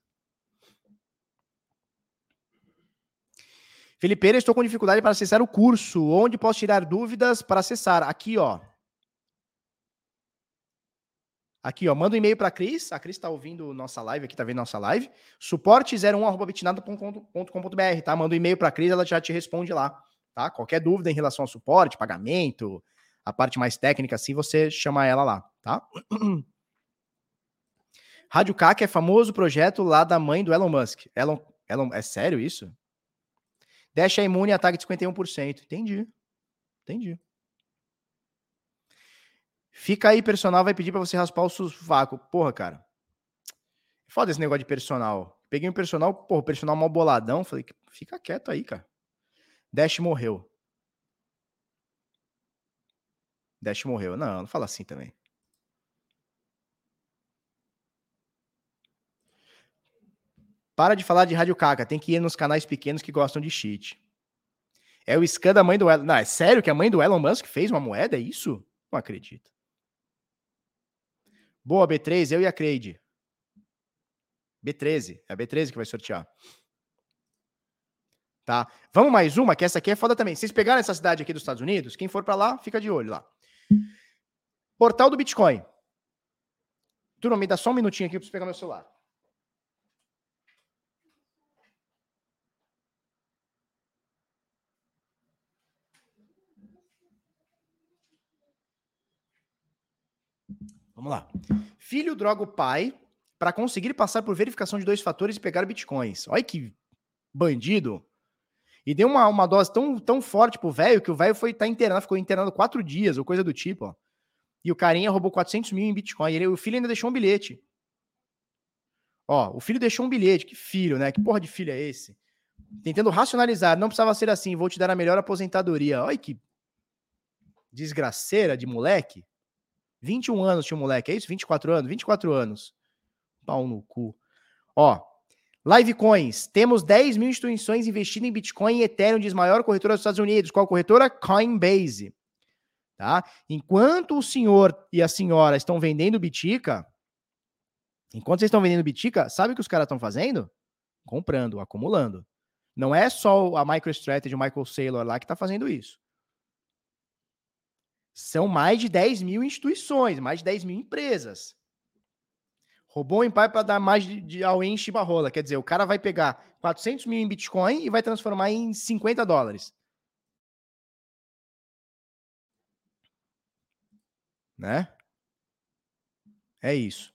Felipeira, estou com dificuldade para acessar o curso. Onde posso tirar dúvidas para acessar? Aqui, ó. Aqui, ó, manda um e-mail para a Cris. A Cris está ouvindo nossa live, aqui está vendo nossa live. suporte01@bitnada.com.br, tá? Manda um e-mail para a Cris, ela já te responde lá, tá? Qualquer dúvida em relação ao suporte, pagamento, a parte mais técnica assim, você chama ela lá, tá? Rádio CAC é famoso projeto lá da mãe do Elon Musk. Elon, Elon, é sério isso? Dash é imune a ataque de 51%. Entendi. Entendi. Fica aí, personal vai pedir para você raspar o sovaco. Porra, cara. Foda esse negócio de personal. Peguei um personal, porra, personal mal boladão. Falei, fica quieto aí, cara. Dash morreu. Dash morreu. Não, não fala assim também. Para de falar de Rádio Caca. Tem que ir nos canais pequenos que gostam de cheat. É o scan da mãe do Elon. Não, é sério que a mãe do Elon Musk fez uma moeda? É isso? Não acredito. Boa, B3, eu e a Creide. B13, é a B13 que vai sortear. Tá? Vamos mais uma, que essa aqui é foda também. Vocês pegaram essa cidade aqui dos Estados Unidos? Quem for para lá, fica de olho lá. Portal do Bitcoin. Turma, me dá só um minutinho aqui para pegar meu celular. Vamos lá. Filho droga o pai para conseguir passar por verificação de dois fatores e pegar bitcoins. Olha que bandido. E deu uma, uma dose tão, tão forte pro velho que o velho foi tá internado, ficou internado quatro dias ou coisa do tipo. Ó. E o carinha roubou 400 mil em bitcoin. Ele, o filho ainda deixou um bilhete. Ó, o filho deixou um bilhete. Que filho, né? Que porra de filho é esse? Tentando racionalizar. Não precisava ser assim. Vou te dar a melhor aposentadoria. Olha que desgraceira de moleque. 21 anos tinha um moleque, é isso? 24 anos? 24 anos. Pau no cu. Ó, Livecoins. Temos 10 mil instituições investindo em Bitcoin e Ethereum, diz maior corretora dos Estados Unidos. Qual corretora? Coinbase. Tá? Enquanto o senhor e a senhora estão vendendo Bitica, enquanto vocês estão vendendo Bitica, sabe o que os caras estão fazendo? Comprando, acumulando. Não é só a MicroStrategy, o Michael Saylor lá que está fazendo isso. São mais de 10 mil instituições, mais de 10 mil empresas. Roubou em pai para dar mais de, de ao enche barrola. Quer dizer, o cara vai pegar 400 mil em Bitcoin e vai transformar em 50 dólares. Né? É isso.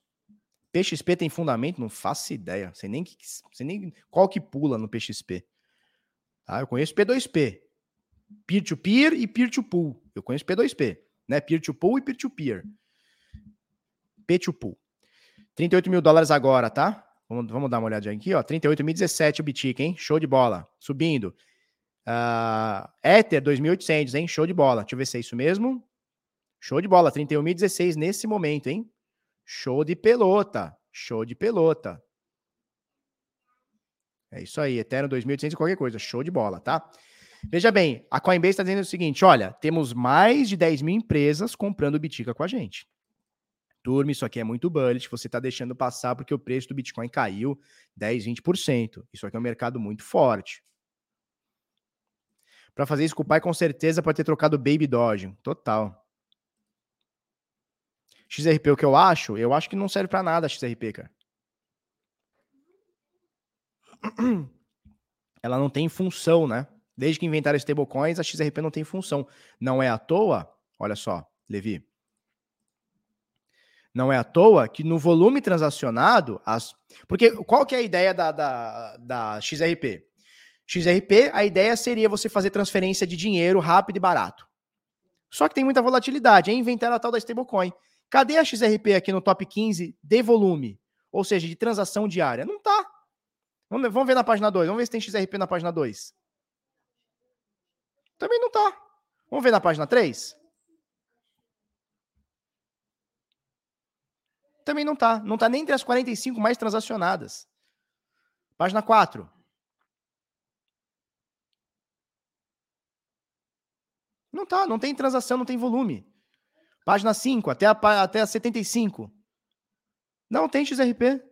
PXP tem fundamento? Não faço ideia. Sei nem, que, sei nem qual que pula no PXP. Tá? Eu conheço P2P. Peer-to-peer e peer-to-pool. Eu conheço P2P, né? Peer-to-pool e peer-to-peer. P2pool. 38 mil dólares agora, tá? Vamos, vamos dar uma olhadinha aqui, ó. 38.017 o Bitic, hein? Show de bola. Subindo. Uh, Ether 2.800, hein? Show de bola. Deixa eu ver se é isso mesmo. Show de bola. 31.016 nesse momento, hein? Show de pelota. Show de pelota. É isso aí. Eterno 2.800 e qualquer coisa. Show de bola, tá? Veja bem, a Coinbase está dizendo o seguinte: olha, temos mais de 10 mil empresas comprando Bitica com a gente. Turma, isso aqui é muito bullish, você está deixando passar porque o preço do Bitcoin caiu 10, 20%. Isso aqui é um mercado muito forte. Para fazer isso com o pai, com certeza pode ter trocado Baby Doge. Total. XRP, o que eu acho? Eu acho que não serve para nada a XRP, cara. Ela não tem função, né? Desde que inventaram stablecoins, a XRP não tem função. Não é à toa, olha só, Levi. Não é à toa que no volume transacionado, as... porque qual que é a ideia da, da, da XRP? XRP, a ideia seria você fazer transferência de dinheiro rápido e barato. Só que tem muita volatilidade, é inventar a tal da stablecoin. Cadê a XRP aqui no top 15 de volume? Ou seja, de transação diária? Não tá. Vamos, ver na página 2. Vamos ver se tem XRP na página 2. Também não tá. Vamos ver na página 3? Também não tá. Não tá nem entre as 45 mais transacionadas. Página 4. Não tá, não tem transação, não tem volume. Página 5, até a, até a 75. Não tem XRP.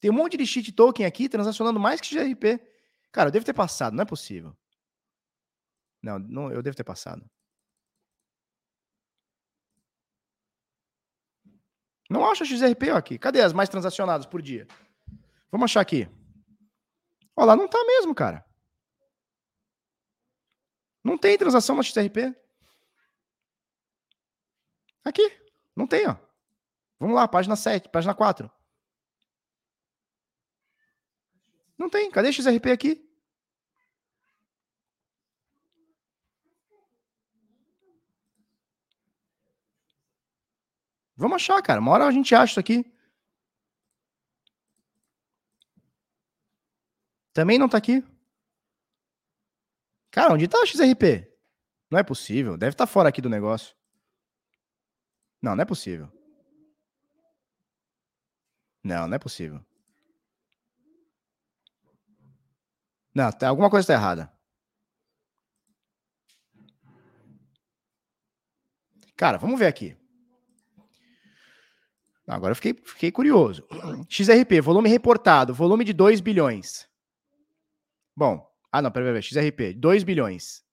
Tem um monte de cheat token aqui transacionando mais que XRP. Cara, eu devo ter passado, não é possível. Não, não, eu devo ter passado. Não acho a XRP aqui. Cadê as mais transacionadas por dia? Vamos achar aqui. Olha lá, não tá mesmo, cara. Não tem transação na XRP. Aqui. Não tem, ó. Vamos lá, página 7, página 4. Não tem. Cadê XRP aqui? Vamos achar, cara. Uma hora a gente acha isso aqui. Também não tá aqui. Cara, onde tá o XRP? Não é possível. Deve estar tá fora aqui do negócio. Não, não é possível. Não, não é possível. Não, tem, alguma coisa está errada. Cara, vamos ver aqui. Agora eu fiquei, fiquei curioso. XRP, volume reportado, volume de 2 bilhões. Bom, ah não, peraí, peraí, XRP, 2 bilhões.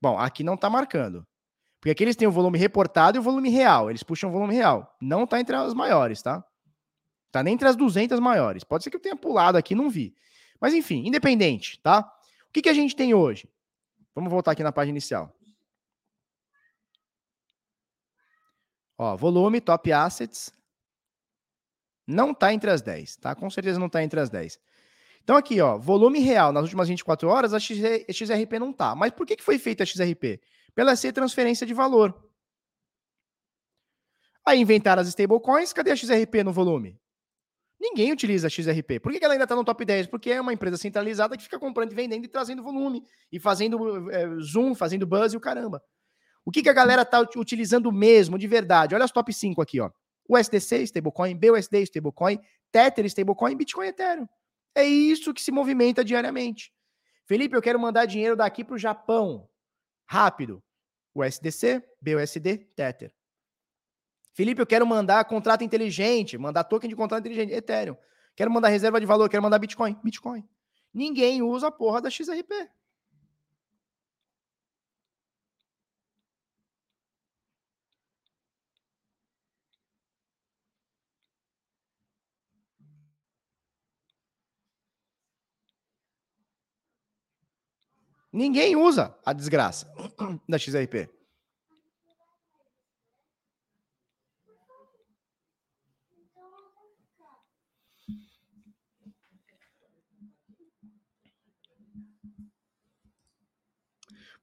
Bom, aqui não está marcando. Porque aqui eles têm o volume reportado e o volume real. Eles puxam o volume real. Não está entre as maiores, tá? Tá nem entre as 200 maiores. Pode ser que eu tenha pulado aqui não vi. Mas enfim, independente, tá? O que, que a gente tem hoje? Vamos voltar aqui na página inicial. Ó, volume, top assets. Não tá entre as 10, tá? Com certeza não tá entre as 10. Então aqui, ó, volume real nas últimas 24 horas, a XRP não tá. Mas por que, que foi feita a XRP? Pela ser transferência de valor. Aí inventaram as stablecoins, cadê a XRP no volume? Ninguém utiliza a XRP. Por que ela ainda está no top 10? Porque é uma empresa centralizada que fica comprando e vendendo e trazendo volume. E fazendo é, zoom, fazendo buzz e o caramba. O que, que a galera está utilizando mesmo, de verdade? Olha as top 5 aqui, ó. USDC, stablecoin, BUSD, stablecoin, Tether, stablecoin, Bitcoin, Ethereum. É isso que se movimenta diariamente. Felipe, eu quero mandar dinheiro daqui para o Japão. Rápido. USDC, BUSD, Tether. Felipe, eu quero mandar contrato inteligente, mandar token de contrato inteligente, Ethereum. Quero mandar reserva de valor, quero mandar Bitcoin, Bitcoin. Ninguém usa a porra da XRP. Ninguém usa a desgraça da XRP.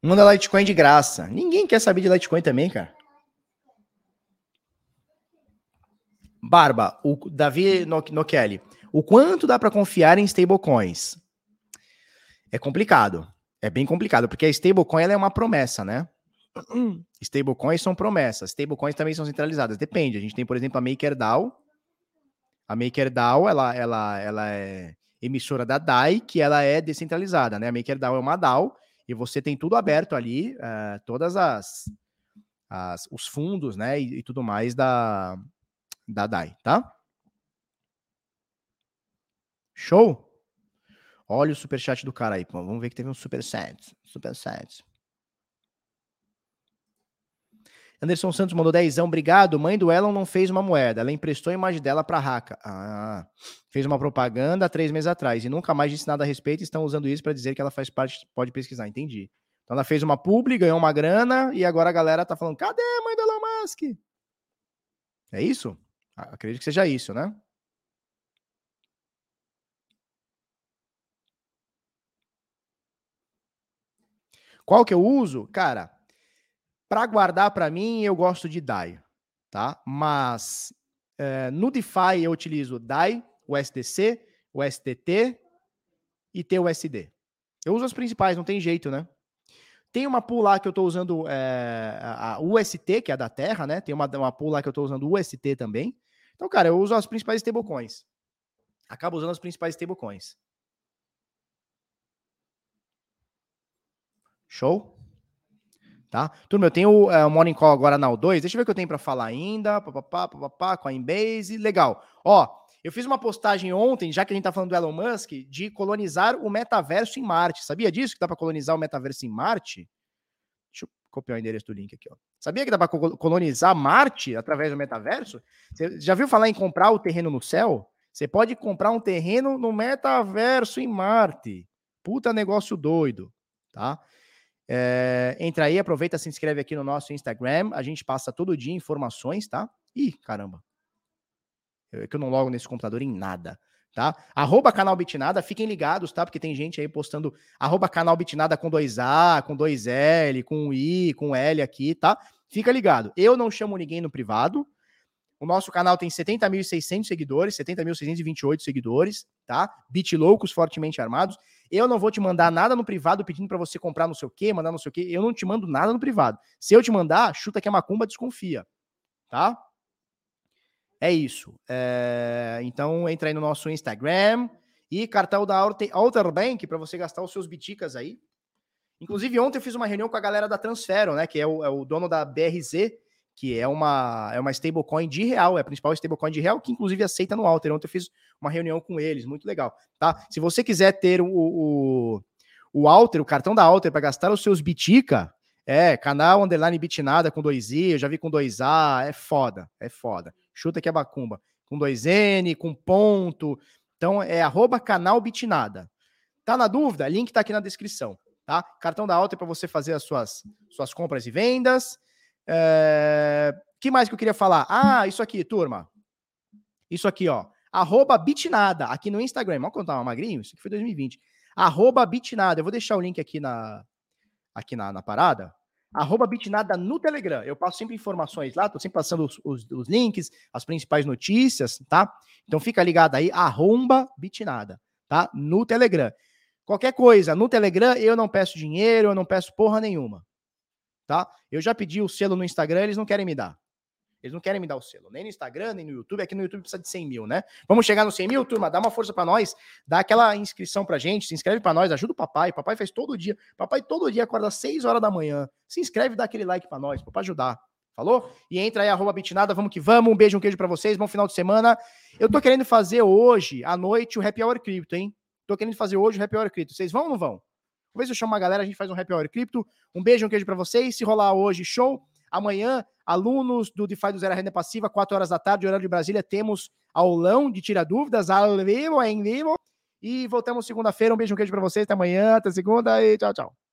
Manda Litecoin de graça. Ninguém quer saber de Litecoin também, cara. Barba, o Davi Nokeli. O quanto dá para confiar em stablecoins? É complicado. É bem complicado, porque a stablecoin é uma promessa, né? Stablecoins são promessas. Stablecoins também são centralizadas. Depende. A gente tem, por exemplo, a MakerDAO. A MakerDAO, ela, ela, ela é emissora da DAI, que ela é descentralizada, né? A MakerDAO é uma DAO e você tem tudo aberto ali, uh, todas as, as, os fundos, né, e, e, tudo mais da, da DAI, tá? Show? Olha o superchat do cara aí, pô. Vamos ver que teve um superchat. Superchat. Anderson Santos mandou dezão, obrigado. Mãe do Elon não fez uma moeda, ela emprestou a imagem dela para Raca. Ah, fez uma propaganda há três meses atrás e nunca mais disse nada a respeito. Estão usando isso para dizer que ela faz parte, pode pesquisar. Entendi. Então ela fez uma publi, ganhou uma grana e agora a galera tá falando: cadê a mãe do Elon Musk? É isso? Acredito que seja isso, né? Qual que eu uso? Cara, para guardar para mim, eu gosto de DAI, tá? Mas é, no DeFi eu utilizo DAI, o SDC, o STT e TUSD. Eu uso as principais, não tem jeito, né? Tem uma pool lá que eu estou usando é, a UST, que é a da Terra, né? Tem uma, uma pool lá que eu estou usando UST também. Então, cara, eu uso as principais stablecoins. Acabo usando as principais stablecoins. Show? Tá? Turma, eu tenho é, o Morning Call agora na O2. Deixa eu ver o que eu tenho para falar ainda. Papapá, papapá, Coinbase. Legal. Ó, eu fiz uma postagem ontem, já que a gente tá falando do Elon Musk, de colonizar o metaverso em Marte. Sabia disso? Que dá para colonizar o metaverso em Marte? Deixa eu copiar o endereço do link aqui, ó. Sabia que dá para colonizar Marte através do metaverso? Você já viu falar em comprar o terreno no céu? Você pode comprar um terreno no metaverso em Marte. Puta negócio doido, tá? É, entra aí, aproveita, se inscreve aqui no nosso Instagram. A gente passa todo dia informações, tá? Ih, caramba. É que eu não logo nesse computador em nada, tá? Arroba canal Bitnada, fiquem ligados, tá? Porque tem gente aí postando arroba canal Bitnada com dois A, com dois L, com I, com L aqui, tá? Fica ligado. Eu não chamo ninguém no privado, O nosso canal tem 70.600 seguidores, 70.628 seguidores, tá? Bit loucos, fortemente armados. Eu não vou te mandar nada no privado pedindo para você comprar não sei o quê, mandar não sei o quê. Eu não te mando nada no privado. Se eu te mandar, chuta que é macumba, desconfia, tá? É isso. É... Então entra aí no nosso Instagram e cartão da Outer Bank para você gastar os seus biticas aí. Inclusive ontem eu fiz uma reunião com a galera da Transfero, né? Que é o, é o dono da BRZ, que é uma, é uma stablecoin de real, é a principal stablecoin de real, que inclusive aceita no Alter. Ontem eu fiz uma reunião com eles, muito legal, tá? Se você quiser ter o, o, o Alter, o cartão da Alter para gastar os seus Bitica, é, canal underline bitnada com 2i, eu já vi com 2A, é foda, é foda. Chuta que é bacumba. Com 2N, com ponto. Então é arroba canal bitnada. Tá na dúvida? Link tá aqui na descrição, tá? Cartão da Alter para você fazer as suas, suas compras e vendas. É... que mais que eu queria falar? Ah, isso aqui, turma. Isso aqui, ó. Arroba Bitnada, aqui no Instagram. Vamos contar uma magrinho? Isso aqui foi 2020. Arroba Bitnada. Eu vou deixar o link aqui na, aqui na, na parada. Arroba Bitnada no Telegram. Eu passo sempre informações lá, tô sempre passando os, os, os links, as principais notícias, tá? Então fica ligado aí, arroba Bitnada, tá? No Telegram. Qualquer coisa, no Telegram eu não peço dinheiro, eu não peço porra nenhuma tá? Eu já pedi o selo no Instagram, eles não querem me dar. Eles não querem me dar o selo, nem no Instagram, nem no YouTube. Aqui no YouTube precisa de 100 mil, né? Vamos chegar no 100 mil, turma? Dá uma força para nós, dá aquela inscrição pra gente, se inscreve para nós, ajuda o papai. Papai faz todo dia. Papai todo dia acorda às 6 horas da manhã. Se inscreve, dá aquele like para nós, para ajudar. Falou? E entra aí, arroba bitnada, vamos que vamos. Um beijo, um queijo para vocês, bom final de semana. Eu tô querendo fazer hoje, à noite, o Happy Hour Crypto, hein? Tô querendo fazer hoje o Happy Hour Crypto. Vocês vão ou não vão? Se eu chamo uma galera, a gente faz um happy hour cripto. Um beijo, um queijo para vocês. Se rolar hoje, show. Amanhã, alunos do DeFi do Zero Renda Passiva, 4 horas da tarde, horário de Brasília, temos aulão de tira dúvidas, ao vivo, em vivo. E voltamos segunda-feira. Um beijo, um queijo para vocês. Até amanhã, até segunda e tchau, tchau.